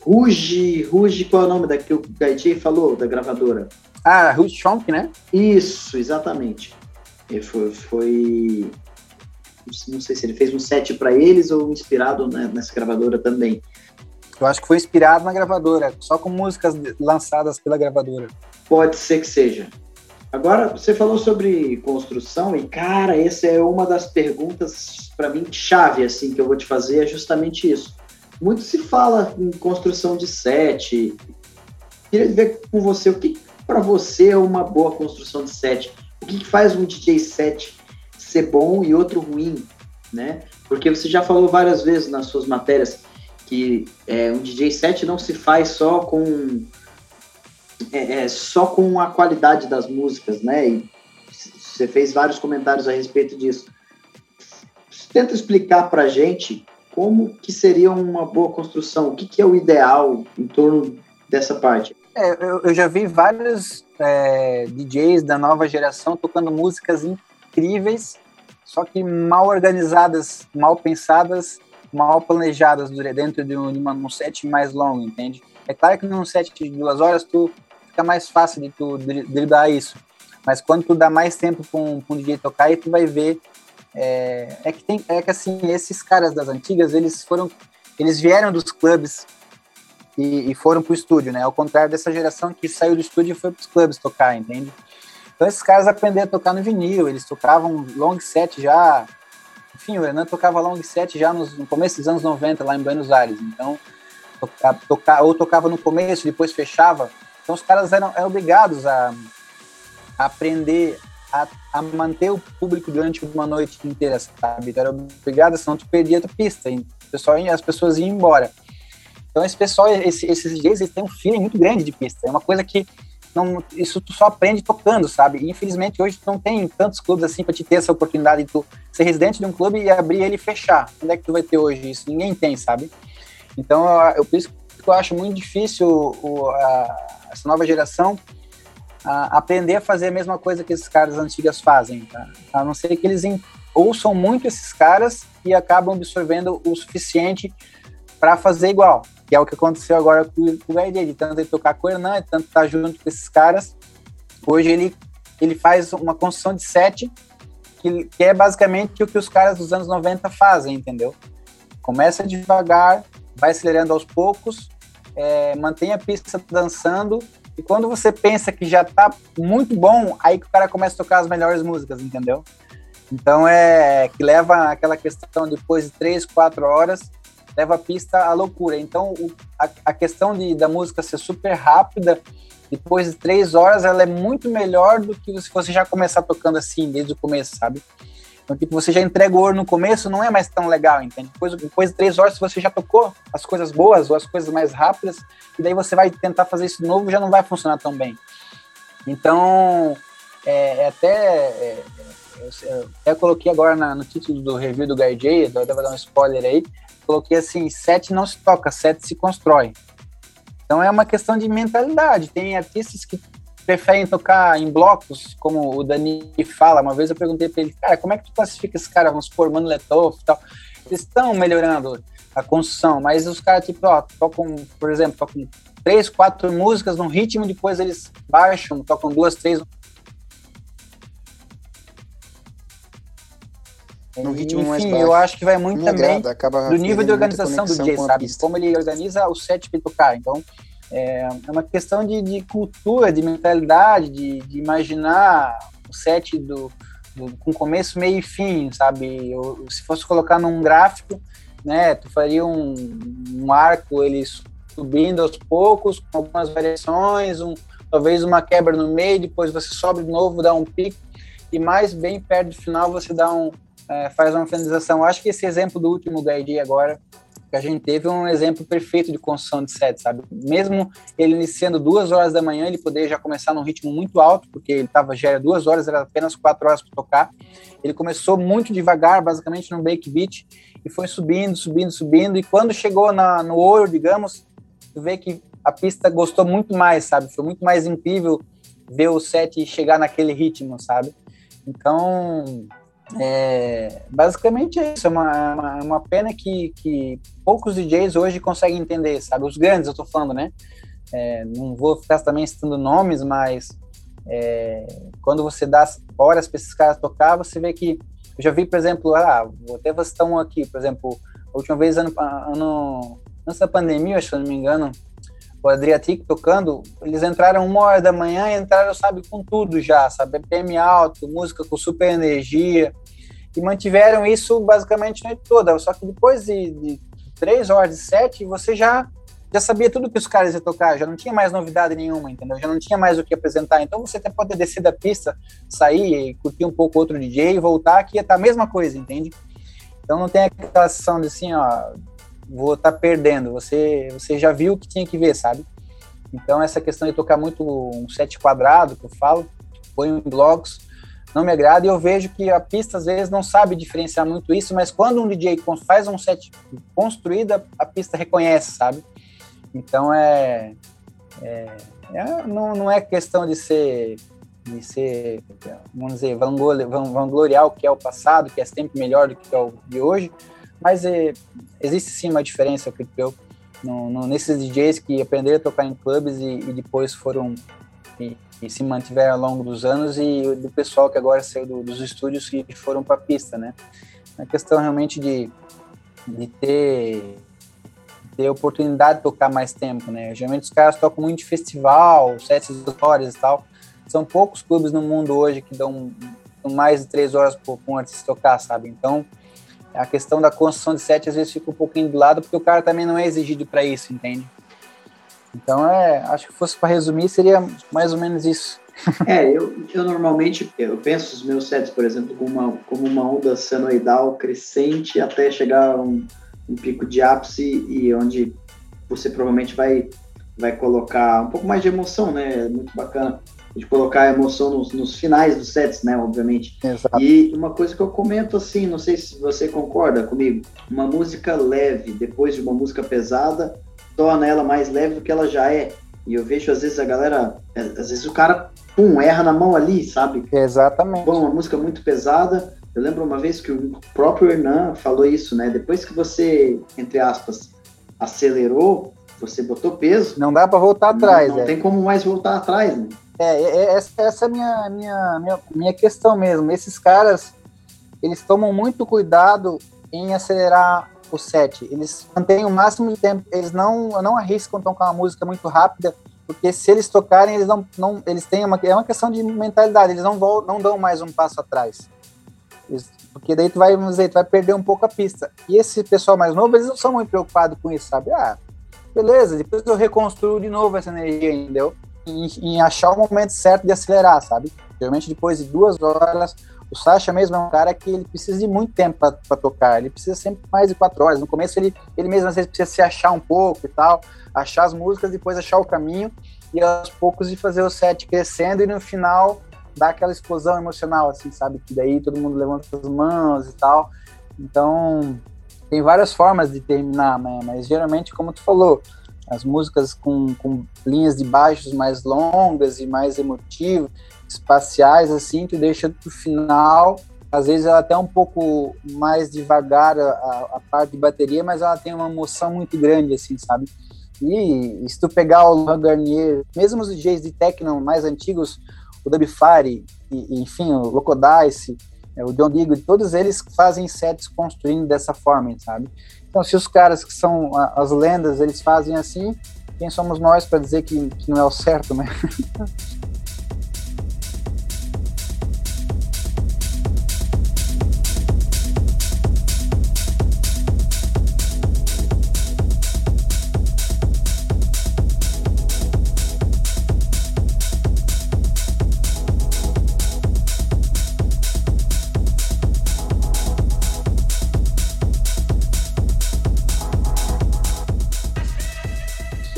Ruge, Ruge, qual é o nome da que o Gaiti falou, da gravadora? Ah, Ruge Chonk, né? Isso, exatamente. Ele foi, foi, não sei se ele fez um set para eles ou inspirado né, nessa gravadora também. Eu acho que foi inspirado na gravadora, só com músicas lançadas pela gravadora. Pode ser que seja. Agora, você falou sobre construção e, cara, essa é uma das perguntas, para mim, chave, assim, que eu vou te fazer, é justamente isso muito se fala em construção de set. Queria ver com você o que para você é uma boa construção de set. O que, que faz um DJ set ser bom e outro ruim, né? Porque você já falou várias vezes nas suas matérias que é, um DJ set não se faz só com é, é, só com a qualidade das músicas, né? E você fez vários comentários a respeito disso. Tenta explicar para gente como que seria uma boa construção, o que, que é o ideal em torno dessa parte. É, eu, eu, já vi vários é, DJs da nova geração tocando músicas incríveis, só que mal organizadas, mal pensadas, mal planejadas dentro de um, de uma, um set mais longo, entende? É claro que num set de duas horas tu fica mais fácil de tu driblar isso, mas quando tu dá mais tempo para um, um DJ tocar, aí tu vai ver é, é, que tem é que assim esses caras das antigas eles foram eles vieram dos clubes e, e foram pro estúdio, né? Ao contrário dessa geração que saiu do estúdio e foi pros clubes tocar, entende? Então esses caras aprenderam a tocar no vinil, eles tocavam long set já. Enfim, o Renan tocava long set já nos, no começo dos anos 90 lá em Buenos Aires. Então, toca, toca, ou tocava no começo, depois fechava. Então os caras eram, eram obrigados a, a aprender a, a, manter o público durante uma noite inteira, sabe? Então, era obrigado, senão tu perdia a tua pista. E pessoal, as pessoas iam embora. Então, esse pessoal, esse, esses DJs, eles têm um feeling muito grande de pista. É uma coisa que não, isso tu só aprende tocando, sabe? E, infelizmente, hoje tu não tem tantos clubes assim para te ter essa oportunidade de tu ser residente de um clube e abrir ele e fechar. Onde é que tu vai ter hoje isso? Ninguém tem, sabe? Então, eu, por isso que eu acho muito difícil o, a, essa nova geração a, aprender a fazer a mesma coisa que esses caras antigas fazem, tá? A não ser que eles ouçam muito esses caras e acabam absorvendo o suficiente para fazer igual que é o que aconteceu agora com, o Gaidê, de tanto ele tocar com o Hernan, de tanto estar tá junto com esses caras. Hoje ele, ele faz uma construção de set que, que é basicamente o que os caras dos anos 90 fazem, entendeu? Começa devagar, vai acelerando aos poucos, é, mantém a pista dançando, e quando você pensa que já tá muito bom, aí que o cara começa a tocar as melhores músicas, entendeu? Então é que leva aquela questão depois de três, quatro horas, leva a pista à loucura. Então, o, a, a, questão de, da música ser super rápida, depois de três horas, ela é muito melhor do que se você já começar tocando assim, desde o começo, sabe? Então, tipo, você já entrega ouro no começo, não é mais tão legal, entende? Depois, depois de três horas, se você já tocou as coisas boas ou as coisas mais rápidas, e daí você vai tentar fazer isso de novo, já não vai funcionar tão bem. Então, é, é até... É, eu, eu, coloquei agora na, no título do review do Guy J, eu vou dar um spoiler aí, coloquei assim, set não se toca, set se constrói. Então é uma questão de mentalidade. Tem artistas que preferem tocar em blocos, como o Dani fala. Uma vez eu perguntei para ele, cara, como é que tu classifica esse cara? Vamos supor, Mano Letoff e tal. Eles estão melhorando a construção, mas os caras, tipo, ó, tocam, por exemplo, tocam três, quatro músicas num ritmo, depois eles baixam, tocam duas, três no ritmo Enfim, mais baixo. eu acho que vai muito também agrada, do nível de organização do DJ, sabe? Como ele organiza o set para tocar. Então, é, é uma questão de, de cultura, de mentalidade, de, de imaginar o set do, do, com começo, meio e fim, sabe? Eu, se fosse colocar num gráfico, né, tu faria um, um arco, ele subindo aos poucos, com algumas variações, um, talvez uma quebra no meio, depois você sobe de novo, dá um pico, e mais bem perto do final você dá um, é, faz uma finalização. Acho que esse exemplo do último Guide agora que a gente teve um exemplo perfeito de construção de set, sabe? Mesmo ele iniciando duas horas da manhã, ele poderia já começar num ritmo muito alto, porque ele estava já era duas horas, era apenas quatro horas para tocar. Ele começou muito devagar, basicamente no break beat, e foi subindo, subindo, subindo. E quando chegou na, no ouro, digamos, tu vê que a pista gostou muito mais, sabe? Foi muito mais incrível ver o set chegar naquele ritmo, sabe? Então, é, basicamente é isso, é uma, uma, uma, pena que, que poucos DJs hoje conseguem entender, sabe? Os grandes, eu tô falando, né? É, não vou ficar também citando nomes, mas é, quando você dá horas para esses caras tocar, você vê que. Eu já vi, por exemplo, ah, até vocês estão aqui, por exemplo, a última vez, ano, ano, antes da pandemia, acho, se não me engano, o Adriatic tocando, eles entraram uma hora da manhã e entraram, sabe, com tudo já, sabe? BPM alto, música com super energia, e mantiveram isso basicamente a noite toda. Só que depois de, de três horas de sete, você já já sabia tudo que os caras iam tocar, já não tinha mais novidade nenhuma, entendeu? Já não tinha mais o que apresentar. Então você até pode descer da pista, sair e curtir um pouco outro DJ e voltar, que ia estar tá a mesma coisa, entende? Então não tem aquela sensação de assim, ó, vou estar tá perdendo. Você, você já viu o que tinha que ver, sabe? Então, essa questão de tocar muito um set quadrado, que eu falo, põe em blogs, não me agrada. E eu vejo que a pista, às vezes, não sabe diferenciar muito isso, mas quando um DJ faz um set construído, a pista reconhece, sabe? Então, é, é, é não, não é questão de ser de ser, vamos dizer, vangloriar o que é o passado, que é sempre melhor do que é o de hoje, mas é, existe sim uma diferença, eu acredito no, no, nesses DJs que aprenderam a tocar em clubes e, e depois foram e, e, se mantiveram ao longo dos anos e do pessoal que agora saiu do, dos estúdios e foram para a pista, né? A questão realmente de, de ter ter oportunidade de tocar mais tempo, né? Geralmente os caras tocam muito de festival, sete horas e tal. São poucos clubes no mundo hoje que dão mais de três horas por um artista tocar, sabe? Então, a questão da construção de set às vezes fica um pouquinho de lado, porque o cara também não é exigido para isso, entende? Então, é, acho que fosse para resumir, seria mais ou menos isso. é, eu, eu normalmente eu penso os meus sets, por exemplo, como uma, como uma onda senoidal crescente até chegar a um, um pico de ápice e onde você provavelmente vai, vai colocar um pouco mais de emoção, né? É muito bacana de colocar emoção nos, nos, finais dos sets, né, obviamente. Exato. E uma coisa que eu comento assim, não sei se você concorda comigo, uma música leve depois de uma música pesada torna ela mais leve do que ela já é. E eu vejo às vezes a galera, às vezes o cara, pum, erra na mão ali, sabe? Exatamente. Bom, uma música muito pesada. Eu lembro uma vez que o próprio Hernan falou isso, né? Depois que você, entre aspas, acelerou, você botou peso. Não dá para voltar atrás. Não, não é. tem como mais voltar atrás, né? É, é, é, essa, essa é a minha, minha, minha, minha questão mesmo. Esses caras, eles tomam muito cuidado em acelerar o set. Eles mantêm o máximo de tempo, eles não, não arriscam tocar uma música muito rápida, porque se eles tocarem, eles não, não eles têm uma, é uma questão de mentalidade, eles não, vão, não dão mais um passo atrás. Eles, porque daí tu vai, vamos dizer, tu vai perder um pouco a pista. E esse pessoal mais novo, eles não são muito preocupados com isso, sabe? Ah, beleza, depois eu reconstruo de novo essa energia, entendeu? em, em, achar o momento certo de acelerar, sabe? Geralmente depois de duas horas, o Sasha mesmo é um cara que ele precisa de muito tempo para tocar, ele precisa sempre mais de quatro horas. No começo ele, ele mesmo às vezes precisa se achar um pouco e tal, achar as músicas, depois achar o caminho e aos poucos de fazer o set crescendo e no final dar aquela explosão emocional, assim, sabe? Que daí todo mundo levanta as mãos e tal. Então, tem várias formas de terminar, né? Mas geralmente, como tu falou, as músicas com, com linhas de baixos mais longas e mais emotivas, espaciais, assim, que deixa pro final. Às vezes ela até um pouco mais devagar a, a, parte de bateria, mas ela tem uma emoção muito grande, assim, sabe? E, se tu pegar o Laurent Garnier, mesmo os DJs de techno mais antigos, o Dubfire, e, e, enfim, o Locodice, é, o John Digo, todos eles fazem sets construindo dessa forma, sabe? Então, se os caras que são as lendas, eles fazem assim, quem somos nós para dizer que, que não é o certo, né?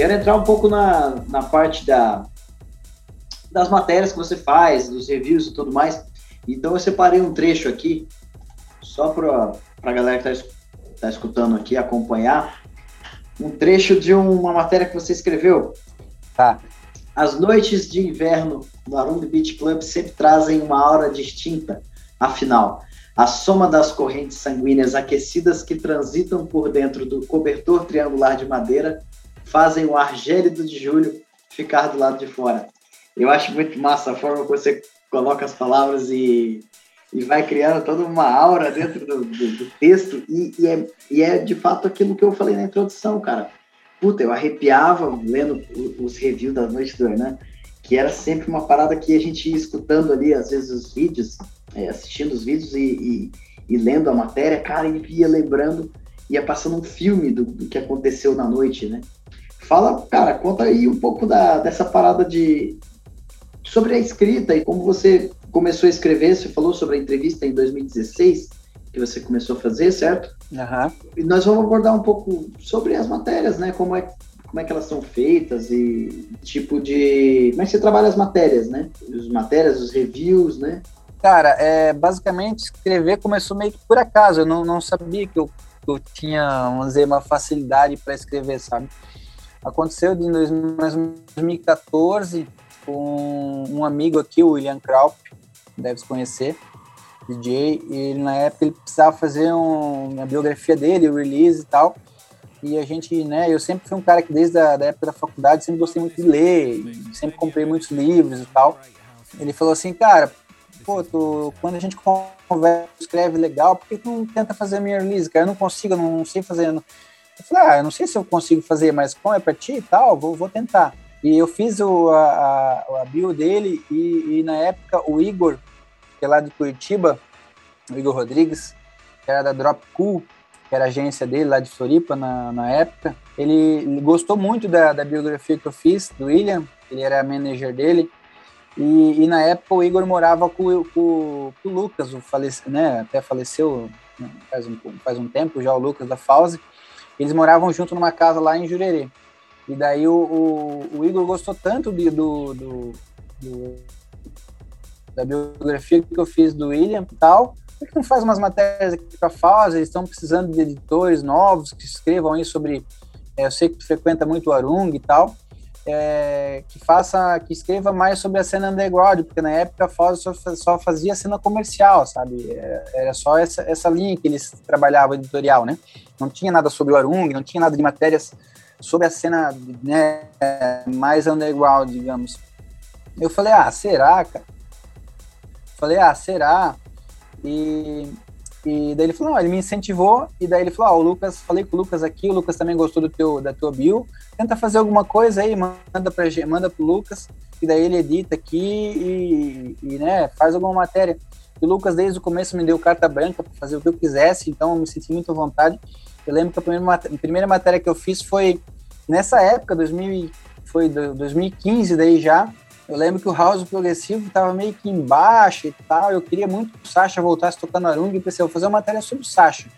Quero entrar um pouco na, na parte da, das matérias que você faz, dos reviews e tudo mais. Então eu separei um trecho aqui, só para a galera que está tá escutando aqui acompanhar, um trecho de uma matéria que você escreveu. Tá. As noites de inverno no Arung Beach Club sempre trazem uma aura distinta. Afinal, a soma das correntes sanguíneas aquecidas que transitam por dentro do cobertor triangular de madeira fazem o ar gélido de julho ficar do lado de fora. Eu acho muito massa a forma que você coloca as palavras e, e vai criando toda uma aura dentro do, do, do texto e, e, é, e é de fato aquilo que eu falei na introdução, cara. Puta, eu arrepiava lendo os reviews da noite do Hernan, que era sempre uma parada que a gente ia escutando ali, às vezes, os vídeos, é, assistindo os vídeos e, e, e, lendo a matéria, cara, e ia lembrando, ia passando um filme do, do que aconteceu na noite, né? Fala, cara, conta aí um pouco da, dessa parada de sobre a escrita e como você começou a escrever. Você falou sobre a entrevista em 2016 que você começou a fazer, certo? Uhum. E nós vamos abordar um pouco sobre as matérias, né? Como é, como é que elas são feitas e tipo de. Como é que você trabalha as matérias, né? As matérias, os reviews, né? Cara, é, basicamente escrever começou meio que por acaso. Eu não, não sabia que eu, que eu tinha, vamos dizer, uma facilidade para escrever, sabe? Aconteceu em 2014 com um amigo aqui, o William Kraup, deve se conhecer, DJ, e na época ele precisava fazer um, a biografia dele, o release e tal, e a gente, né, eu sempre fui um cara que desde a da época da faculdade sempre gostei muito de ler, sempre comprei muitos livros e tal. Ele falou assim, cara, pô, quando a gente conversa, escreve legal, por que tu não tenta fazer a minha release, cara? Eu não consigo, eu não sei fazer. Eu falei, ah, eu não sei se eu consigo fazer, mas como é pra ti e tal, vou, vou tentar. E eu fiz o, a, a, bio dele e, e, na época o Igor, que é lá de Curitiba, o Igor Rodrigues, que era da Drop Cool, que era a agência dele lá de Floripa na, na época, ele, gostou muito da, da, biografia que eu fiz do William, ele era manager dele, e, e na época o Igor morava com, com, com o Lucas, o falece, né, até faleceu né, faz um, faz um tempo já o Lucas da Fauzi, eles moravam junto numa casa lá em Jurerê. E daí o, o, o Igor gostou tanto de, do, do, do, da biografia que eu fiz do William e tal, por que não faz umas matérias aqui para a Fauzi? Eles estão precisando de editores novos que escrevam aí sobre. É, eu sei que tu frequenta muito o Arung e tal. É, que faça, que escreva mais sobre a cena underground, porque na época a Foz só, só fazia cena comercial, sabe? É, era só essa, essa linha que eles trabalhavam editorial, né? Não tinha nada sobre o Arung, não tinha nada de matérias sobre a cena né, mais underground, digamos. Eu falei, ah, será, cara? Falei, ah, será? E, e daí ele falou, não, ele me incentivou, e daí ele falou, ah, o Lucas, falei com o Lucas aqui, o Lucas também gostou do teu, da tua bio, tenta fazer alguma coisa aí, manda para manda pro Lucas, e daí ele edita aqui e, e né, faz alguma matéria. E o Lucas desde o começo me deu carta branca para fazer o que eu quisesse, então eu me senti muito à vontade. Eu lembro que a primeira, a primeira matéria que eu fiz foi nessa época, 2000, foi 2015 daí já, eu lembro que o house progressivo estava meio que embaixo e tal. Eu queria muito que o Sasha voltasse tocando Arung e pensei, vou fazer uma matéria sobre o Sasha,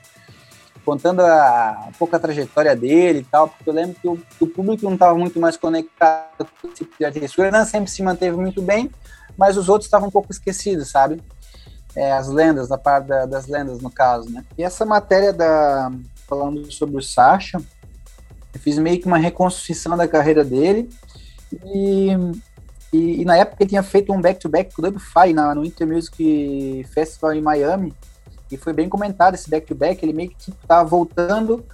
contando a, um pouco a trajetória dele e tal, porque eu lembro que o, que o público não estava muito mais conectado com esse tipo de. O Hernan sempre se manteve muito bem, mas os outros estavam um pouco esquecidos, sabe? É, as lendas, da parte da, das lendas, no caso, né? E essa matéria da falando sobre o Sasha, eu fiz meio que uma reconstrução da carreira dele e e, e, na época ele tinha feito um back-to-back com o Dub Fi na, no Inter Music Festival em Miami. E foi bem comentado esse back-to-back. Ele meio que tipo, tava voltando,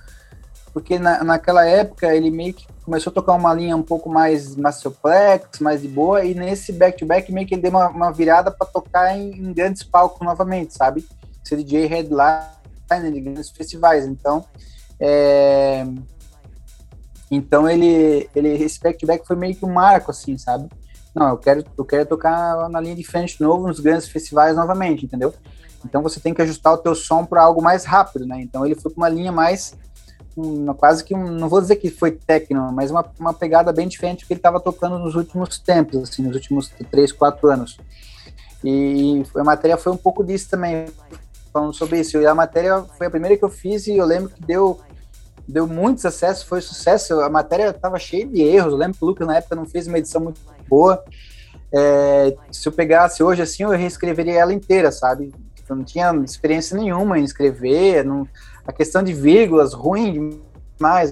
porque na, naquela época ele meio que começou a tocar uma linha um pouco mais masterplex, mais de boa. E nesse back-to-back meio que ele deu uma, uma virada para tocar em, em, grandes palcos novamente, sabe? Ser DJ headline de grandes festivais. Então, é... Então ele, ele esse back-to-back foi meio que um marco, assim, sabe? Não, eu quero, eu quero tocar na linha de frente de novo nos grandes festivais novamente, entendeu? Então você tem que ajustar o teu som para algo mais rápido, né? Então ele foi com uma linha mais quase que não vou dizer que foi técnico, mas uma, uma pegada bem diferente do que ele estava tocando nos últimos tempos, assim, nos últimos três, quatro anos. E a matéria foi um pouco disso também, falando sobre isso. E a matéria foi a primeira que eu fiz e eu lembro que deu deu muito sucesso, foi sucesso. A matéria estava cheia de erros. Eu lembro que o Lucas na época não fez uma edição muito boa. É, se eu pegasse hoje assim, eu reescreveria ela inteira, sabe? Eu não tinha experiência nenhuma em escrever, não, a questão de vírgulas ruim demais,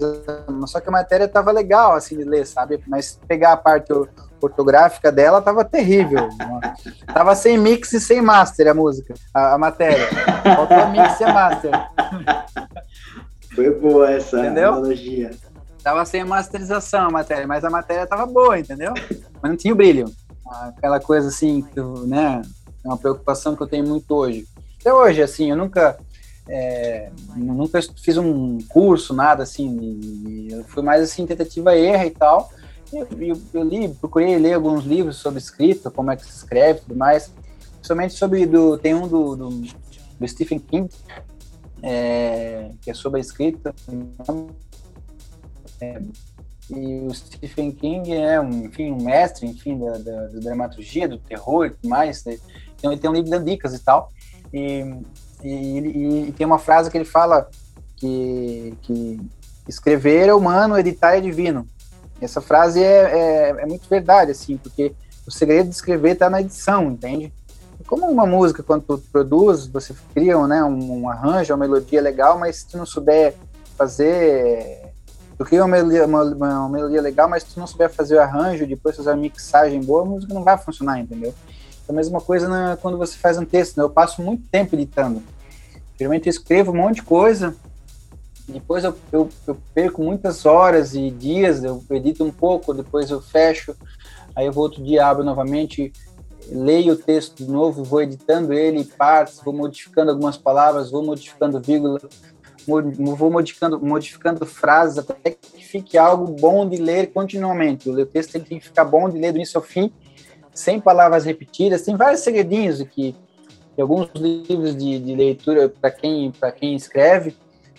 só que a matéria estava legal assim de ler, sabe? Mas pegar a parte ortográfica dela estava terrível. tava sem mix e sem master a música, a, a matéria. Faltou mix e master. Foi boa essa Entendeu? analogia. Tava sem a masterização a matéria, mas a matéria tava boa, entendeu? Mas não tinha o brilho. Aquela coisa assim, que, né? É uma preocupação que eu tenho muito hoje. Até hoje, assim, eu nunca. É, nunca fiz um curso, nada assim. Eu fui mais assim, tentativa erra e tal. Eu, eu, eu, li, procurei ler alguns livros sobre escrita, como é que se escreve e tudo mais. Principalmente sobre. Do, tem um do, do, do Stephen King, é, que é sobre a escrita. É, e o Stephen King é um, enfim, um mestre, enfim, da, da, da dramaturgia, do terror e tudo mais. Né? Então ele tem um livro dando dicas e tal. E, E, e, tem uma frase que ele fala que, que escrever é humano, editar é divino. Essa frase é, é, é muito verdade, assim, porque o segredo de escrever está na edição, entende? Como uma música, quando tu produz, você cria né, um, um arranjo, uma melodia legal, mas se tu não souber fazer tu cria uma melodia, uma, uma melodia, legal, mas se tu não souber fazer o arranjo, depois fazer a mixagem boa, a música não vai funcionar, entendeu? É a mesma coisa na, quando você faz um texto, né? Eu passo muito tempo editando. Geralmente eu escrevo um monte de coisa, depois eu, eu, eu, perco muitas horas e dias, eu edito um pouco, depois eu fecho, aí eu vou outro dia, abro novamente, leio o texto de novo, vou editando ele, partes, vou modificando algumas palavras, vou modificando vírgula, vou modificando, modificando frases até que fique algo bom de ler continuamente. O texto tem que ficar bom de ler do início ao fim, sem palavras repetidas. Tem vários segredinhos aqui, alguns livros de, de leitura para quem, quem escreve,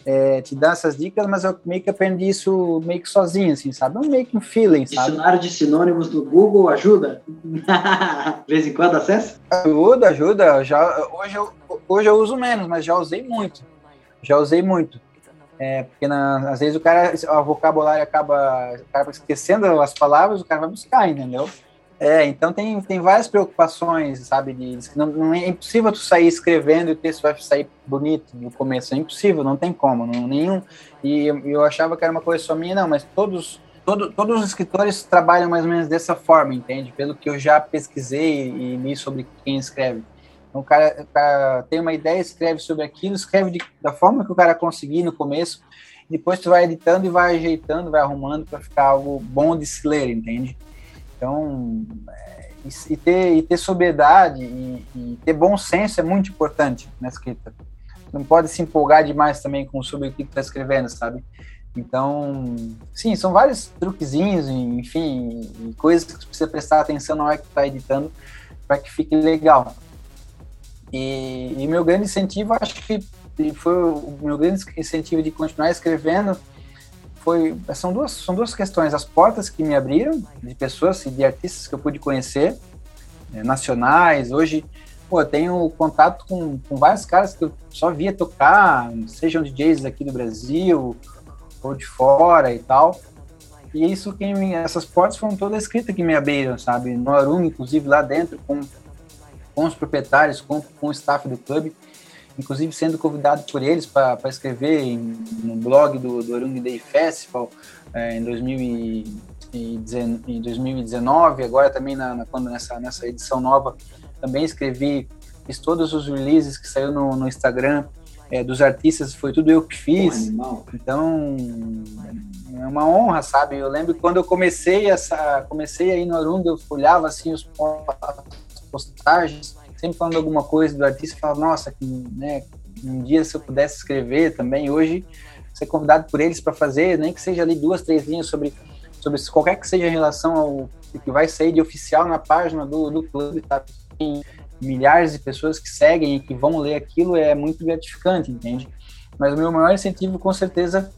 é, te dá essas dicas, mas eu meio que aprendi isso meio que sozinho, assim, sabe? Um meio que um feeling, sabe? Dicionário de sinônimos do Google ajuda? de vez em quando acessa? Ajuda, ajuda. Já, hoje, eu, hoje eu uso menos, mas já usei muito. Já usei muito. É, porque na, às vezes o cara, o vocabulário acaba, acaba esquecendo as palavras, o cara vai buscar, entendeu? É, então tem, tem várias preocupações, sabe? De, não, não, é impossível tu sair escrevendo e o texto vai sair bonito no começo. É impossível, não tem como, não, nenhum. E eu, eu achava que era uma coisa só minha, não, mas todos, todo, todos os escritores trabalham mais ou menos dessa forma, entende? Pelo que eu já pesquisei e li sobre quem escreve. Então, o cara, o cara tem uma ideia, escreve sobre aquilo, escreve de, da forma que o cara conseguir no começo, depois tu vai editando e vai ajeitando, vai arrumando para ficar algo bom de se ler, entende? Então, é, e, ter, e ter sobriedade e, e, ter bom senso é muito importante na escrita. Não pode se empolgar demais também com sobre o que está escrevendo, sabe? Então, sim, são vários truquezinhos, enfim, coisas que você precisa prestar atenção na hora que está editando para que fique legal. E, e, meu grande incentivo, acho que foi o meu grande incentivo de continuar escrevendo, foi são duas são duas questões. As portas que me abriram de pessoas e de artistas que eu pude conhecer é, nacionais. Hoje pô, eu tenho contato com, com vários caras que eu só via tocar sejam DJs aqui do Brasil ou de fora e tal. E isso que me, essas portas foram todas escritas que me abriram sabe? No Arum inclusive lá dentro com com os proprietários com, com o staff do clube inclusive sendo convidado por eles para escrever em, no blog do, do Orung Day Festival é, em, 2019, agora também na, na, quando nessa, nessa edição nova também escrevi, fiz todos os releases que saiu no, no Instagram é, dos artistas, foi tudo eu que fiz, então é uma honra, sabe? Eu lembro quando eu comecei essa, comecei aí no Arung, eu olhava assim os postagens sempre falando alguma coisa do artista, falava, nossa, que, né, um dia se eu pudesse escrever também, hoje ser convidado por eles para fazer, nem que seja ali duas, três linhas sobre, sobre qualquer que seja a relação ao que vai sair de oficial na página do, do clube, tá? Tem milhares de pessoas que seguem e que vão ler aquilo, é muito gratificante, entende? Mas o meu maior incentivo, com certeza,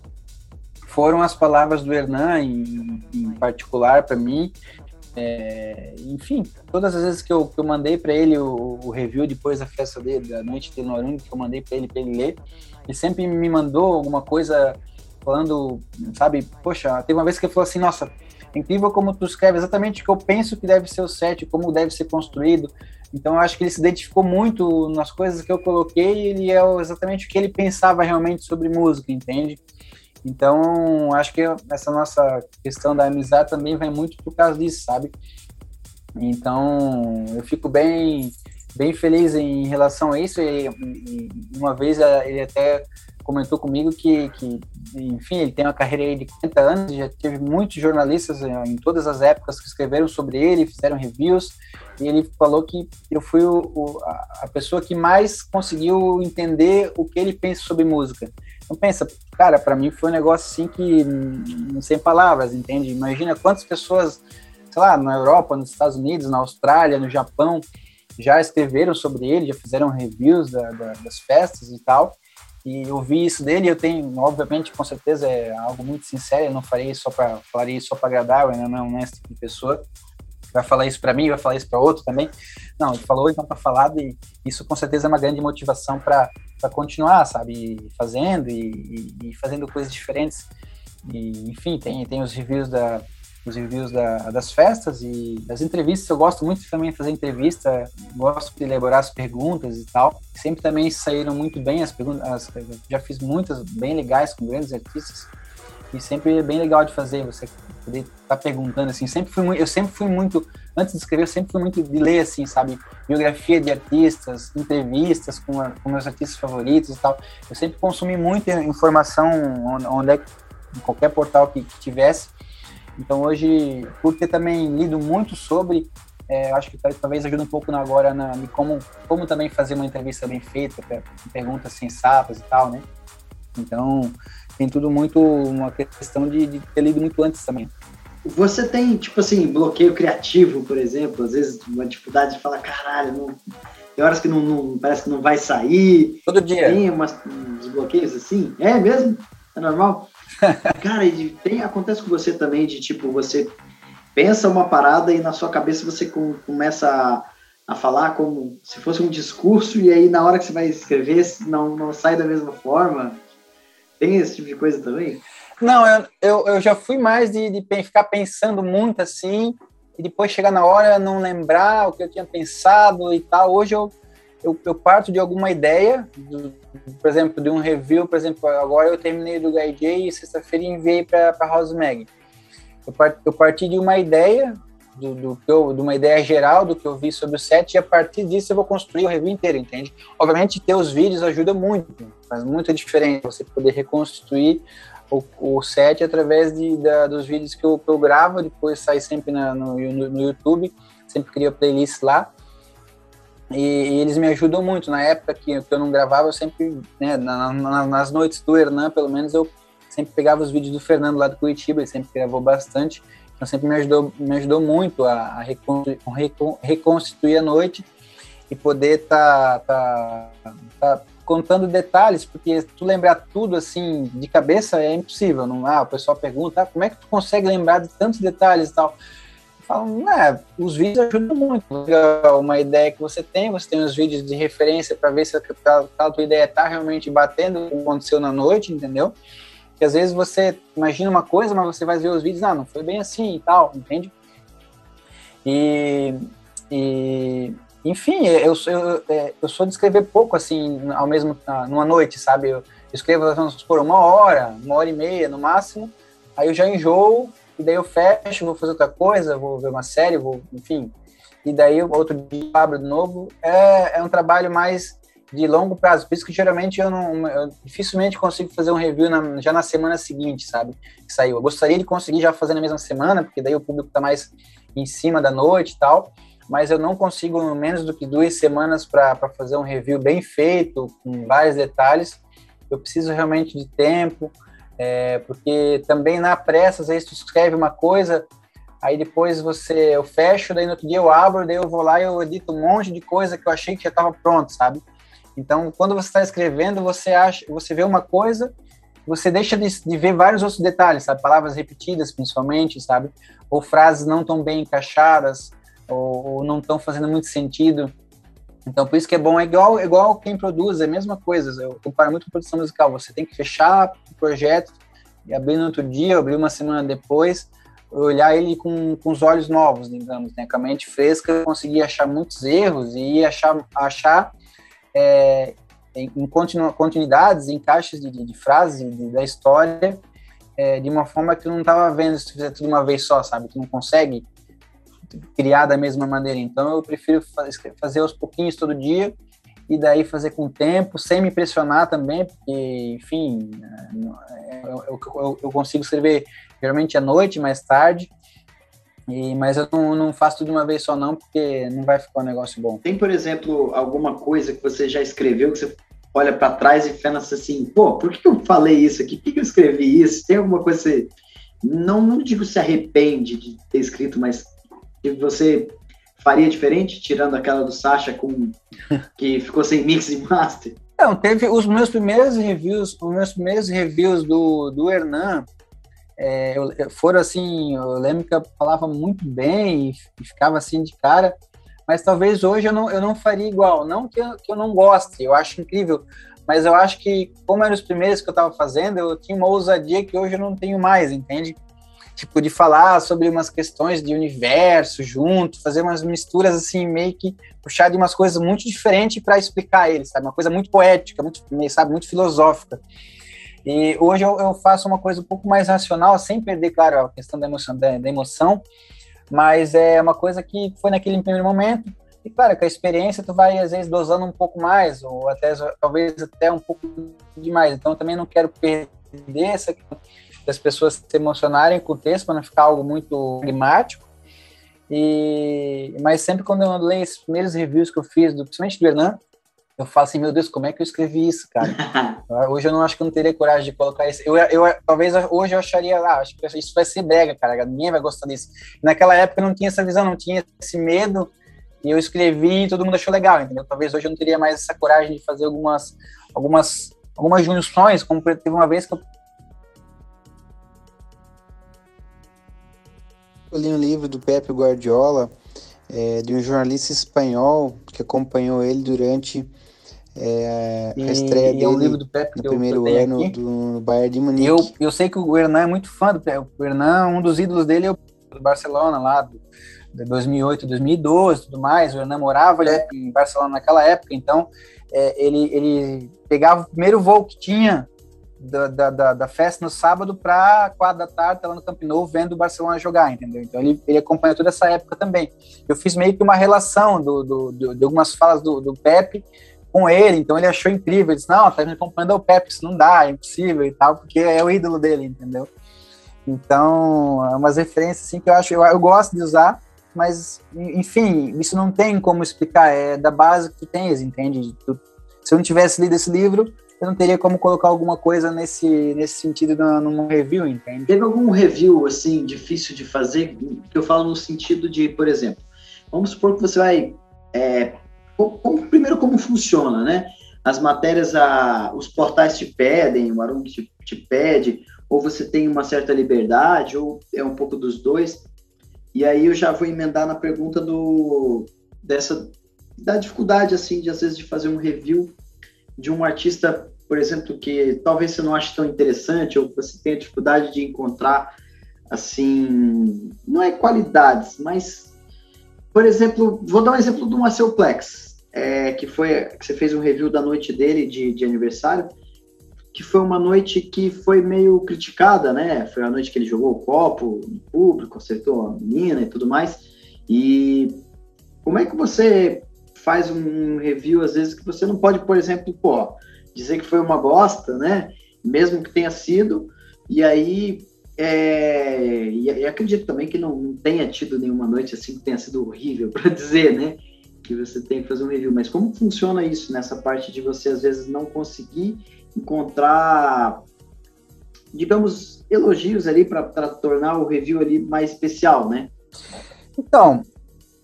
foram as palavras do Hernan, em, em particular para mim, é, enfim, todas as vezes que eu, que eu mandei para ele o, o, review depois da festa dele, da noite de Norung, que eu mandei para ele ele ler, ele sempre me mandou alguma coisa falando, sabe, poxa, teve uma vez que ele falou assim, nossa, é incrível como tu escreve exatamente o que eu penso que deve ser o set, como deve ser construído. Então, eu acho que ele se identificou muito nas coisas que eu coloquei, ele é exatamente o que ele pensava realmente sobre música, entende? Então, acho que essa nossa questão da amizade também vem muito por causa disso, sabe? Então, eu fico bem, bem feliz em relação a isso. E, e uma vez eh, ele até comentou comigo que, que, enfim, ele tem uma carreira de 40 anos, já teve muitos jornalistas eh, em todas as épocas que escreveram sobre ele, fizeram reviews, e ele falou que eu fui o, o, a pessoa que mais conseguiu entender o que ele pensa sobre música. Então pensa, cara, para mim foi um negócio assim que sem palavras, entende? Imagina quantas pessoas, sei lá, na Europa, nos Estados Unidos, na Austrália, no Japão, já escreveram sobre ele, já fizeram reviews da, da, das festas e tal. E eu vi isso dele, eu tenho, obviamente, com certeza é algo muito sincero, eu não farei só para falarei só para agradar, eu não, é esse tipo de pessoa. Vai falar isso para mim, vai falar isso para outro também. Não, ele falou, então tá falado e isso com certeza é uma grande motivação para continuar, sabe, fazendo e, e, e, fazendo coisas diferentes. E, enfim, tem, tem os reviews da os reviews da, das festas e das entrevistas. Eu gosto muito também de fazer entrevista, gosto de elaborar as perguntas e tal. Sempre também saíram muito bem as perguntas. já fiz muitas bem legais com grandes artistas e sempre é bem legal de fazer. Você poder estar tá perguntando assim. Sempre fui eu sempre fui muito antes de escrever, eu sempre fui muito de ler assim, sabe, biografia de artistas, entrevistas com, a, com meus artistas favoritos e tal. Eu sempre consumi muita informação onde, é em qualquer portal que, que tivesse. Então hoje, por ter também lido muito sobre, é, acho que talvez ajude um pouco agora na, como, como também fazer uma entrevista bem feita, perguntas sensatas e tal, né? Então, tem tudo muito uma questão de, de, ter lido muito antes também. Você tem, tipo assim, bloqueio criativo, por exemplo, às vezes uma dificuldade de falar, caralho, não, tem horas que não, não, parece que não vai sair. Todo dia. Tem umas, uns bloqueios assim? É mesmo? É normal? Cara, e tem, acontece com você também de tipo, você pensa uma parada e na sua cabeça você com, começa a, a, falar como se fosse um discurso e aí na hora que você vai escrever não, não sai da mesma forma. Tem esse tipo de coisa também? Não, eu, eu, eu já fui mais de, de ficar pensando muito assim e depois chegar na hora não lembrar o que eu tinha pensado e tal. Hoje eu, eu, eu parto de alguma ideia, por exemplo, de um review, por exemplo, agora eu terminei do Guy J e sexta-feira enviei para a House Mag. Eu, part, eu parti de uma ideia, do, do eu, de uma ideia geral do que eu vi sobre o set e a partir disso eu vou construir o review inteiro, entende? Obviamente ter os vídeos ajuda muito, faz muita diferença você poder reconstruir o, o set através de, da, dos vídeos que eu, que eu gravo, depois sai sempre na, no, no, no YouTube, sempre crio a playlist lá. E, e, eles me ajudam muito. Na época que, que eu não gravava, eu sempre, né, na, na, nas noites do Hernan, pelo menos, eu sempre pegava os vídeos do Fernando lá do Curitiba, ele sempre gravou bastante. Então sempre me ajudou, me ajudou muito a, a reconstituir a noite e poder estar tá, tá, tá contando detalhes, porque tu lembrar tudo assim de cabeça é impossível. Não, ah, o pessoal pergunta, ah, como é que tu consegue lembrar de tantos detalhes e tal? Falam, né, os vídeos ajudam muito. Uma ideia que você tem, você tem os vídeos de referência para ver se a, a tua ideia está realmente batendo o que aconteceu na noite, entendeu? Que às vezes você imagina uma coisa, mas você vai ver os vídeos, ah, não foi bem assim e tal, entende? E, e enfim, eu, eu, é, eu sou de escrever pouco, assim, ao mesmo, numa noite, sabe? Eu escrevo, por uma hora, uma hora e meia no máximo, aí eu já enjoo, e daí eu fecho, vou fazer outra coisa, vou ver uma série, vou, enfim. E daí outro dia abro de novo. É, é um trabalho mais de longo prazo, por isso que geralmente eu não, eu dificilmente consigo fazer um review na, já na semana seguinte, sabe? Que saiu. Eu gostaria de conseguir já fazer na mesma semana, porque daí o público está mais em cima da noite e tal mas eu não consigo menos do que duas semanas para fazer um review bem feito, com vários detalhes. Eu preciso realmente de tempo, é, porque também na pressa, às vezes tu escreve uma coisa, aí depois você, eu fecho, daí no outro dia eu abro, daí eu vou lá e eu edito um monte de coisa que eu achei que já estava pronto, sabe? Então, quando você está escrevendo, você acha, você vê uma coisa, você deixa de, de, ver vários outros detalhes, sabe? Palavras repetidas, principalmente, sabe? Ou frases não tão bem encaixadas, ou, ou não estão fazendo muito sentido. Então, por isso que é bom, é igual, é igual quem produz, é a mesma coisa. Eu comparo muito com produção musical. Você tem que fechar o projeto e abrir no outro dia, abrir uma semana depois, olhar ele com, com os olhos novos, digamos, né? com a mente fresca, conseguir achar muitos erros e achar, achar é, em continu, continuidades, encaixes de, de, de frases de, da história é, de uma forma que tu não estava vendo se tu fizer tudo uma vez só, sabe? Tu não consegue criar da mesma maneira. Então eu prefiro fazer aos pouquinhos todo dia e daí fazer com tempo, sem me pressionar também, porque, enfim, é, eu, eu, eu consigo escrever geralmente à noite, mais tarde, e, mas eu não, não, faço tudo de uma vez só não, porque não vai ficar um negócio bom. Tem, por exemplo, alguma coisa que você já escreveu que você olha para trás e pensa assim, pô, por que eu falei isso aqui? Por que eu escrevi isso? Tem alguma coisa que você, não, não digo se arrepende de ter escrito, mas que você faria diferente, tirando aquela do Sasha com que ficou sem mix e master? Não, teve os meus primeiros reviews, os meus primeiros reviews do, do Hernan, é, eu, foram assim, eu lembro que eu falava muito bem e, e, ficava assim de cara, mas talvez hoje eu não, eu não faria igual. Não que eu, que eu não goste, eu acho incrível, mas eu acho que, como eram os primeiros que eu estava fazendo, eu tinha uma ousadia que hoje eu não tenho mais, entende? Tipo, de falar sobre umas questões de universo junto, fazer umas misturas assim, meio que puxar de umas coisas muito diferentes para explicar eles, sabe? Uma coisa muito poética, muito, sabe, muito filosófica. E hoje eu, eu, faço uma coisa um pouco mais racional, sem perder, claro, a questão da emoção, da, da emoção, mas é uma coisa que foi naquele primeiro momento, e claro, com a experiência tu vai às vezes dosando um pouco mais, ou até talvez até um pouco demais. Então também não quero perder essa das pessoas se emocionarem com o texto para não ficar algo muito climático. E mas sempre quando eu leio os primeiros reviews que eu fiz, do, principalmente do Hernan, eu falo assim, meu Deus, como é que eu escrevi isso, cara? hoje eu não acho que eu não teria coragem de colocar isso. Eu, eu, talvez hoje eu acharia, ah, acho que isso vai ser brega, cara, ninguém vai gostar disso. Naquela época eu não tinha essa visão, não tinha esse medo, e eu escrevi e todo mundo achou legal, entendeu? Talvez hoje eu não teria mais essa coragem de fazer algumas, algumas, algumas junções, como teve uma vez que eu Eu li um livro do Pepe Guardiola, é, de um jornalista espanhol que acompanhou ele durante é, a estreia dele é um livro do Pepe no primeiro ano aqui. do Bayern de Munique. Eu, eu sei que o Hernan é muito fã do Pepe. O Hernan, um dos ídolos dele é o do Barcelona, lá do, de 2008, 2012 tudo mais. O Hernan morava em Barcelona naquela época, então é, ele, ele pegava o primeiro voo que tinha da, da, da, festa no sábado para quatro da tarde, tá lá no Camp Nou vendo o Barcelona jogar, entendeu? Então ele, ele acompanhou toda essa época também. Eu fiz meio que uma relação do, do, do de algumas falas do, do Pepe com ele, então ele achou incrível, ele disse, não, tá me acompanhando o Pepe, isso não dá, é impossível e tal, porque é o ídolo dele, entendeu? Então, é umas referências assim que eu acho, eu, eu gosto de usar, mas, enfim, isso não tem como explicar, é da base que tu tens, entende? Tu, se eu não tivesse lido esse livro, eu não teria como colocar alguma coisa nesse, nesse sentido num review, entende? Teve algum review, assim, difícil de fazer, que eu falo no sentido de, por exemplo, vamos supor que você vai... É, como, primeiro, como funciona, né? As matérias, a, os portais te pedem, o Arung te, te pede, ou você tem uma certa liberdade, ou é um pouco dos dois. E aí eu já vou emendar na pergunta do dessa da dificuldade assim de às vezes de fazer um review de um artista por exemplo, que talvez você não ache tão interessante ou você tenha dificuldade de encontrar, assim, não é qualidades, mas, por exemplo, vou dar um exemplo do Marcel Plex, é, que foi que você fez um review da noite dele de, de aniversário, que foi uma noite que foi meio criticada, né? Foi a noite que ele jogou o copo no público, acertou a menina e tudo mais. E como é que você faz um review, às vezes, que você não pode, por exemplo, pô, dizer que foi uma bosta, né? Mesmo que tenha sido, e aí é, e, e, acredito também que não, não, tenha tido nenhuma noite assim que tenha sido horrível para dizer, né? Que você tem que fazer um review. Mas como funciona isso nessa parte de você às vezes não conseguir encontrar, digamos, elogios ali para tornar o review ali mais especial, né? Então,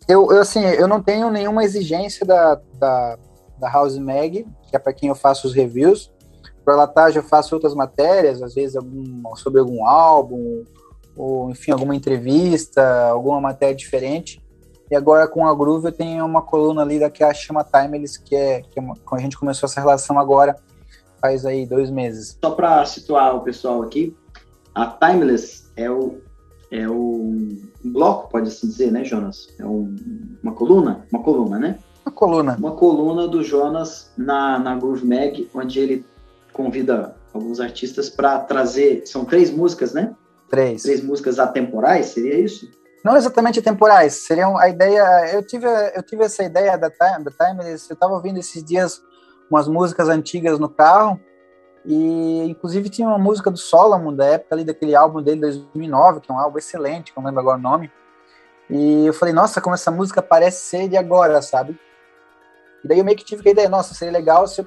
eu, eu assim, eu não tenho nenhuma exigência da, da, da House Mag que é para quem eu faço os reviews. Para Latage eu faço outras matérias, às vezes algum, sobre algum álbum, ou enfim, alguma entrevista, alguma matéria diferente. E agora com a Groove eu tenho uma coluna ali da que a chama Timeless, que é que é uma, a gente começou essa relação agora faz aí dois meses. Só para situar o pessoal aqui, a Timeless é o é o bloco, pode assim dizer, né, Jonas? É um, uma coluna, uma coluna, né? Uma coluna. Uma coluna do Jonas na, na Groove Mag, onde ele convida alguns artistas para trazer. São três músicas, né? Três. Três músicas atemporais, seria isso? Não exatamente atemporais, seriam a ideia. Eu tive, eu tive essa ideia da Time, da Time eu estava ouvindo esses dias umas músicas antigas no carro, e inclusive tinha uma música do Solomon, da época ali daquele álbum dele, 2009, que é um álbum excelente, que eu não lembro agora o nome. E eu falei, nossa, como essa música parece ser de agora, sabe? E daí eu meio que tive a ideia, nossa, seria legal se eu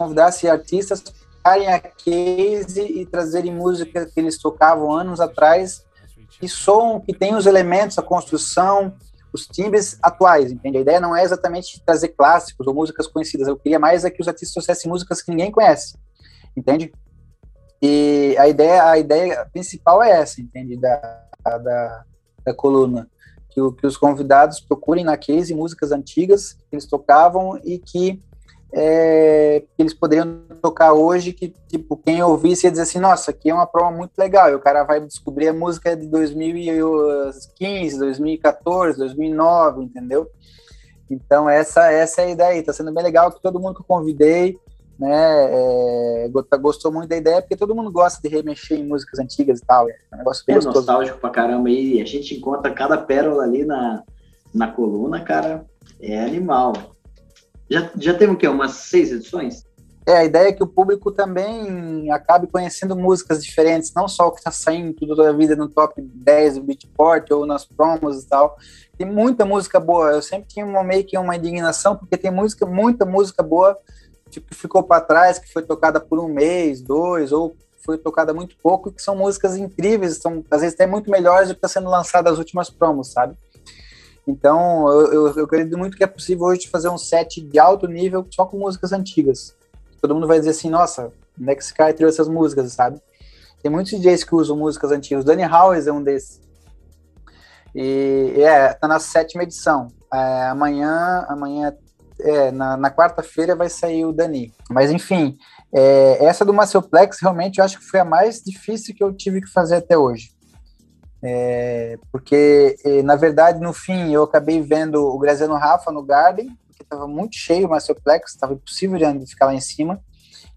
convidasse artistas para a case e trazerem música que eles tocavam anos atrás e som que tem os elementos, a construção, os timbres atuais, entende? A ideia não é exatamente trazer clássicos ou músicas conhecidas, eu queria mais é que os artistas trouxessem músicas que ninguém conhece, entende? E a ideia, a ideia principal é essa, entende? Da, da, da coluna. Que, que os convidados procurem na case músicas antigas que eles tocavam e que é, que eles poderiam tocar hoje, que tipo, quem ouvisse ia dizer assim, nossa, aqui é uma prova muito legal, e o cara vai descobrir a música de 2015, 2014, 2009, entendeu? Então essa, essa é a ideia, tá sendo bem legal que todo mundo que eu convidei, né, é, gostou muito da ideia, porque todo mundo gosta de remexer em músicas antigas e tal, é um negócio bem é nostálgico pra caramba, e a gente encontra cada pérola ali na, na coluna, cara, é animal. Já, já teve o quê? Umas seis edições? É, a ideia é que o público também acabe conhecendo músicas diferentes, não só o que está saindo toda a vida no top 10 do Beatport ou nas promos e tal. Tem muita música boa. Eu sempre tinha uma, meio que uma indignação, porque tem música, muita música boa tipo, que ficou para trás, que foi tocada por um mês, dois, ou foi tocada muito pouco, e que são músicas incríveis, são às vezes até muito melhores do que está sendo lançada as últimas promos, sabe? Então, eu, eu, eu acredito muito que é possível hoje fazer um set de alto nível só com músicas antigas. Todo mundo vai dizer assim, nossa, onde é que esse cara tirou essas músicas, sabe? Tem muitos DJs que usam músicas antigas. Danny Howes é um desses. E é, tá na sétima edição. É, amanhã, amanhã é, na, na quarta-feira vai sair o Dani. Mas enfim, é, essa do Macioplex realmente eu acho que foi a mais difícil que eu tive que fazer até hoje. É, porque, na verdade, no fim, eu acabei vendo o Graziano Rafa no Garden, porque estava muito cheio o Macioplex, estava impossível de ficar lá em cima.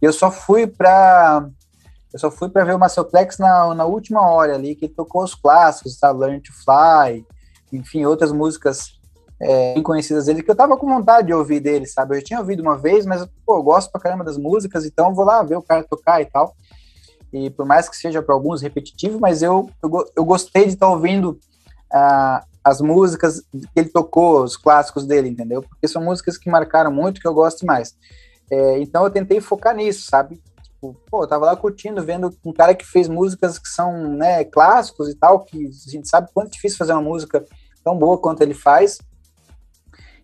E eu só fui para eu só fui para ver o Macioplex na, na última hora ali, que tocou os clássicos, tá? Learn to Fly, enfim, outras músicas é, conhecidas dele, que eu tava com vontade de ouvir dele, sabe? Eu já tinha ouvido uma vez, mas, pô, eu gosto pra caramba das músicas, então vou lá ver o cara tocar e tal e por mais que seja para alguns repetitivo, mas eu, eu, eu gostei de estar tá ouvindo uh, as músicas que ele tocou, os clássicos dele, entendeu? Porque são músicas que marcaram muito, que eu gosto mais. É, então eu tentei focar nisso, sabe? Tipo, pô, eu tava lá curtindo, vendo um cara que fez músicas que são né, clássicos e tal, que a gente sabe quanto é difícil fazer uma música tão boa quanto ele faz.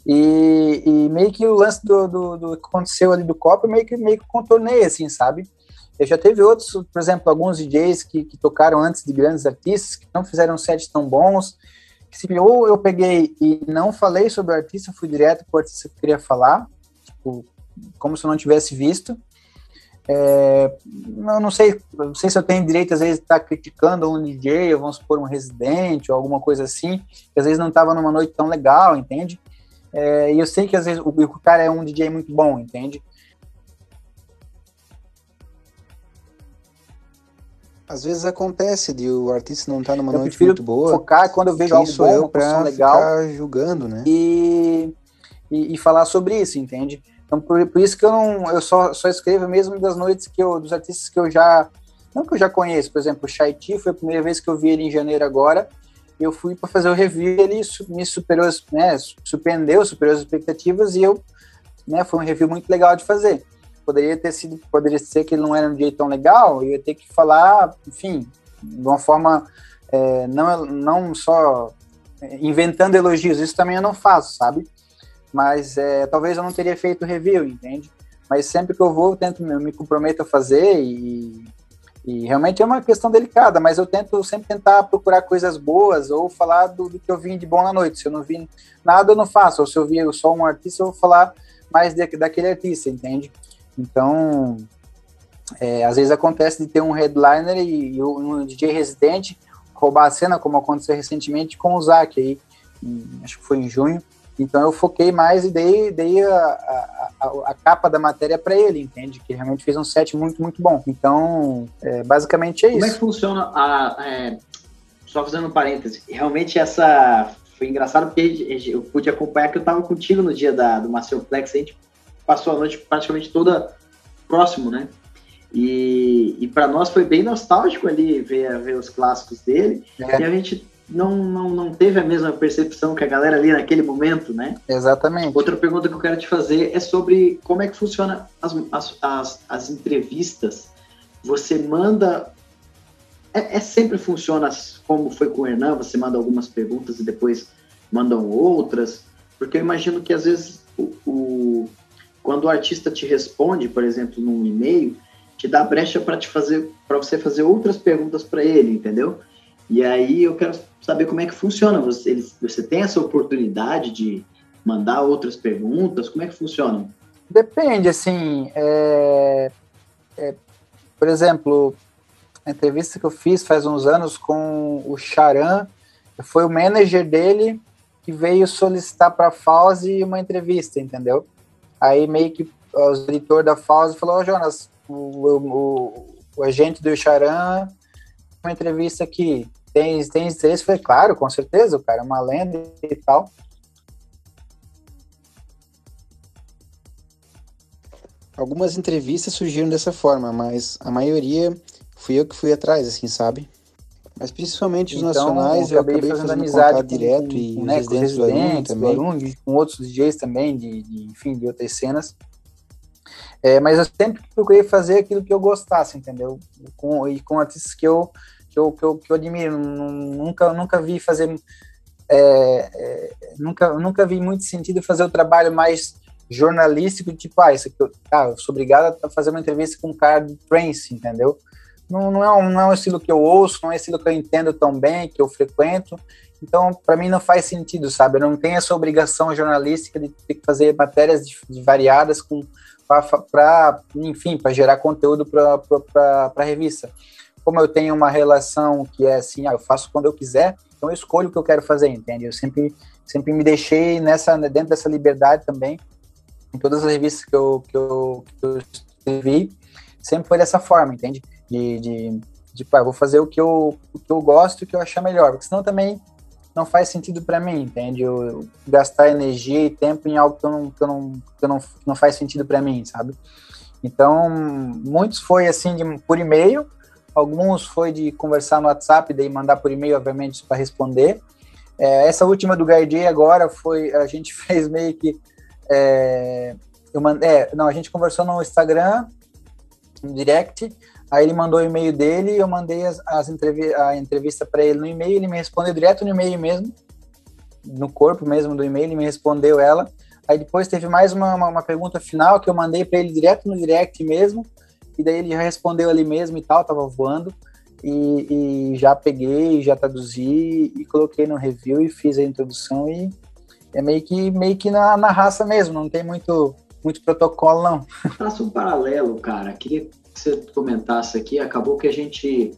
E, e meio que o lance do, do, do, que aconteceu ali do copo, meio que, meio que contornei, assim, sabe? Já teve outros, por exemplo, alguns DJs que, que tocaram antes de grandes artistas, que não fizeram sets tão bons, que ou eu peguei e não falei sobre o artista, fui direto para o artista que queria falar, tipo, como se eu não tivesse visto. É, eu não sei, não sei se eu tenho direito, às vezes, de estar criticando um DJ, ou vamos supor, um residente, ou alguma coisa assim, que às vezes não estava numa noite tão legal, entende? É, e eu sei que às vezes o, o cara é um DJ muito bom, entende? Às vezes acontece de o artista não estar tá numa eu noite muito boa. focar quando eu vejo algo bom, eu pra legal. Ficar julgando, né? E, e, e, falar sobre isso, entende? Então por, por, isso que eu não, eu só, só escrevo mesmo das noites que eu, dos artistas que eu já, não que eu já conheço, por exemplo, o Shaiti foi a primeira vez que eu vi ele em janeiro agora. Eu fui para fazer o review, ele me superou, né, surpreendeu, superou as expectativas e eu, né, foi um review muito legal de fazer poderia ter sido, poderia ser que ele não era um jeito tão legal, eu ia ter que falar, enfim, de uma forma é, não, não só inventando elogios, isso também eu não faço, sabe? Mas é, talvez eu não teria feito review, entende? Mas sempre que eu vou, eu tento, eu me comprometo a fazer e, e realmente é uma questão delicada, mas eu tento sempre tentar procurar coisas boas ou falar do, do que eu vi de bom na noite. Se eu não vi nada, eu não faço. Ou se eu vi só um artista, eu vou falar mais de, daquele artista, entende? Então, é, às vezes acontece de ter um headliner e, e um DJ residente roubar a cena, como aconteceu recentemente com o Zac aí, em, acho que foi em junho. Então eu foquei mais e dei, dei a, a, a, a capa da matéria para ele, entende? Que realmente fez um set muito, muito bom. Então, é, basicamente é como isso. Como é que funciona a. É, só fazendo um parêntese, realmente essa. Foi engraçado porque eu pude acompanhar que eu estava contigo no dia da, do Macioplex, a gente passou a noite praticamente toda próximo, né? E, e para nós foi bem nostálgico ali ver, ver os clássicos dele. É. E a gente não, não, não teve a mesma percepção que a galera ali naquele momento, né? Exatamente. Outra pergunta que eu quero te fazer é sobre como é que funciona as, as, as, as entrevistas. Você manda. É, é, sempre funciona como foi com o Hernan, você manda algumas perguntas e depois mandam outras, porque eu imagino que às vezes o, o quando o artista te responde, por exemplo, num e-mail, te dá brecha para te fazer, para você fazer outras perguntas para ele, entendeu? E aí eu quero saber como é que funciona. Você, você tem essa oportunidade de mandar outras perguntas? Como é que funciona? Depende, assim, é, é, por exemplo, a entrevista que eu fiz faz uns anos com o Charan, foi o manager dele que veio solicitar para a Fauzi uma entrevista, entendeu? Aí meio que o editor da Fauzi falou, oh, Jonas, o, o, o, agente do Charan, uma entrevista aqui, tem, tem interesse? Falei, claro, com certeza, o cara é uma lenda e tal. Algumas entrevistas surgiram dessa forma, mas a maioria fui eu que fui atrás, assim, sabe? Mas principalmente os então, nacionais, eu acabei, eu acabei fazendo, fazendo amizade com, direto e com, né, residentes, com residentes do também. com outros DJs também, de, de, enfim, de outras cenas. É, mas eu sempre procurei fazer aquilo que eu gostasse, entendeu? Com, e com artistas que eu, que eu, que eu, que eu admiro. Nunca, nunca vi fazer. É, é, nunca, nunca vi muito sentido fazer o trabalho mais jornalístico, tipo, ah, isso aqui eu, ah, eu sou obrigado a fazer uma entrevista com um cara de trance, entendeu? Não, não, é um, não é um estilo que eu ouço, não é um estilo que eu entendo tão bem, que eu frequento. Então, para mim não faz sentido, sabe? Eu não tenho essa obrigação jornalística de ter que fazer matérias de, de variadas com para, enfim, para gerar conteúdo para a revista. Como eu tenho uma relação que é assim, ah, eu faço quando eu quiser, então eu escolho o que eu quero fazer, entende? Eu sempre, sempre me deixei nessa, dentro dessa liberdade também em todas as revistas que eu, que eu, que eu escrevi, sempre foi dessa forma, entende? De, de, de pá, vou fazer o que, eu, o que eu gosto, o que eu achar melhor, porque senão também não faz sentido para mim, entende? Eu, eu, gastar energia e tempo em algo que, eu não, que, eu não, que eu não, não faz sentido para mim, sabe? Então, muitos foi assim de, por e-mail, alguns foi de conversar no WhatsApp, daí mandar por e-mail, obviamente, para responder. É, essa última do Guardian agora foi, a gente fez meio que é, eu mandei, é, não, a gente conversou no Instagram, no direct, aí ele mandou o e-mail dele, eu mandei as, as entrevi a entrevista para ele no e-mail, ele me respondeu direto no e-mail mesmo, no corpo mesmo do e-mail, ele me respondeu ela. Aí depois teve mais uma, uma, uma pergunta final que eu mandei para ele direto no direct mesmo, e daí ele já respondeu ali mesmo e tal, tava voando. E, e já peguei, já traduzi e coloquei no review e fiz a introdução e é meio que, meio que na, na raça mesmo, não tem muito, muito protocolo, não. Faça um paralelo, cara. Queria que você comentasse aqui. Acabou que a gente.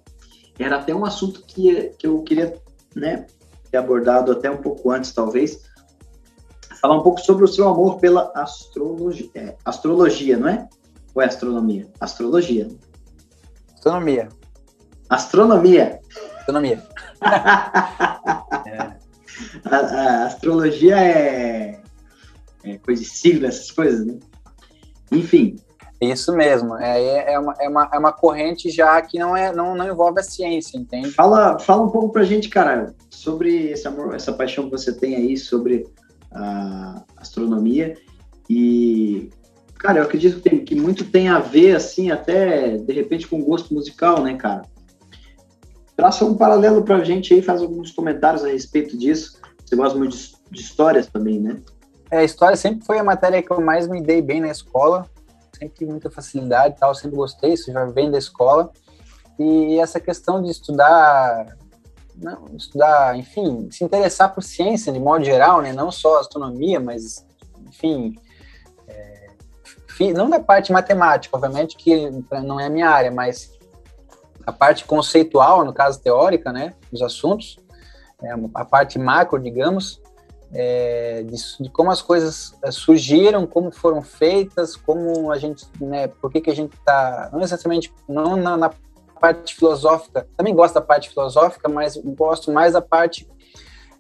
Era até um assunto que, que eu queria né, ter abordado até um pouco antes, talvez. Falar um pouco sobre o seu amor pela astrologia. É, astrologia, não é? Ou é astronomia? Astrologia. Astronomia. Astronomia. Astronomia. é a, a astrologia é, é, coisa de sigla, essas coisas, né? Enfim. Isso mesmo, é, é, uma, é, uma, é uma corrente já que não, é, não, não envolve a ciência, entende? Fala, fala um pouco pra gente, cara, sobre esse amor, essa paixão que você tem aí sobre a astronomia e cara, eu acredito que, tem, que, muito tem a ver, assim, até de repente com gosto musical, né, cara? Traça um paralelo pra gente aí, faz alguns comentários a respeito disso. Você gosta muito de, de histórias também, né? É, a história sempre foi a matéria que eu mais me dei bem na escola. Sempre tive muita facilidade e tal, sempre gostei, isso já vem da escola. E essa questão de estudar, não, estudar, enfim, se interessar por ciência de modo geral, né? Não só astronomia, mas, enfim, é, não da parte matemática, obviamente que não é a minha área, mas a parte conceitual, no caso teórica, né, dos assuntos, é, a parte macro, digamos, é, de, de, como as coisas é, surgiram, como foram feitas, como a gente, né, por que, que a gente está, não exatamente, não na, na, parte filosófica, também gosto da parte filosófica, mas gosto mais da parte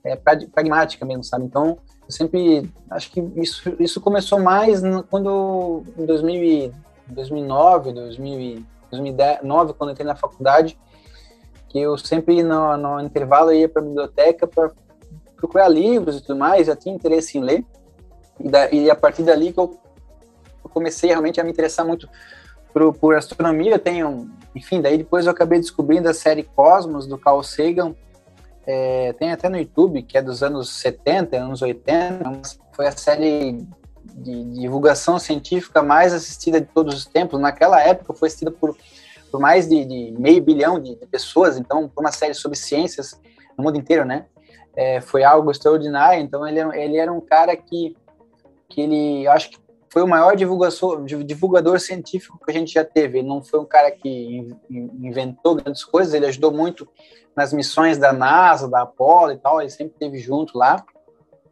é, pragmática mesmo, sabe? Então, eu sempre, acho que isso, isso começou mais quando, em 2000, 2009, 2000, 2009, quando entrei na faculdade, que eu sempre no, no intervalo ia para a biblioteca para procurar livros e tudo mais, já tinha interesse em ler, e, da, e a partir dali que eu, eu, comecei realmente a me interessar muito por, por astronomia, eu tenho, enfim, daí depois eu acabei descobrindo a série Cosmos, do Carl Sagan, é, tem até no YouTube, que é dos anos 70, anos 80, foi a série de, divulgação científica mais assistida de todos os tempos. Naquela época foi assistida por, por mais de, de meio bilhão de, de, pessoas, então, uma série sobre ciências no mundo inteiro, né? É, foi algo extraordinário. Então, ele, ele era um cara que, que ele, acho que foi o maior divulgador, divulgador científico que a gente já teve. Ele não foi um cara que inventou grandes coisas, ele ajudou muito nas missões da NASA, da Apollo e tal, ele sempre esteve junto lá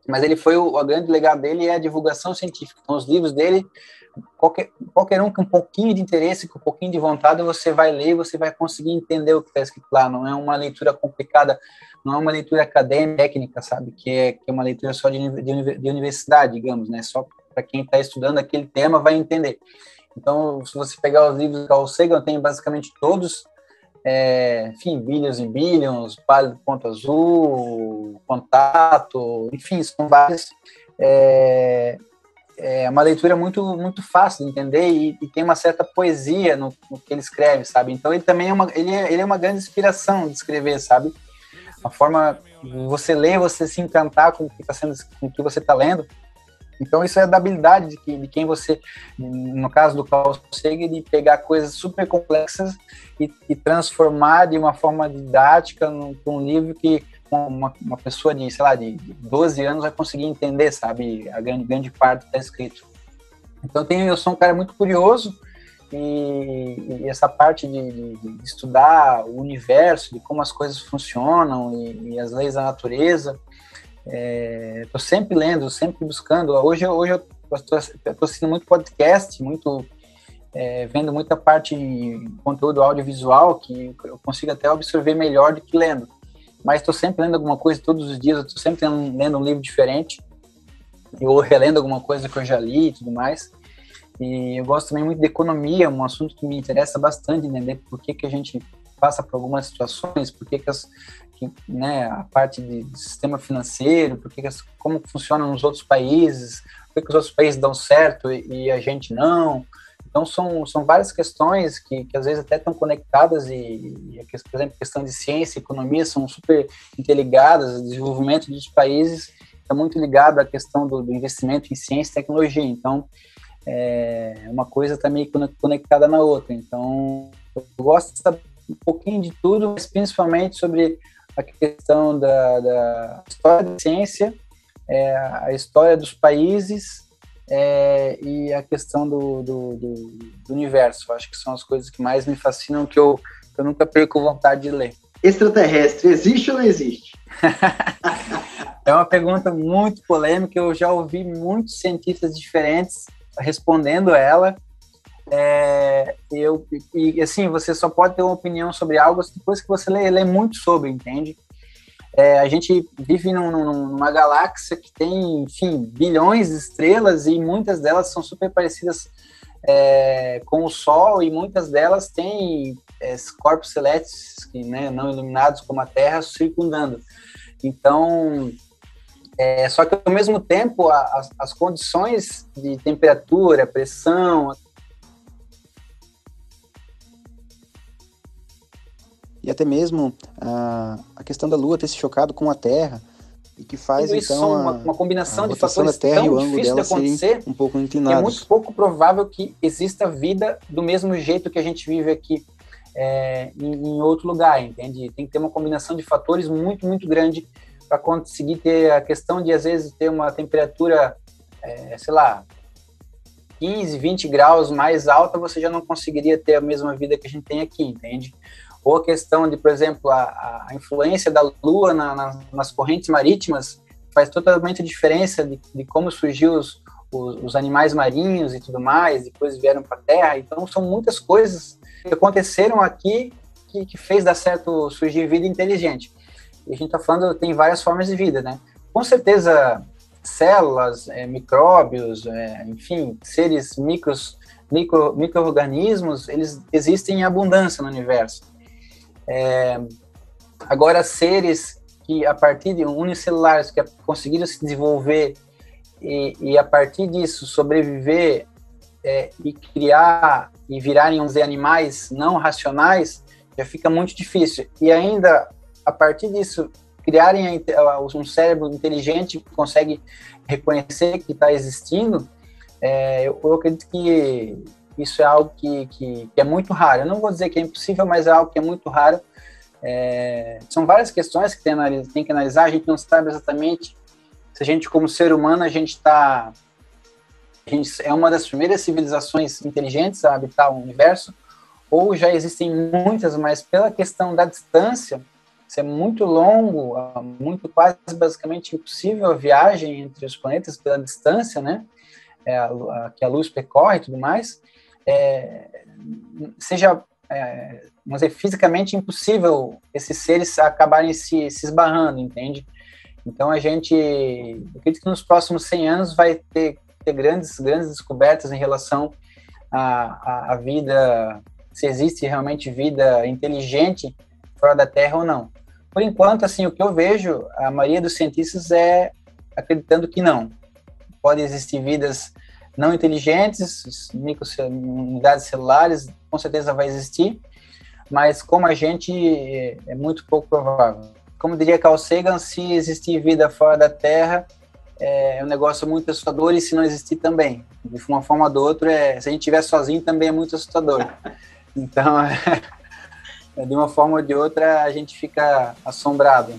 mas ele foi o, o grande legado dele é a divulgação científica. Então, os livros dele, qualquer, qualquer um com um pouquinho de interesse, com um pouquinho de vontade, você vai ler você vai conseguir entender o que está escrito lá. Não é uma leitura complicada, não é uma leitura acadêmica, técnica, sabe? Que é, que é uma leitura só de, de, de universidade, digamos, né? Só para quem está estudando aquele tema vai entender. Então, se você pegar os livros do Carl Sagan, tem basicamente todos é, enfim, Billions e Billions, Pálido Ponto Azul, Contato, enfim, são vários. É, é uma leitura muito muito fácil de entender e, e tem uma certa poesia no, no, que ele escreve, sabe? Então ele também é uma ele é, ele é uma grande inspiração de escrever, sabe? A forma você ler, você se encantar com o que está sendo, com o que você está lendo. Então isso é da habilidade de, que, de quem você, no caso do Carl Sagan, de pegar coisas super complexas e, e transformar de uma forma didática num, livro que uma, uma, pessoa de, sei lá, de 12 anos vai conseguir entender, sabe, a grande, grande parte está escrito. Então eu sou um cara muito curioso e, e essa parte de, de, de, estudar o universo, de como as coisas funcionam e, e as leis da natureza, estou é, sempre lendo, sempre buscando. Hoje, hoje eu estou assistindo muito podcast, muito é, vendo muita parte de conteúdo audiovisual que eu consigo até absorver melhor do que lendo. Mas estou sempre lendo alguma coisa todos os dias, estou sempre lendo um livro diferente, ou relendo alguma coisa que eu já li e tudo mais. E eu gosto também muito de economia, um assunto que me interessa bastante, entender por que, que a gente passa por algumas situações, por que, que, as, que né, a parte de, sistema financeiro, por que, que as, como funciona nos outros países, por que, que os outros países dão certo e, e, a gente não. Então, são, são várias questões que, que às vezes até estão conectadas e, e, por exemplo, questão de ciência e economia são super interligadas, o desenvolvimento dos países está muito ligado à questão do, do investimento em ciência e tecnologia. Então, é uma coisa está meio conectada na outra. Então, eu gosto de saber um pouquinho de tudo, mas principalmente sobre a questão da, da história da ciência, é, a história dos países é, e a questão do, do, do, do, universo. Acho que são as coisas que mais me fascinam, que eu, que eu nunca perco vontade de ler. Extraterrestre, existe ou não existe? é uma pergunta muito polêmica, eu já ouvi muitos cientistas diferentes respondendo ela, é, eu, e assim, você só pode ter uma opinião sobre algo depois que você lê, lê muito sobre, entende? É, a gente vive num, numa galáxia que tem, enfim, bilhões de estrelas e muitas delas são super parecidas é, com o Sol e muitas delas têm é, corpos celestes que, né, não iluminados como a Terra circundando. Então, é, só que ao mesmo tempo, as, as condições de temperatura, pressão, e até mesmo a, a questão da Lua ter se chocado com a Terra e que faz então uma, uma, combinação de fatores da terra tão e o ângulo dela de acontecer um pouco inclinados. É muito pouco provável que exista vida do mesmo jeito que a gente vive aqui é, em, em, outro lugar, entende? Tem que ter uma combinação de fatores muito, muito grande para conseguir ter a questão de, às vezes, ter uma temperatura, é, sei lá, 15, 20 graus mais alta, você já não conseguiria ter a mesma vida que a gente tem aqui, entende? ou a questão de, por exemplo, a, a influência da Lua na, na, nas correntes marítimas faz totalmente diferença de, de como surgiu os, os, os, animais marinhos e tudo mais, depois vieram para a Terra. Então, são muitas coisas que aconteceram aqui que, que fez dar certo surgir vida inteligente. E a gente está falando, tem várias formas de vida, né? Com certeza, células, é, micróbios, é, enfim, seres micros, micro, micro-organismos, eles existem em abundância no universo. É, agora, seres que, a partir de unicelulares, que conseguiram se desenvolver e, e a partir disso sobreviver é, e criar e virarem uns animais não racionais, já fica muito difícil. E ainda, a partir disso, criarem um cérebro inteligente que consegue reconhecer que está existindo, é, eu, eu, acredito que isso é algo que, que, que, é muito raro. Eu não vou dizer que é impossível, mas é algo que é muito raro. É, são várias questões que tem, tem, que analisar. A gente não sabe exatamente se a gente, como ser humano, a gente está é uma das primeiras civilizações inteligentes a habitar o universo, ou já existem muitas, mas pela questão da distância, ser é muito longo, muito quase basicamente impossível a viagem entre os planetas pela distância, né? É, a, a, que a luz percorre e tudo mais, é, seja, é, mas é fisicamente impossível esses seres acabarem se, se esbarrando, entende? Então a gente, acredito que nos próximos 100 anos vai ter, ter grandes, grandes descobertas em relação à, à vida, se existe realmente vida inteligente fora da Terra ou não. Por enquanto, assim, o que eu vejo, a maioria dos cientistas é acreditando que não. Pode existir vidas não inteligentes, unidades celulares, com certeza vai existir, mas como a gente, é muito pouco provável. Como diria Carl Sagan, se existir vida fora da Terra, é um negócio muito assustador e se não existir também. De uma forma ou de outra, é, se a gente estiver sozinho também é muito assustador. Então, de uma forma ou de outra a gente fica assombrado.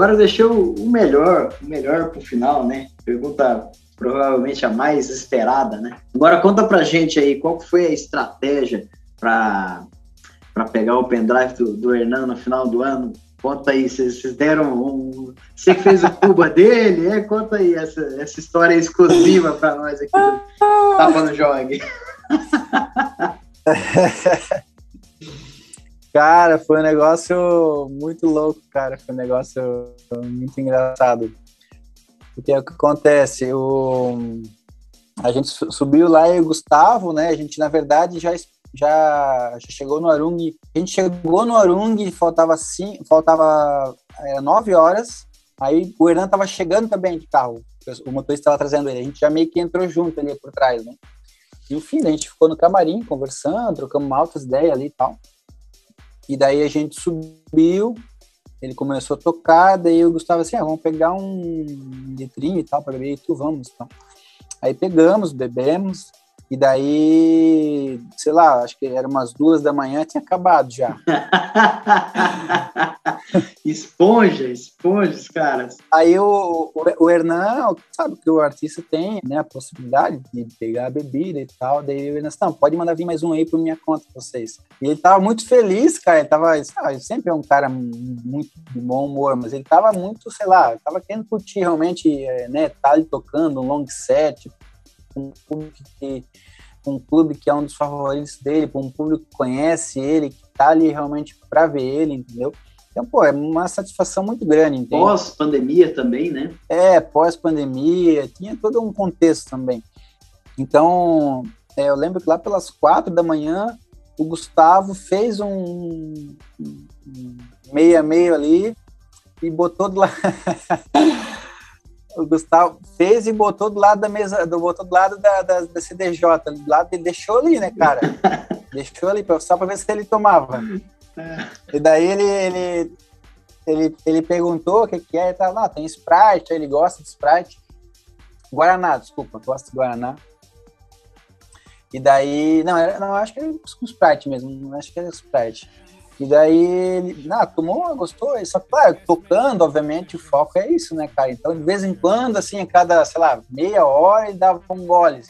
Agora deixei o melhor, o melhor para o final, né? Pergunta provavelmente a mais esperada, né? Agora conta pra gente aí qual foi a estratégia para para pegar o pendrive do, do Hernan no final do ano. Conta aí, vocês deram um. Você que fez o Cuba dele, é? Conta aí essa, essa história exclusiva para nós aqui do Tapa no Jogue. Cara, foi um negócio muito louco, cara. Foi um negócio muito engraçado. Porque é o que acontece, o... a gente subiu lá e o Gustavo, né? A gente, na verdade, já, já, já chegou no Arung. A gente chegou no Arung, faltava, sim, faltava era nove horas. Aí o Hernan tava chegando também de carro. O motorista estava trazendo ele. A gente já meio que entrou junto ali por trás, né? E, enfim, a gente ficou no camarim conversando, trocamos altas ideias ali e tal. E daí a gente subiu, ele começou a tocar, daí o Gustavo assim, ah, vamos pegar um litrinho e tal para beber, e tu vamos, então. Aí pegamos, bebemos, e daí, sei lá, acho que era umas duas da manhã, tinha acabado já. esponja, esponja, os caras. Aí o, o, o Hernan, sabe que o artista tem né, a possibilidade de pegar a bebida e tal. Daí o Hernan não, pode mandar vir mais um aí por minha conta pra vocês. E ele tava muito feliz, cara. Ele tava, sabe, sempre é um cara muito de bom humor, mas ele tava muito, sei lá, tava querendo curtir realmente, é, né, tá ali tocando um long set, um público que um clube que é um dos favoritos dele, um público que conhece ele, que tá ali realmente para ver ele, entendeu? Então, pô, é uma satisfação muito grande, entende? Pós-pandemia também, né? É, pós-pandemia, tinha todo um contexto também. Então, é, eu lembro que lá pelas quatro da manhã, o Gustavo fez um meia-meio ali e botou do lado. o Gustavo fez e botou do lado da mesa, do, botou do lado da, da, da CDJ, do lado, ele deixou ali, né, cara? deixou ali só para ver se ele tomava. É. E daí ele, ele, ele, ele perguntou o que, que é, ele tava, não, tem Sprite, ele gosta de Sprite. Guaraná, desculpa, gosta de Guaraná. E daí, não, era, não acho que era Sprite mesmo, acho que era Sprite. E daí ele, não, tomou, gostou, só claro, tocando, obviamente, o foco é isso, né, cara? Então, de vez em quando, assim, a cada, sei lá, meia hora, ele dava um gole.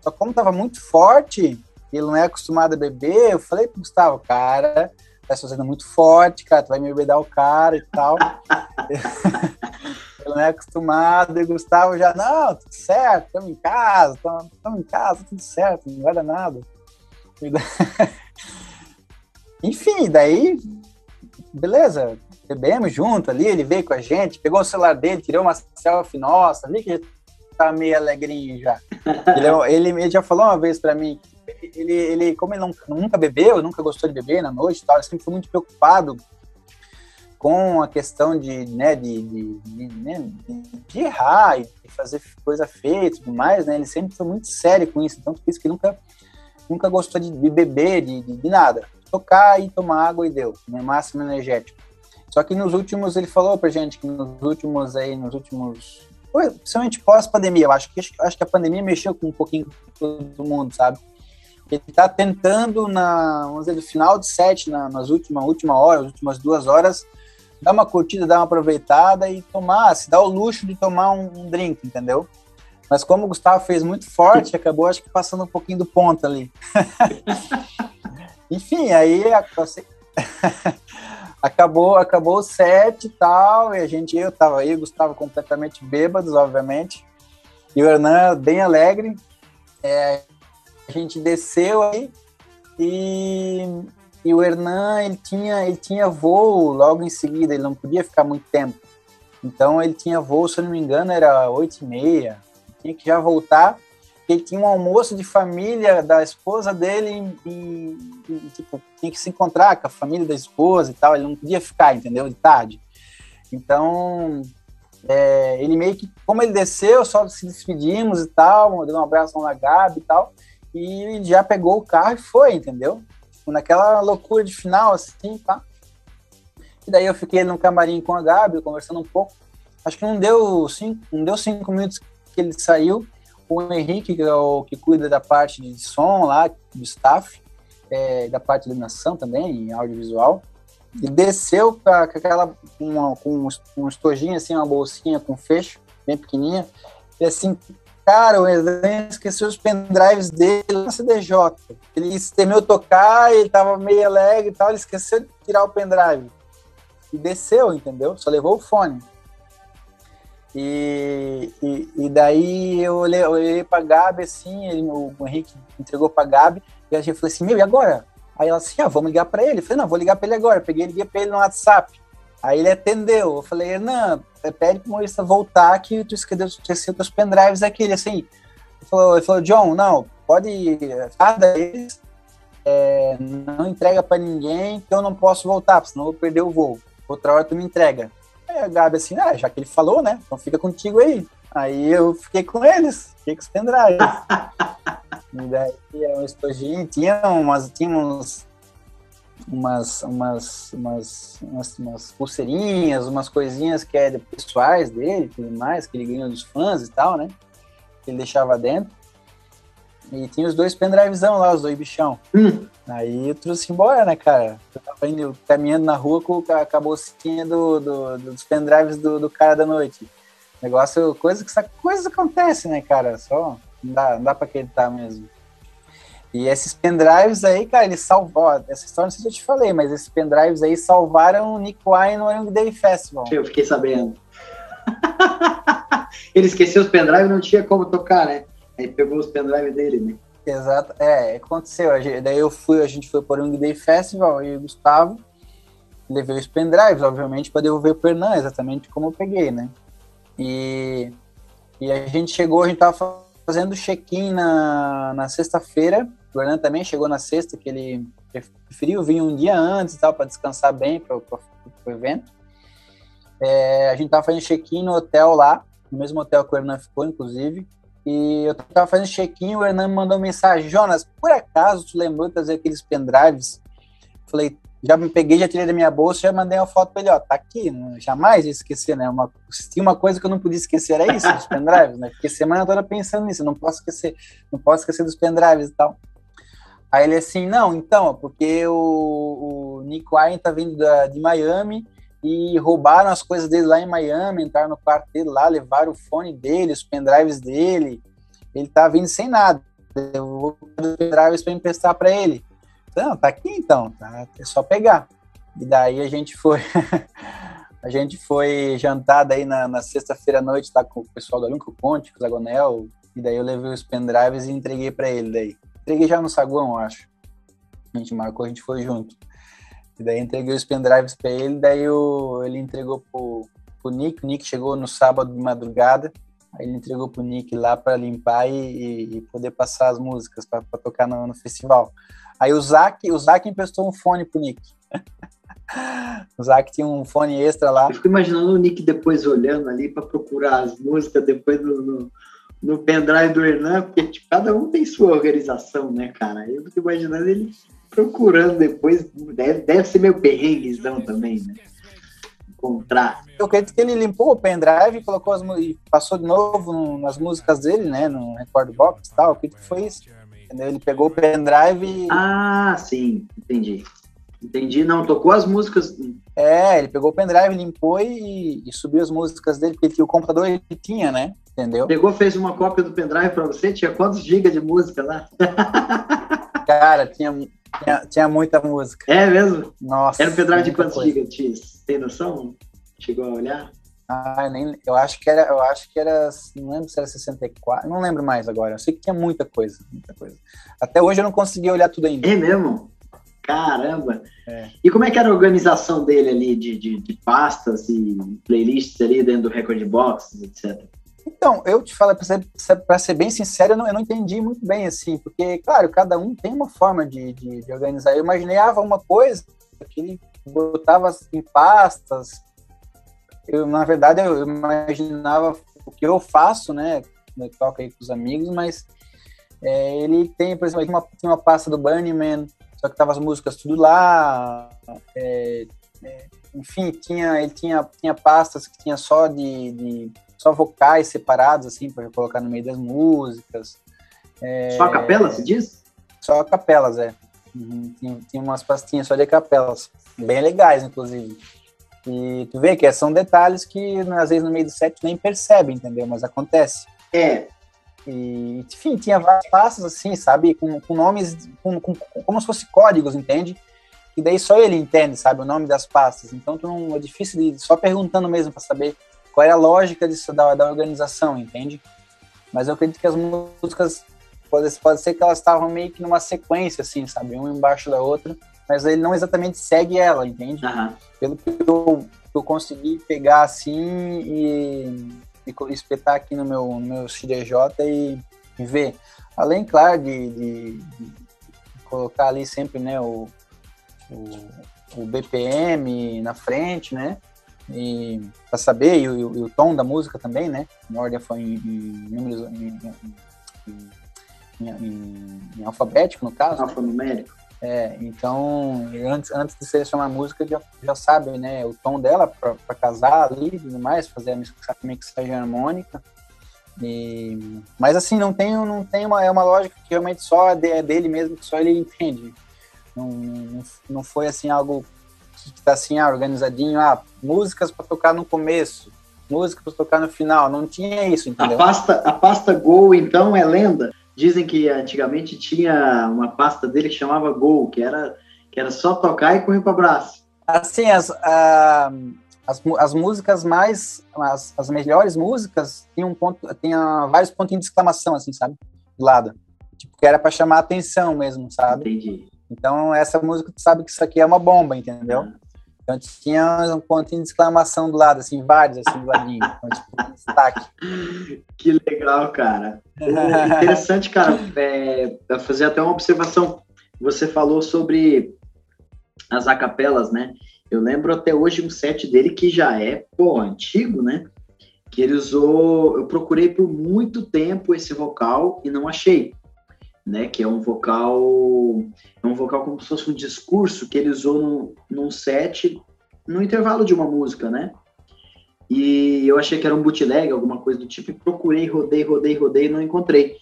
Só que como tava muito forte, ele não é acostumado a beber, eu falei pro Gustavo, cara, tá fazendo muito forte, cara, tu vai me bebedar o cara e tal. ele não é acostumado, e o Gustavo já, não, tudo certo, estamos em casa, estamos em casa, tudo certo, não vai dar nada. Enfim, daí, beleza, bebemos junto ali, ele veio com a gente, pegou o celular dele, tirou uma selfie nossa, vi que ele tá meio alegrinho já. Ele, ele, ele já falou uma vez para mim, ele, ele, como ele não, nunca bebeu, nunca gostou de beber na noite tal, ele sempre foi muito preocupado com a questão de, né, de, de, de, né, de errar e fazer coisa feia e tudo mais, né, ele sempre foi muito sério com isso, tanto por isso que nunca, nunca gostou de, beber, de, de, nada. Tocar e tomar água e deu, né, máximo energético. Só que nos últimos, ele falou pra gente que nos últimos aí, nos últimos, principalmente pós-pandemia, eu acho que, acho que a pandemia mexeu com um pouquinho todo mundo, sabe? Ele está tentando, na, vamos dizer, no final de sete, na, nas últimas última hora, as últimas duas horas, dar uma curtida, dar uma aproveitada e tomar, se dar o luxo de tomar um, um drink, entendeu? Mas como o Gustavo fez muito forte, acabou acho que passando um pouquinho do ponto ali. Enfim, aí acabou, acabou o set e tal, e a gente, eu tava aí, o Gustavo completamente bêbados, obviamente, e o Hernan bem alegre. É, a gente desceu aí e e o Hernan, ele tinha, ele tinha voo logo em seguida, ele não podia ficar muito tempo. Então ele tinha voo, se eu não me engano, era oito e meia. Tinha que já voltar. Ele tinha um almoço de família da esposa dele e, e, tipo, tinha que se encontrar com a família da esposa e tal. Ele não podia ficar, entendeu? De tarde. Então, é, ele meio que, como ele desceu, só se despedimos e tal, deu um abraço na Gabi e tal, e já pegou o carro e foi, entendeu? tipo, naquela loucura de final, assim, tá? E daí eu fiquei no camarim com a Gabi, conversando um pouco. Acho que não deu cinco, não deu cinco minutos que ele saiu. O Henrique, que é o que cuida da parte de som lá, do staff, é, da parte de iluminação também, em audiovisual, e desceu com aquela, uma, com um estojinho, assim, uma bolsinha com fecho, bem pequenininha, e assim, Cara, o Evan esqueceu os pendrives dele na CDJ. Ele de tocar, ele tava meio alegre e tal, ele esqueceu de tirar o pendrive. E desceu, entendeu? Só levou o fone. E, e, e daí eu olhei, olhei pra Gabi assim, ele, o Henrique entregou pra Gabi, e a gente falou assim: Meu, e agora? Aí ela assim: Ah, vamos ligar pra ele. Eu falei: Não, vou ligar pra ele agora. Peguei liguei pra ele no WhatsApp. Aí ele atendeu. Eu falei, não, pede pro Maurício voltar que tu esqueceu, esqueceu teus pendrives aqui. Ele assim, ele falou, ele falou, John, não, pode, cada vez é, não entrega para ninguém que eu não posso voltar, senão eu vou perder o voo. Outra hora tu me entrega. Aí a Gabi assim, ah, já que ele falou, né, então fica contigo aí. Aí eu fiquei com eles, fiquei com os pendrives. e daí, um estojinho, tinha umas, tinha uns umas, umas, umas, umas, umas pulseirinhas, umas coisinhas que é de pessoais dele, tudo mais, que ele ganhou dos fãs e tal, né? Que ele deixava dentro. E tinha os dois pendrivezão lá, os dois bichão. Hum. Aí eu trouxe embora, né, cara? Eu tava indo, caminhando na rua com, a bolsinha do, do, dos pendrives do, do cara da noite. Negócio, coisa que coisa acontece, né, cara? Só não dá, não dá pra acreditar mesmo. E esses pendrives aí, cara, eles salvaram. Essa história não sei se eu te falei, mas esses pendrives aí salvaram o Nick Wine no Young Day Festival. Eu fiquei sabendo. Ele esqueceu os pendrives não tinha como tocar, né? Aí pegou os pendrives dele, né? Exato, é, aconteceu. Daí eu fui, a gente foi para o Day Festival e o Gustavo levei os pendrives, obviamente, para devolver o Hernan, exatamente como eu peguei, né? E, e a gente chegou, a gente tava fazendo check-in na, na sexta-feira o Hernan também chegou na sexta, que ele preferiu vir um dia antes e tal, para descansar bem para o evento. É, a gente tava fazendo check-in no hotel lá, no mesmo hotel que o Hernan ficou, inclusive. E eu tava fazendo check-in, o Hernan me mandou mensagem: Jonas, por acaso tu lembrou de trazer aqueles pendrives? Falei, já me peguei, já tirei da minha bolsa, já mandei uma foto para ele: ó, tá aqui, jamais ia esquecer, né? Uma, se tinha uma coisa que eu não podia esquecer, era isso, os pendrives, né? Porque semana toda pensando nisso, não posso esquecer, não posso esquecer dos pendrives e tal. Aí ele assim, não, então, porque o, o Nick Wine tá vindo da, de Miami e roubaram as coisas dele lá em Miami, entraram no quarto dele lá, levaram o fone dele, os pendrives dele. Ele tá vindo sem nada. Eu vou os pendrives para emprestar para ele. Não, tá aqui então, tá? É só pegar. E daí a gente foi. a gente foi jantar daí na, na sexta-feira à noite, tá com o pessoal do Alinco Ponte, com o Zagonel, e daí eu levei os pendrives e entreguei para ele daí. Entreguei já no saguão, acho. A gente marcou, a gente foi junto. E daí entreguei os pendrives para ele, daí o, ele entregou pro, pro Nick. O Nick chegou no sábado de madrugada. Aí ele entregou pro Nick lá para limpar e, e, poder passar as músicas para tocar no, no, festival. Aí o Zac, o Zac emprestou um fone pro Nick. o Zac tinha um fone extra lá. Eu fico imaginando o Nick depois olhando ali para procurar as músicas depois no, no, no pendrive do Hernan, porque tipo, cada um tem sua organização, né, cara? Eu fico imaginando ele procurando depois, deve, deve ser meio perrenguezão também, né? Encontrar. Eu acredito que ele limpou o pendrive e colocou as e passou de novo no, nas músicas dele, né? No Record Box e tal. Eu acredito que foi isso. Entendeu? Ele pegou o pendrive e... Ah, sim, entendi. Entendi, não, tocou as músicas. É, ele pegou o pendrive, limpou e, e subiu as músicas dele, porque o computador ele tinha, né? Entendeu? Pegou, fez uma cópia do pendrive para você? Tinha quantos gigas de música lá? Cara, tinha, tinha, tinha, muita música. É mesmo? Nossa. Era um pendrive de quantos gigas? Tem noção? Chegou a olhar? Ah, nem, eu acho que era, eu acho que era, não lembro se era 64, não lembro mais agora. Eu sei que tinha muita coisa, muita coisa. Até hoje eu não consegui olhar tudo ainda. É mesmo? Caramba! É. E como é que era a organização dele ali de, de, de pastas e playlists ali dentro do Record Box, etc? Então, eu te falo, para ser, bem sincero, eu não, eu não, entendi muito bem, assim, porque, claro, cada um tem uma forma de, de, de organizar. Eu imaginava uma coisa que ele botava em pastas. Eu, na verdade, eu imaginava o que eu faço, né? Eu toco aí com os amigos, mas é, ele tem, por exemplo, uma, tinha uma pasta do Burning Man, só que tava as músicas tudo lá. É, é, enfim, tinha, ele tinha, tinha pastas que tinha só de, de só vocais separados, assim, para colocar no meio das músicas. É, só a capela, se diz? Só a capelas, é. Uhum, tinha, tinha umas pastinhas só de capelas, bem legais, inclusive. E tu vê que são detalhes que às vezes no meio do set nem percebe, entendeu? Mas acontece. É, e, enfim, tinha vários passos assim, sabe? Com, com nomes, com, com, como se fosse códigos, entende? E daí só ele entende, sabe? O nome das pastas. Então tu não, é difícil de, só perguntando mesmo para saber qual é a lógica disso, da, da organização, entende? Mas eu acredito que as músicas, pode, pode ser que elas estavam meio que numa sequência, assim, sabe? Uma embaixo da outra, mas ele não exatamente segue ela, entende? Uhum. Pelo que eu, eu consegui pegar assim e e espetar aqui no meu, no meu XDJ e, e ver. Além, claro, de, de, de, colocar ali sempre né, o, o, o BPM na frente, né? E para saber, e o, e o, tom da música também, né? Em ordem foi em, em números em, em, alfabético, no caso. Né? Alfanumérico. É, então, antes, antes de selecionar a música, já, já sabe, né, o tom dela para casar ali e tudo mais, fazer a mixagem harmônica. E, mas assim, não tem, não tem uma, é uma lógica que realmente só é dele mesmo, que só ele entende. Não, não, não foi assim algo que está assim, ah, organizadinho, ah, músicas para tocar no começo, músicas para tocar no final, não tinha isso, entendeu? A pasta, a pasta Go, então, é lenda? Dizem que antigamente tinha uma pasta dele que chamava Gol, que era, que era só tocar e correr para abraço. Assim, as, as, as músicas mais, as, as melhores músicas tinham um ponto, tinha vários pontinhos de exclamação, assim, sabe? Do lado. Tipo, que era para chamar a atenção mesmo, sabe? Entendi. Então, essa música, tu sabe que isso aqui é uma bomba, entendeu? Ah. Então tinha um pontinho de exclamação do lado, assim, vários, assim, do ladinho. Então, tipo, destaque. Que legal, cara. interessante, cara, é, fazer até uma observação. Você falou sobre as acapelas, né? Eu lembro até hoje um set dele que já é, pô, antigo, né? Que ele usou. Eu procurei por muito tempo esse vocal e não achei. Né, que é um vocal, é um vocal como se fosse um discurso que ele usou num, num set no intervalo de uma música, né? E eu achei que era um bootleg, alguma coisa do tipo, e procurei, rodei, rodei, rodei não encontrei.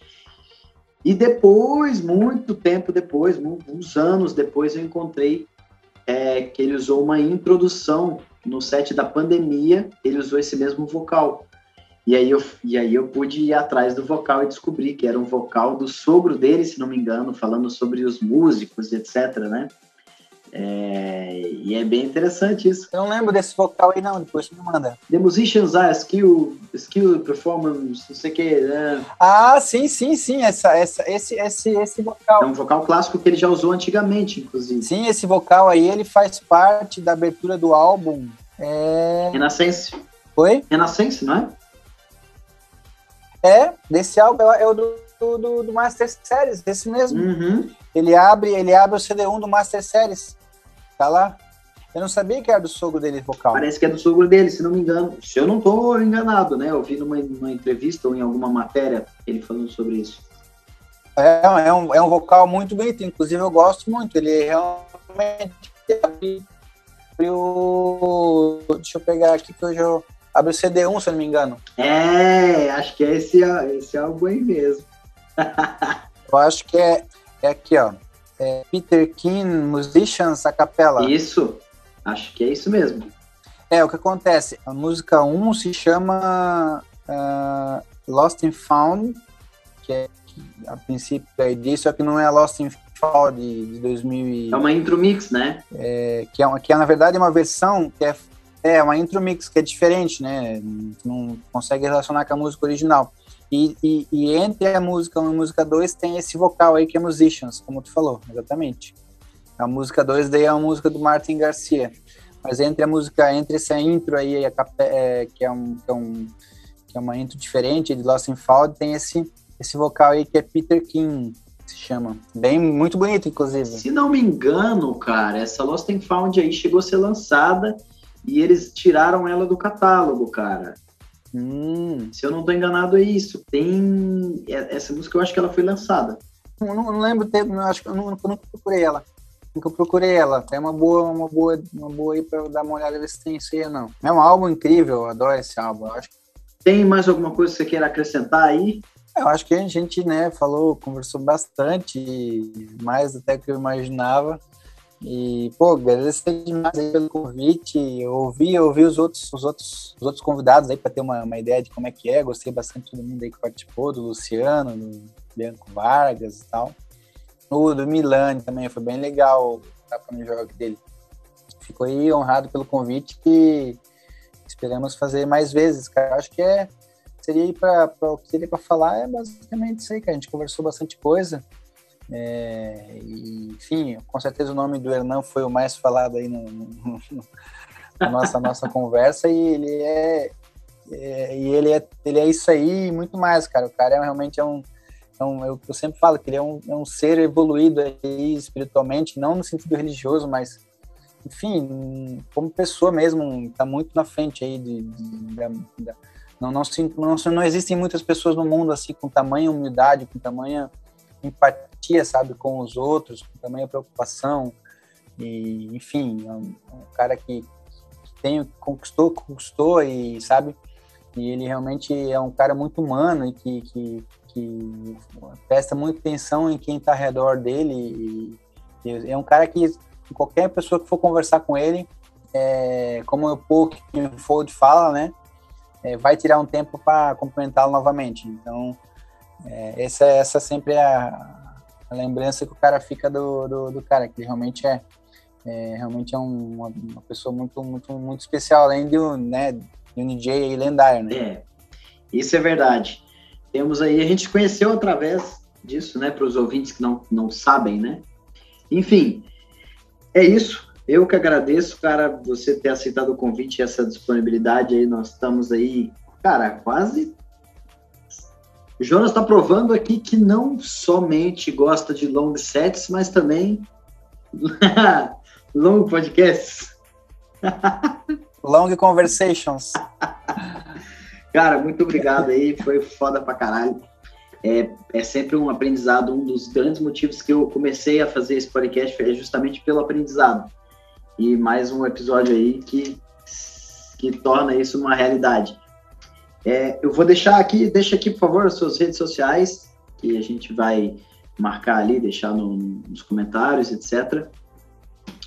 E depois, muito tempo depois, uns anos depois, eu encontrei é, que ele usou uma introdução no set da pandemia, ele usou esse mesmo vocal. E aí, eu, e aí eu pude ir atrás do vocal e descobri que era um vocal do sogro dele, se não me engano, falando sobre os músicos, etc, né? É, e é bem interessante isso. Eu não lembro desse vocal aí, não, depois me manda. The musicians are skill, skill performance, não sei o que. Né? Ah, sim, sim, sim. Essa, essa, esse, esse, esse vocal. É um vocal clássico que ele já usou antigamente, inclusive. Sim, esse vocal aí, ele faz parte da abertura do álbum. É... Renascense. Oi? Renascense, não é? É, desse álbum é o do, do, do Master Series, esse mesmo. Uhum. Ele abre, ele abre o CD1 do Master Series. Tá lá? Eu não sabia que era do sogro dele vocal. Parece que é do sogro dele, se não me engano. Se eu não tô enganado, né? Eu vi numa, numa entrevista ou em alguma matéria ele falando sobre isso. É, é, um, é um vocal muito bonito, inclusive eu gosto muito. Ele realmente abriu. Deixa eu pegar aqui que hoje eu. Abre o CD1, se eu não me engano. É, acho que é esse, esse álbum aí mesmo. eu acho que é, é aqui, ó é, Peter King Musicians a capela. Isso, acho que é isso mesmo. É, o que acontece, a música 1 se chama uh, Lost and Found, que é que, a princípio é disso, só que não é Lost and Found de, de 2000 e, É uma intro mix, né? É, que, é uma, que é, na verdade, uma versão que é, é uma intro mix, que é diferente, né? Não consegue relacionar com a música original. E, e, e, entre a música 1 e a música 2 tem esse vocal aí que é Musicians, como tu falou, exatamente. A música 2 daí é a música do Martin Garcia. Mas entre a música, entre essa intro aí, a, é, que, é um, que, é um, que é uma intro diferente de Lost and Found, tem esse, esse vocal aí que é Peter King, se chama. Bem, muito bonito, inclusive. Se não me engano, cara, essa Lost and Found aí chegou a ser lançada e eles tiraram ela do catálogo, cara. Hum. Se eu não estou enganado, é isso. Tem. É, essa música eu acho que ela foi lançada. Não, não, lembro não, acho que eu, nunca procurei ela. Nunca procurei ela. É uma boa, uma boa, uma boa aí para dar uma olhada ver se tem isso aí ou não. É um álbum incrível, eu adoro esse álbum. Eu acho. Tem mais alguma coisa que você queira acrescentar aí? Eu acho que a gente, né, falou, conversou bastante, mais até que eu imaginava. E, pô, agradecer demais aí pelo convite. Ouvi, ouvi os outros, os outros, os outros convidados aí para ter uma, uma ideia de como é que é. Gostei bastante de todo mundo aí que participou, do Luciano, do Bianco Vargas e tal. O do Milani também, foi bem legal o tapa no jogo dele. Ficou aí honrado pelo convite e esperamos fazer mais vezes, cara. Acho que é seria para o que seria para falar é basicamente isso aí, que a gente conversou bastante coisa. É, e, enfim, com certeza o nome do Hernan foi o mais falado aí no, no, na nossa, nossa conversa e ele é, é, e ele é ele é isso aí e muito mais, cara. O cara é, realmente é um, é um eu, eu, sempre falo que ele é um, é um ser evoluído aí espiritualmente, não no sentido religioso, mas enfim, como pessoa mesmo, está muito na frente aí de, de não, não, não, não existem muitas pessoas no mundo assim com tamanha humildade, com tamanha empatia, sabe, com os outros, com tamanha preocupação. E, enfim, é um, é um cara que, que tem, conquistou, conquistou e, sabe, e ele realmente é um cara muito humano e que, que, que presta muita atenção em quem está ao redor dele. E, e é um cara que qualquer pessoa que for conversar com ele, é, como o Paul Fold fala, né, é, vai tirar um tempo para cumprimentá-lo novamente. Então, é, essa, essa sempre é a, a, lembrança que o cara fica do, do, do cara, que realmente é, é realmente é um, uma, uma, pessoa muito, muito, muito especial, além de um, né, de um DJ lendário, né? É, isso é verdade. Temos aí, a gente conheceu através disso, né, para os ouvintes que não, não sabem, né? Enfim, é isso. Eu que agradeço, cara, você ter aceitado o convite e essa disponibilidade aí. Nós estamos aí, cara, quase Jonas está provando aqui que não somente gosta de long sets, mas também long podcasts. long conversations. Cara, muito obrigado aí, foi foda pra caralho. É, é sempre um aprendizado, um dos grandes motivos que eu comecei a fazer esse podcast é justamente pelo aprendizado. E mais um episódio aí que, que torna isso uma realidade. É, eu vou deixar aqui, deixa aqui, por favor, as suas redes sociais, que a gente vai marcar ali, deixar no, nos comentários, etc.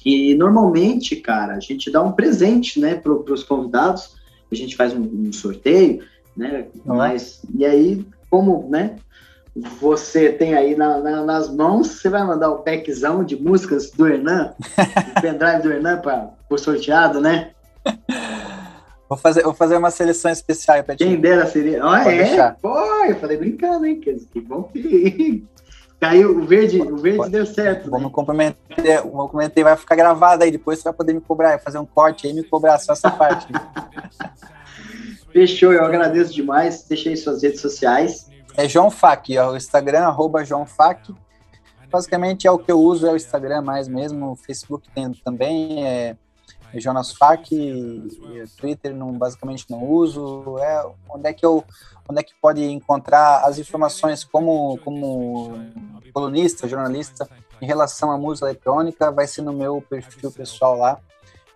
E normalmente, cara, a gente dá um presente, né, para os convidados. A gente faz um, um sorteio, né? Mas e aí, como, né? você tem aí na, na, nas mãos, você vai mandar o packzão de músicas do Hernan, o pendrive do Hernan para o sorteado, né? Vou fazer, vou fazer uma seleção especial para ti. Quem dera seria. Ah, Pode é? Deixar. Pô, eu falei brincando, hein? Que, que bom que caiu o verde, o verde Pode. deu certo. Vamos né? comprometer, vou comentar, vai ficar gravado aí, depois você vai poder me cobrar, fazer um corte aí e me cobrar só essa parte. Fechou, eu agradeço demais. Deixei suas redes sociais. É João Fac, o Instagram, arroba João Fac. Basicamente é o que eu uso, é o Instagram mais mesmo, o Facebook tem também, é Jonas Fac, Twitter não, basicamente não uso. É onde é que eu onde é que pode encontrar as informações como como colunista, jornalista em relação à música eletrônica, vai ser no meu perfil pessoal lá,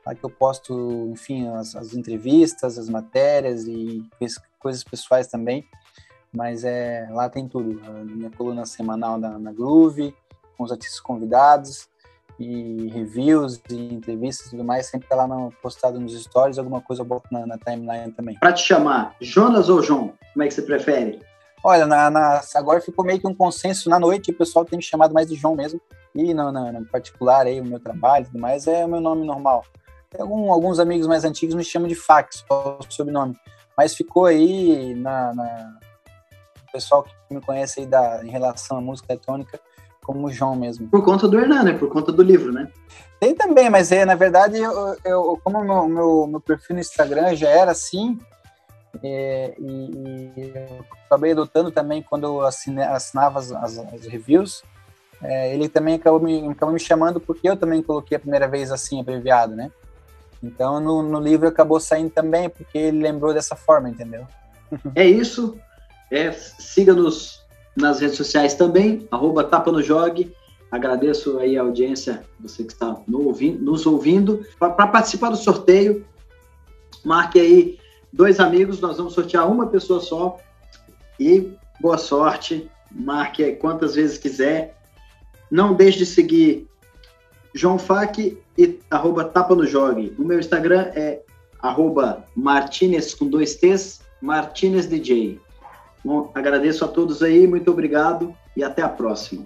lá que eu posto, enfim, as, as entrevistas, as matérias e coisas pessoais também. Mas é lá tem tudo. A minha coluna semanal na, na Groove, com os artistas convidados, e reviews e entrevistas e tudo mais, sempre tá lá no, postado nos stories, alguma coisa eu boto na, na timeline também. Para te chamar, Jonas ou João? Como é que você prefere? Olha, na, na, agora ficou meio que um consenso na noite, o pessoal tem me chamado mais de João mesmo, e no, no, no particular aí, o meu trabalho e tudo mais, é o meu nome normal. Algum, alguns amigos mais antigos me chamam de Fax, só o sobrenome, mas ficou aí na, na o pessoal que me conhece aí da, em relação à música eletrônica, como o João mesmo. Por conta do Hernan, né? Por conta do livro, né? Tem também, mas é, na verdade, eu, eu como o meu, meu, meu, perfil no Instagram já era assim, é, e, e, eu acabei adotando também quando eu assine, assinava as, as, as reviews, é, ele também acabou me, acabou me chamando porque eu também coloquei a primeira vez assim, abreviado, né? Então, no, no livro acabou saindo também, porque ele lembrou dessa forma, entendeu? É isso. É, Siga-nos nas redes sociais também, arroba Tapa no Jogue. Agradeço aí a audiência, você que está no ouvindo, nos ouvindo. Para participar do sorteio, marque aí dois amigos, nós vamos sortear uma pessoa só. E boa sorte, marque aí quantas vezes quiser. Não deixe de seguir João Fac e arroba Tapa no Jogue. O meu Instagram é arroba Martinez com dois T's, Martinez DJ. Bom, agradeço a todos aí, muito obrigado e até a próxima.